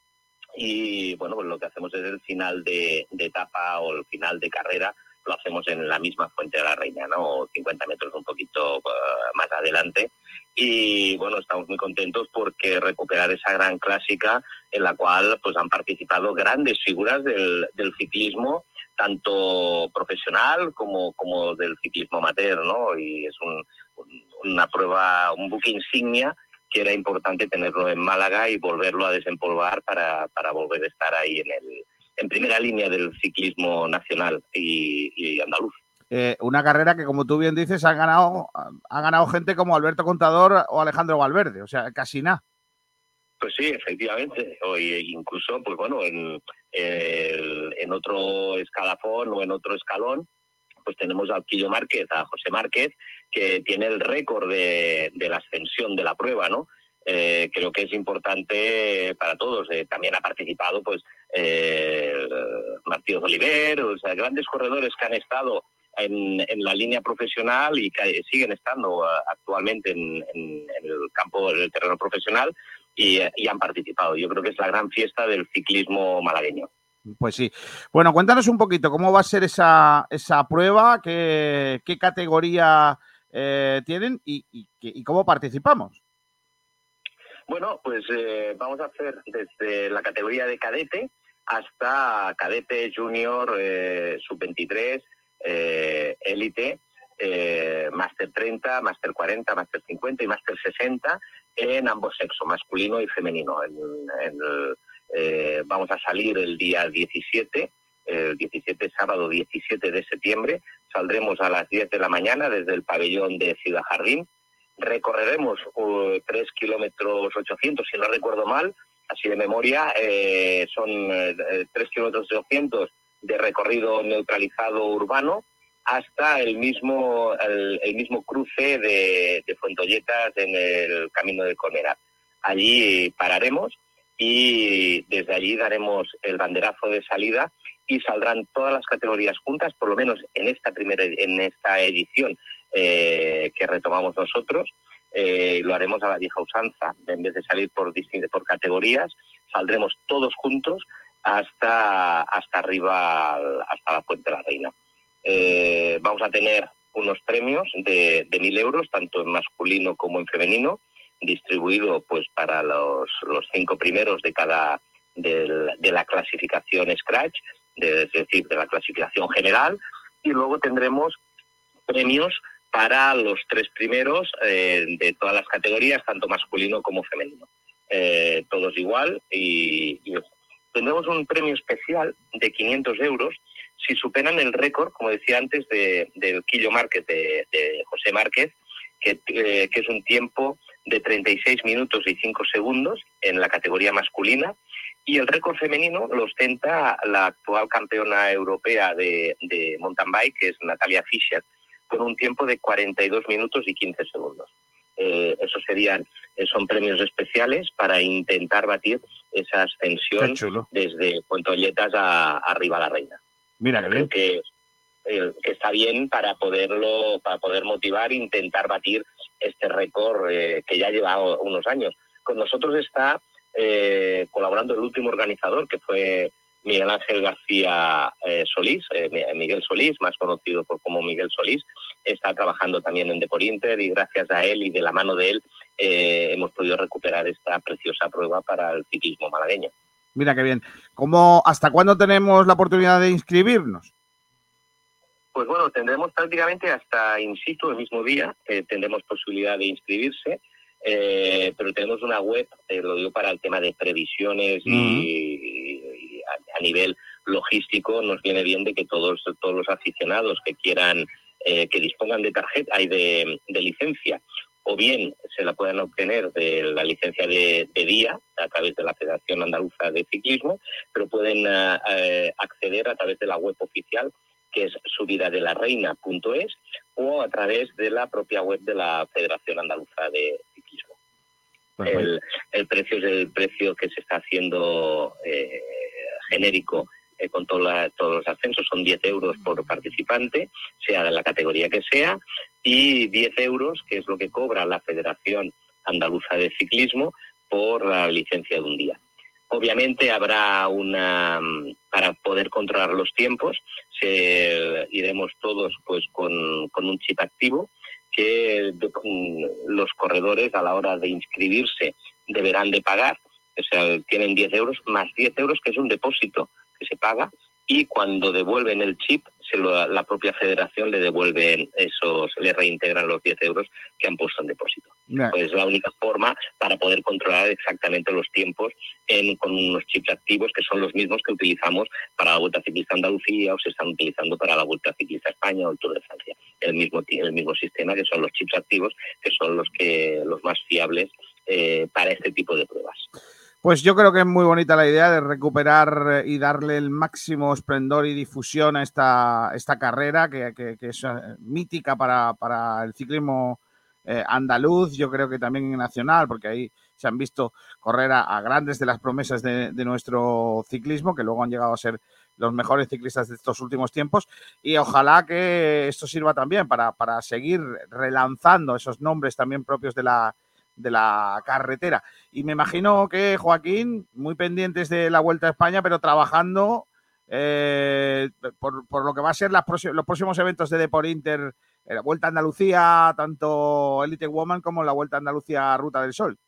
Y bueno, pues lo que hacemos es el final de, de etapa o el final de carrera, lo hacemos en la misma Fuente de la Reina, ¿no? 50 metros un poquito eh, más adelante. Y bueno, estamos muy contentos porque recuperar esa gran clásica en la cual pues han participado grandes figuras del, del ciclismo tanto profesional como, como del ciclismo amateur, ¿no? Y es un- una prueba, un buque insignia que era importante tenerlo en Málaga y volverlo a desempolvar para, para volver a estar ahí en, el, en primera línea del ciclismo nacional y, y andaluz. Eh, una carrera que, como tú bien dices, ha ganado, ha ganado gente como Alberto Contador o Alejandro Valverde, o sea, casi nada. Pues sí, efectivamente. O i- incluso, pues bueno, en, el- en otro escalafón o en otro escalón, pues tenemos a Quillo Márquez, a José Márquez, que tiene el récord de, de la ascensión de la prueba, ¿no? Eh, creo que es importante para todos. Eh, también ha participado, pues, eh, Oliver, o sea, grandes corredores que han estado en, en la línea profesional y que siguen estando eh, actualmente en, en- en el campo, en el terreno profesional y, han participado. Yo creo que es la gran fiesta del ciclismo malagueño. Pues sí. Bueno, cuéntanos un poquito cómo va a ser esa, esa prueba, qué categoría eh, tienen y, y cómo participamos. Bueno, pues eh, vamos a hacer desde la categoría de cadete hasta cadete junior, eh, sub-23, eh, élite, eh, máster 30, máster 40, máster 50 y máster 60 en ambos sexos, masculino y femenino. En- vamos a salir el día 17, el 17, sábado 17 de septiembre. Saldremos a las 10 de la mañana desde el pabellón de Ciudad Jardín. Recorreremos uh, 3 kilómetros 800, si no recuerdo mal, así de memoria. eh, son eh, 3 kilómetros 800 de recorrido neutralizado urbano hasta el mismo, el, mismo cruce de, de Fuentolletas en el camino del Colmenar. Allí pararemos y desde allí daremos el banderazo de salida y saldrán todas las categorías juntas, por lo menos en esta primera en esta edición eh, que retomamos nosotros. Eh, lo haremos a la vieja usanza, en vez de salir por por categorías, saldremos todos juntos hasta hasta arriba, hasta la Puente de la Reina. Eh, vamos a tener unos premios de, de mil euros, tanto en masculino como en femenino, distribuido pues para los, los cinco primeros de cada de la clasificación Scratch, de- es decir, de la clasificación general, y luego tendremos premios para los tres primeros eh, de todas las categorías, tanto masculino como femenino. Eh, todos igual y, tendremos un premio especial de 500 euros si superan el récord, como decía antes, de, del Quillo Márquez de, de José Márquez, que, eh, que es un tiempo de 36 minutos y 5 segundos en la categoría masculina. Y el récord femenino lo ostenta la actual campeona europea de, de mountain bike, que es Natalia Fischer, con un tiempo de 42 minutos y 15 segundos. eh, esos serían, eh, son premios especiales para intentar batir esa ascensión desde Puentolletas a, arriba a la Reina. Mira que Creo bien. que, eh, que está bien para poderlo, para poder motivar e intentar batir este récord eh, que ya lleva unos años. Con nosotros está eh, colaborando el último organizador, que fue Miguel Ángel García eh, Solís, eh, Mi- Miguel Solís, más conocido por como Miguel Solís, está trabajando también en Deporinter y gracias a él y de la mano de él eh, hemos podido recuperar esta preciosa prueba para el ciclismo malagueño. Mira qué bien. ¿Cómo, ¿Hasta cuándo tenemos la oportunidad de inscribirnos? Pues bueno, tendremos prácticamente hasta in situ el mismo día, tendremos posibilidad de inscribirse, eh, pero tenemos una web, eh, lo digo para el tema de previsiones y, y a, a nivel logístico nos viene bien de que todos, todos los aficionados que quieran, eh, que dispongan de tarjeta y de, de licencia, o bien se la puedan obtener de la licencia de, de día a través de la Federación Andaluza de Ciclismo, pero pueden ah, eh, acceder a través de la web oficial que es subidadelarreina.es o a través de la propia web de la Federación Andaluza de. El, el precio es el precio que se está haciendo eh, genérico eh, con la- todos los ascensos, son 10 euros por participante, sea de la categoría que sea, y 10 euros, que es lo que cobra la Federación Andaluza de Ciclismo por la licencia de un día. Obviamente habrá una, para poder controlar los tiempos, se, iremos todos pues con, con un chip activo que los corredores a la hora de inscribirse deberán de pagar, o sea, tienen 10 euros más 10 euros que es un depósito que se paga y cuando devuelven el chip, se lo- la propia federación le devuelven esos, le reintegran los 10 euros que han puesto en depósito. Pues es la única forma para poder controlar exactamente los tiempos en- con unos chips activos que son los mismos que utilizamos para la Vuelta Ciclista Andalucía o se están utilizando para la Vuelta Ciclista España o el Tour de Francia. El mismo, el mismo sistema que son los chips activos que son los, que, los más fiables eh, para este tipo de pruebas. Pues yo creo que es muy bonita la idea de recuperar eh, y darle el máximo esplendor y difusión a esta, esta carrera que, que- es eh, mítica para, para el ciclismo eh, andaluz, yo creo que también nacional, porque ahí se han visto correr a, a grandes de las promesas de, de nuestro ciclismo, que luego han llegado a ser los mejores ciclistas de estos últimos tiempos, y ojalá que esto sirva también para, para seguir relanzando esos nombres también propios de la, de la carretera. Y me imagino que Joaquín, muy pendientes de la Vuelta a España, pero trabajando eh, por, por lo que va a ser las los próximos eventos de Depor Inter, eh, la Vuelta a Andalucía, tanto Elite Woman como la Vuelta a Andalucía Ruta del Sol.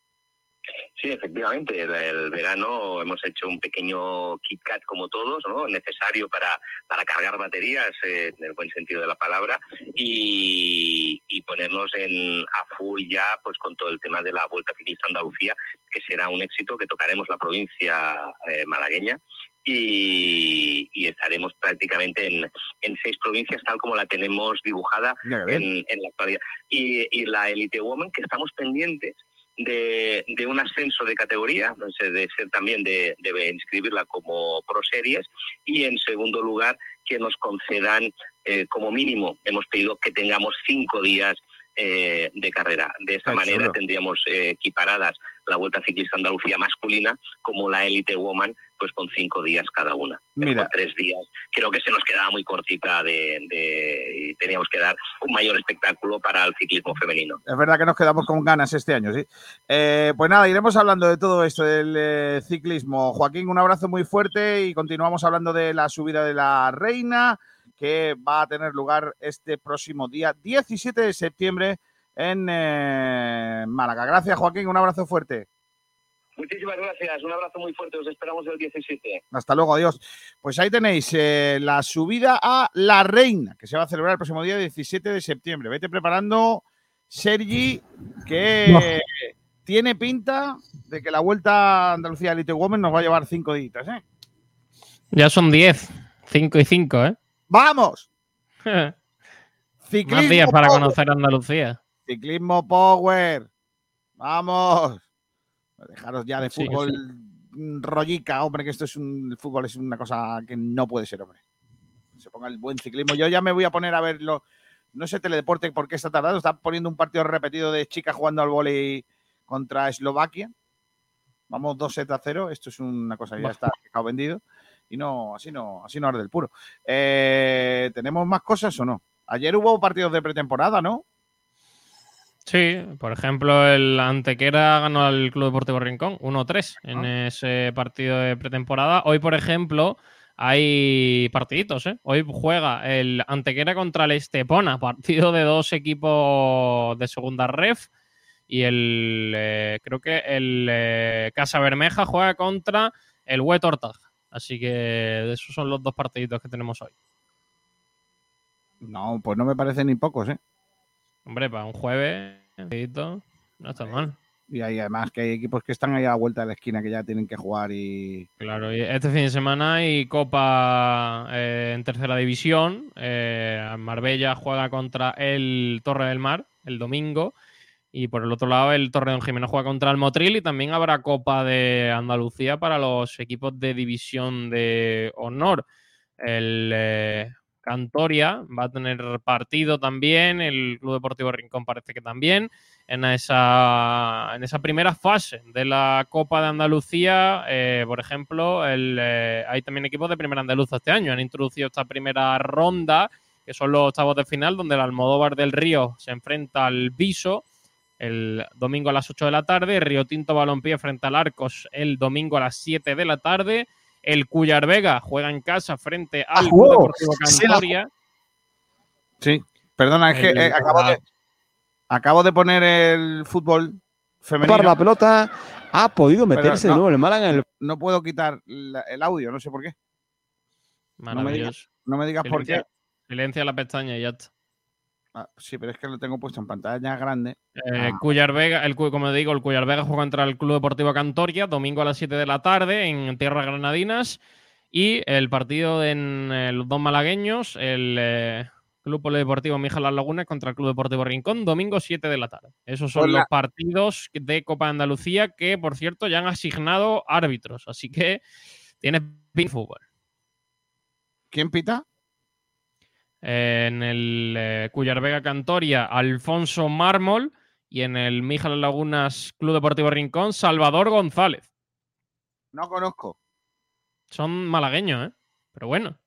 Sí, efectivamente, el, el verano hemos hecho un pequeño Kit Kat como todos, ¿no? necesario para, para cargar baterías, eh, en el buen sentido de la palabra, y, y ponernos en, a full ya pues con todo el tema de la Vuelta Ciclista Andalucía, que será un éxito, que tocaremos la provincia eh, malagueña y, y estaremos prácticamente en, en seis provincias tal como la tenemos dibujada en, en la actualidad. Y, y la Elite Woman, que estamos pendientes de, de un ascenso de categoría, no sé, de ser también de, de inscribirla como Pro Series, y en segundo lugar que nos concedan eh, como mínimo, hemos pedido que tengamos cinco días eh, de carrera. De esta manera tendríamos eh, equiparadas la Vuelta Ciclista Andalucía masculina como la Elite Woman, pues con cinco días cada una. Pero Mira. con tres días creo que se nos quedaba muy cortita de, de- y teníamos que dar un mayor espectáculo para el ciclismo femenino. Es verdad que nos quedamos con ganas este año, sí. Eh, pues nada, iremos hablando de todo esto del eh, ciclismo. Joaquín, un abrazo muy fuerte y continuamos hablando de la subida de la reina que va a tener lugar este próximo día 17 de septiembre en eh, Málaga. Gracias, Joaquín, un abrazo fuerte. Muchísimas gracias, un abrazo muy fuerte, os esperamos el 17. Hasta luego, adiós. Pues ahí tenéis eh, la subida a La Reina, que se va a celebrar el próximo día 17 de septiembre. Vete preparando, Sergi, que tiene pinta de que la vuelta a Andalucía Elite Women nos va a llevar cinco días, ¿eh? Ya son 10, 5 y 5, ¿eh? ¡Vamos! Más Ciclismo días para conocer Andalucía. Ciclismo Power. Vamos. Dejaros ya de Sí, fútbol rollica, hombre, que esto es un el fútbol es una cosa que no puede ser, hombre. Se ponga el buen ciclismo. Yo ya me voy a poner a ver lo- no sé Teledeporte por qué está tardando, está poniendo un partido repetido de chicas jugando al vóley contra Eslovaquia. Vamos 2 sets a 0, esto es una cosa que ya está vendido. Y no, así no, así no arde el puro. Eh, ¿Tenemos más cosas o no? Ayer hubo partidos de pretemporada, ¿no? Sí, por ejemplo, el Antequera ganó al Club Deportivo Rincón 1-3 en ese partido de pretemporada. Hoy, por ejemplo, hay partiditos, ¿eh? Hoy juega el Antequera contra el Estepona, partido de dos equipos de segunda ref. Y el eh, creo que el eh, Casa Bermeja juega contra el Huet. Así que esos son los dos partiditos que tenemos hoy. No, pues no me parecen ni pocos, ¿eh? Hombre, para un jueves, no está mal. Y hay además que hay equipos que están ahí a la vuelta de la esquina que ya tienen que jugar y. Claro, y este fin de semana hay Copa eh, en tercera división. Eh, Marbella juega contra el Torre del Mar el domingo. Y por el otro lado, el Torreón Jimeno juega contra el Motril. Y también habrá Copa de Andalucía para los equipos de división de honor. El eh, Cantoria va a tener partido también. El Club Deportivo Rincón parece que también. En esa, en esa primera fase de la Copa de Andalucía, eh, por ejemplo, el, eh, hay también equipos de primera andaluza este año. Han introducido esta primera ronda, que son los octavos de final, donde el Almodóvar del Río se enfrenta al Viso el domingo a las 8 de la tarde. Río Tinto Balompié frente al Arcos el domingo a las 7 de la tarde. El Cuyar Vega juega en casa frente al Club! Deportivo Cantoria. Sí, perdona, es que eh, acabo, de, acabo de poner el fútbol femenino. Para la pelota ha podido Pero meterse de nuevo el Málaga en el No puedo quitar la- el audio, no sé por qué. No me digas, Maravilloso. no me digas por qué. Silencia- Silencia la pestaña y ya está. Ah, sí, pero es que lo tengo puesto en pantalla grande. Eh, Ah. Cuyar Vega, el, como digo, el Cuyar Vega juega contra el Club Deportivo Cantoria, domingo a las 7 de la tarde en Tierra Granadinas. Y el partido en eh, los dos malagueños, el eh, Club Polideportivo Mija Las Lagunas contra el Club Deportivo Rincón, domingo 7 de la tarde. Esos son los partidos de Copa de Andalucía que, por cierto, ya han asignado árbitros. Así que tienes pin fútbol. ¿Quién pita? En el eh, Cuyar Vega Cantoria, Alfonso Mármol. Y en el Mija Las Lagunas Club Deportivo Rincón, Salvador González. No conozco. Son malagueños, ¿eh? Pero bueno,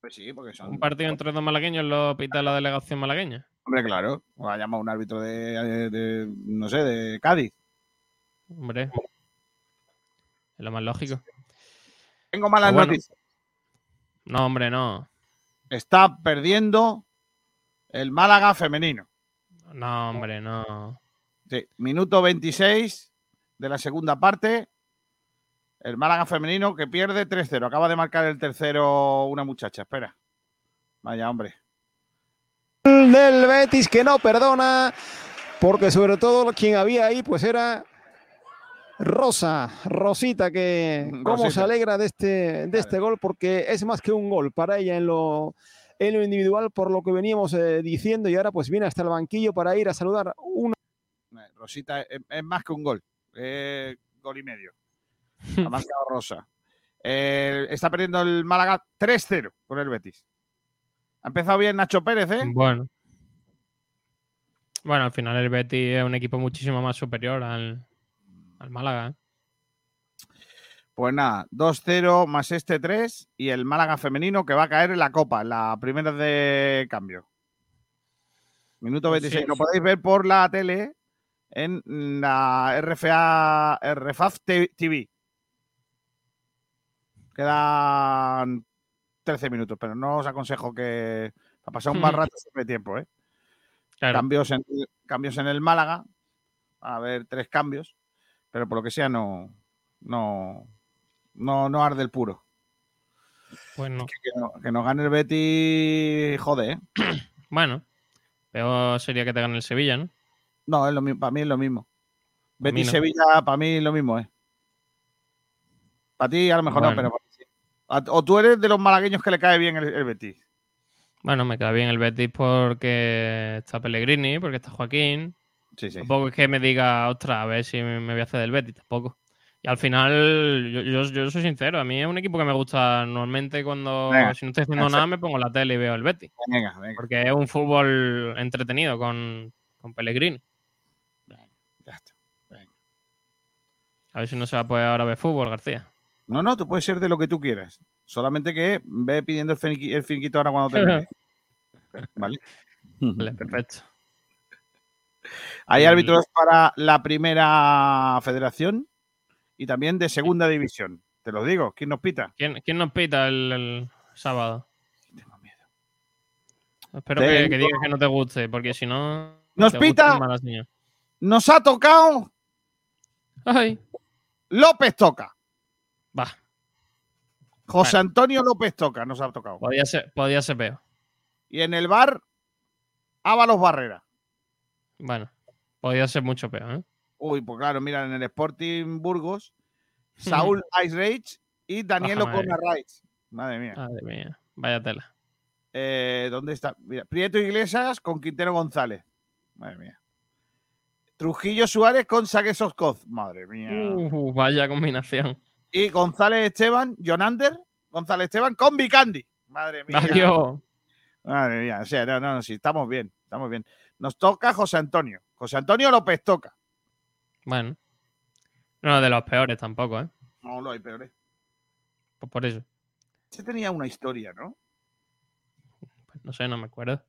Pues sí, porque son. un partido entre dos malagueños lo pita la delegación malagueña. Hombre, claro. O ha llamado un árbitro de, de- de- no sé, de Cádiz. Hombre, es lo más lógico. Tengo malas bueno. noticias. No, hombre, no. Está perdiendo el Málaga femenino. No, hombre, no. Sí, minuto 26 de la segunda parte. El Málaga femenino que pierde 3-0. Acaba de marcar el tercero una muchacha. Espera. Vaya, hombre. del Betis que no perdona, porque sobre todo quien había ahí pues era Rosa, Rosita, que cómo se alegra de este, de este gol, porque es más que un gol para ella en lo, en lo individual, por lo que veníamos eh, diciendo, y ahora pues viene hasta el banquillo para ir a saludar una Eh, Rosita es, es más que un gol. Eh, gol y medio. Ha marcado Rosa. Eh, está perdiendo el Málaga 3-0 con el Betis. Ha empezado bien Nacho Pérez, ¿eh? Bueno. Bueno, al final el Betis es un equipo muchísimo más superior al, al Málaga. ¿eh? Pues nada, 2-0 más este 3 y el Málaga femenino que va a caer en la Copa, en la primera de cambio. Minuto Pues 26. sí. Lo podéis ver por la tele en la RFA, RFAF TV. Quedan 13 minutos, pero no os aconsejo que para pasar un mal rato siempre tiempo, ¿eh? Claro. Cambios, en, cambios en el Málaga. A haber tres cambios, pero por lo que sea no, no, no, no arde el puro. Pues no. Que, que no- que nos gane el Betis, jode, ¿eh? Bueno, peor sería que te gane el Sevilla, ¿no? No, es lo mismo, para mí es lo mismo. Pa' mí Betis no. Sevilla, para mí es lo mismo, ¿eh? Para ti a lo mejor Bueno. no, pero para sí. A- O tú eres de los malagueños que le cae bien el, el Betis. Bueno, me queda bien el Betis porque está Pellegrini, porque está Joaquín. Sí, sí. Tampoco es que me diga, ostras, a ver si me voy a hacer del Betis, tampoco. Y al final, yo, yo- yo soy sincero, a mí es un equipo que me gusta normalmente cuando, Venga, si no estoy haciendo venga, nada, me pongo la tele y veo el Betty. Venga, venga. Porque es un fútbol entretenido con, con Pellegrini. Ya está. A ver si no se va a poder ahora ver fútbol, García. No, no, tú puedes ser de lo que tú quieras. Solamente que ve pidiendo el, finiqui- el finiquito ahora cuando termine. ¿Vale? Vale, perfecto. Hay árbitros para la primera federación y también de segunda división. Te lo digo, ¿quién nos pita? ¿Quién, quién nos pita el, el sábado? Espero que, que Tengo- digas que no te guste, porque si no. Nos pita-. Nos ha tocado Ay, López Toca. va. José Vale. Antonio López Toca nos ha tocado. Podía ser, podía ser peor. Y en el bar, Ábalos Barrera. Bueno, podía ser mucho peor, ¿eh? Uy, pues claro, mira, en el Sporting Burgos, Saúl Ice Rage y Daniel. O'Connor Rice. Madre mía. Madre mía, vaya tela. Eh, ¿Dónde está? Mira, Prieto Iglesias con Quintero González. Madre mía. Trujillo Suárez con Sague Soscoz. Madre mía. Uh, vaya combinación. Y González Esteban, Jonander, González Esteban con Vicandi. Madre mía. Adiós. Madre mía. O sea, no, no, no, sí, estamos bien, estamos bien. Nos toca José Antonio. José Antonio López toca. Bueno. No de los peores tampoco, ¿eh? No, lo hay peores. Pues por eso. Este tenía una historia, ¿no? Pues no sé, no me acuerdo.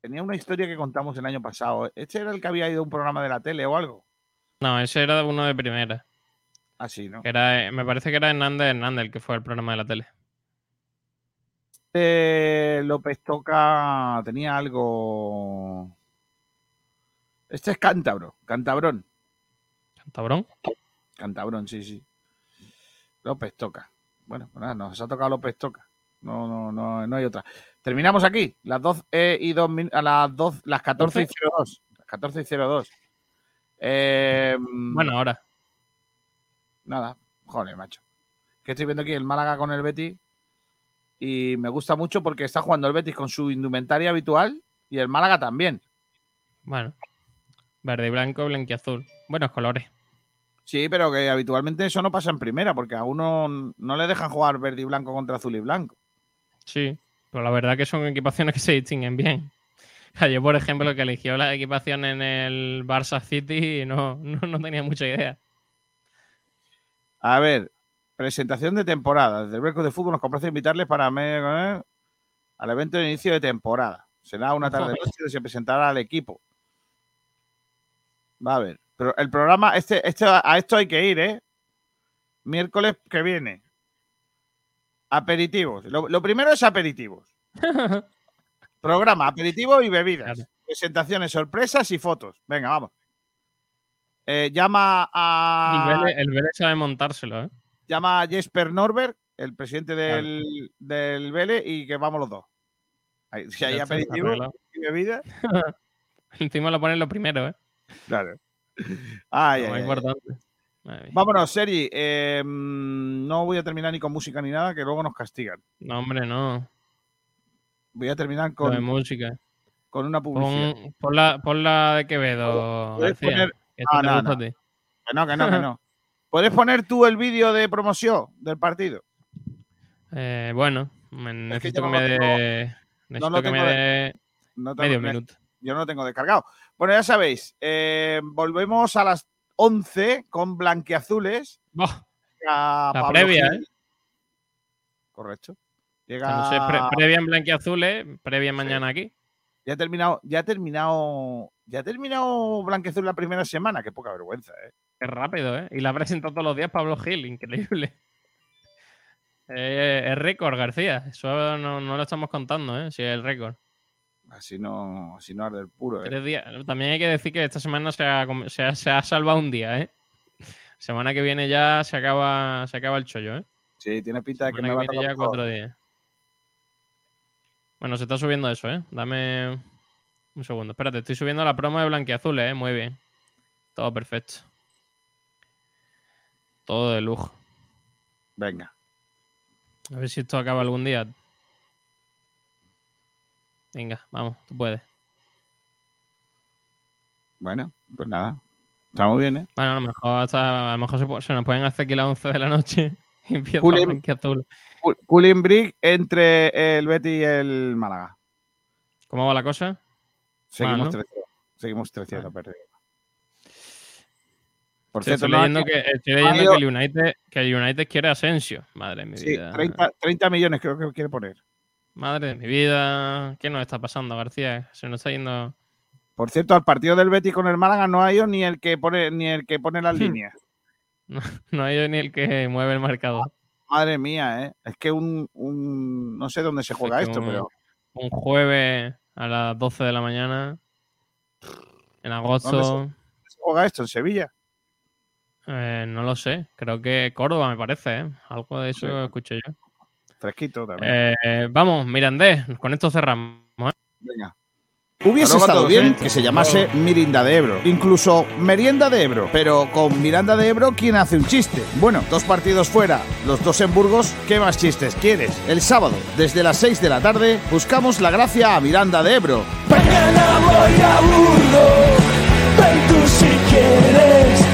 Tenía una historia que contamos el año pasado. Este era el que había ido a un programa de la tele o algo. No, ese era uno de primera. Así, ¿no? Que era, eh, me parece que era Hernández Hernández el que fue al programa de la tele. Este López Toca tenía algo. Este es cántabro, cantabrón. ¿Cantabrón? Cantabrón, sí, sí. López Toca. Bueno, pues nada, nos ha tocado López Toca. No, no, no, no hay otra. Terminamos aquí, las 12 y 2 min- a las 2, las 14 y 02. Las 14 y 02. Eh, Bueno, ahora. Nada, joder, macho. Que estoy viendo aquí el Málaga con el Betis y me gusta mucho porque está jugando el Betis con su indumentaria habitual y el Málaga también. Bueno. Verde y blanco, blanquiazul. Buenos colores. Sí, pero que habitualmente eso no pasa en primera porque a uno no le dejan jugar verde y blanco contra azul y blanco. Sí, pero la verdad que son equipaciones que se distinguen bien. Yo, por ejemplo, que eligió la equipación en el Barça City no, no, no tenía mucha idea. A ver, presentación de temporada. Desde el Breco de Fútbol nos complace invitarles para eh, al evento de inicio de temporada. Será una tarde noche donde se presentará al equipo. Va a ver. Pero el programa, este, este, a esto hay que ir, ¿eh? Miércoles que viene. Aperitivos. Lo, lo primero es aperitivos. Programa, aperitivo y bebidas. Presentaciones, sorpresas y fotos. Venga, vamos. Eh, llama a Vélez- el Vélez sabe montárselo, ¿eh? Llama a Jesper Norberg, el presidente del, del Vélez, y que vamos los dos. Ahí- si hay aperitivo y bebida, Encima lo ponen lo primero, ¿eh? claro. Ay, más ay, importante. Vámonos, Sergi. eh, mm, no voy a terminar ni con música ni nada, que luego nos castigan. No, hombre, no. Voy a terminar con, música. con una publicidad. Pon, pon la, pon la de Quevedo, ¿Puedes García, poner- que Ah, no, no. Que no, que no, que no. ¿Puedes poner tú el vídeo de promoción del partido? Eh, bueno, me- necesito que me dé. no Necesito que me dé No tengo- medio me- minuto. Yo no lo tengo descargado. Bueno, ya sabéis, eh, volvemos a las 11 con blanqueazules. Llega la Pablo previa, Gil. ¿eh? Correcto. Llega... no sé, pre- previa en blanquiazules, previa mañana aquí. Ya ha terminado, ya ha terminado, ya ha terminado Blanqueazul la primera semana. Qué poca vergüenza, ¿eh? Qué rápido, ¿eh? Y la ha presentado todos los días Pablo Gil, increíble. Eh, es récord, García. Eso no, no lo estamos contando, ¿eh? Si es el récord. Así no, así no arde el puro, ¿eh? Tres días. También hay que decir que esta semana se ha, com- se ha- se ha salvado un día, ¿eh? Semana que viene ya se acaba, se acaba el chollo, ¿eh? Sí, tiene pinta de que Semana me va a viene tocar ya cuatro días. Bueno, se está subiendo eso, ¿eh? Dame un segundo. Espérate, estoy subiendo la promo de Blanquiazules, ¿eh? Muy bien. Todo perfecto. Todo de lujo. Venga. A ver si esto acaba algún día. Venga, vamos, tú puedes. Bueno, pues nada. Está muy bien, ¿eh? Bueno, a lo mejor, hasta- a lo mejor se, nos pueden hacer aquí las 11 de la noche y empieza Julián- Blanquiazul. Cu- Cooling Brick entre el Betty y el Málaga. ¿Cómo va la cosa? Seguimos Mal, ¿no? 3-0. Seguimos 3-0 perdido. Por Sí, cierto, estoy leyendo, que, estoy ha leyendo ido- que, el United, que el United quiere Asensio. Madre de mi sí, vida. 30, 30 millones creo que quiere poner. Madre de mi vida. ¿Qué nos está pasando, García? Se nos está yendo. Por cierto, al partido del Betty con el Málaga no ha ido ni el que pone ni el que pone las Hmm. líneas. No, no hay ni el que mueve el marcador. Madre mía, ¿eh? Es que un, un- no sé dónde se juega esto, un- pero Un jueves a las 12 de la mañana. En ¿dónde agosto. se, se juega esto? ¿En Sevilla? Eh, no lo sé. Creo que Córdoba, me parece. ¿eh? Algo de eso Sí. escuché yo. Fresquito también. Eh, vamos, Mirandés. Con esto cerramos. ¿eh? Venga. Hubiese estado bien que se llamase Mirinda de Ebro, incluso Merienda de Ebro, pero con Miranda de Ebro, ¿quién hace un chiste? Bueno, dos partidos fuera, los dos en Burgos, ¿qué más chistes quieres? El sábado, desde las 6 de la tarde, buscamos la gracia a Miranda de Ebro. Mañana voy a Burgos, ven tú si quieres.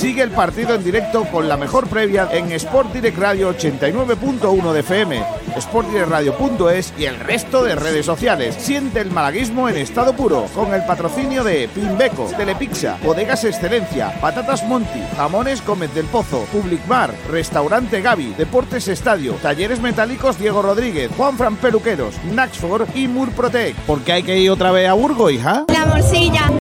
Sigue el partido en directo con la mejor previa en Sport Direct Radio 89.1 de FM, sportdirectradio.es y el resto de redes sociales. Siente el malaguismo en estado puro, con el patrocinio de Pimbeco, Telepizza, Bodegas Excelencia, Patatas Monti, Jamones Gómez del Pozo, Public Bar, Restaurante Gaby, Deportes Estadio, Talleres Metálicos Diego Rodríguez, Juan Fran Peluqueros, Naxford y Murprotec. ¿Por qué hay que ir otra vez a Burgos, hija? La morcilla.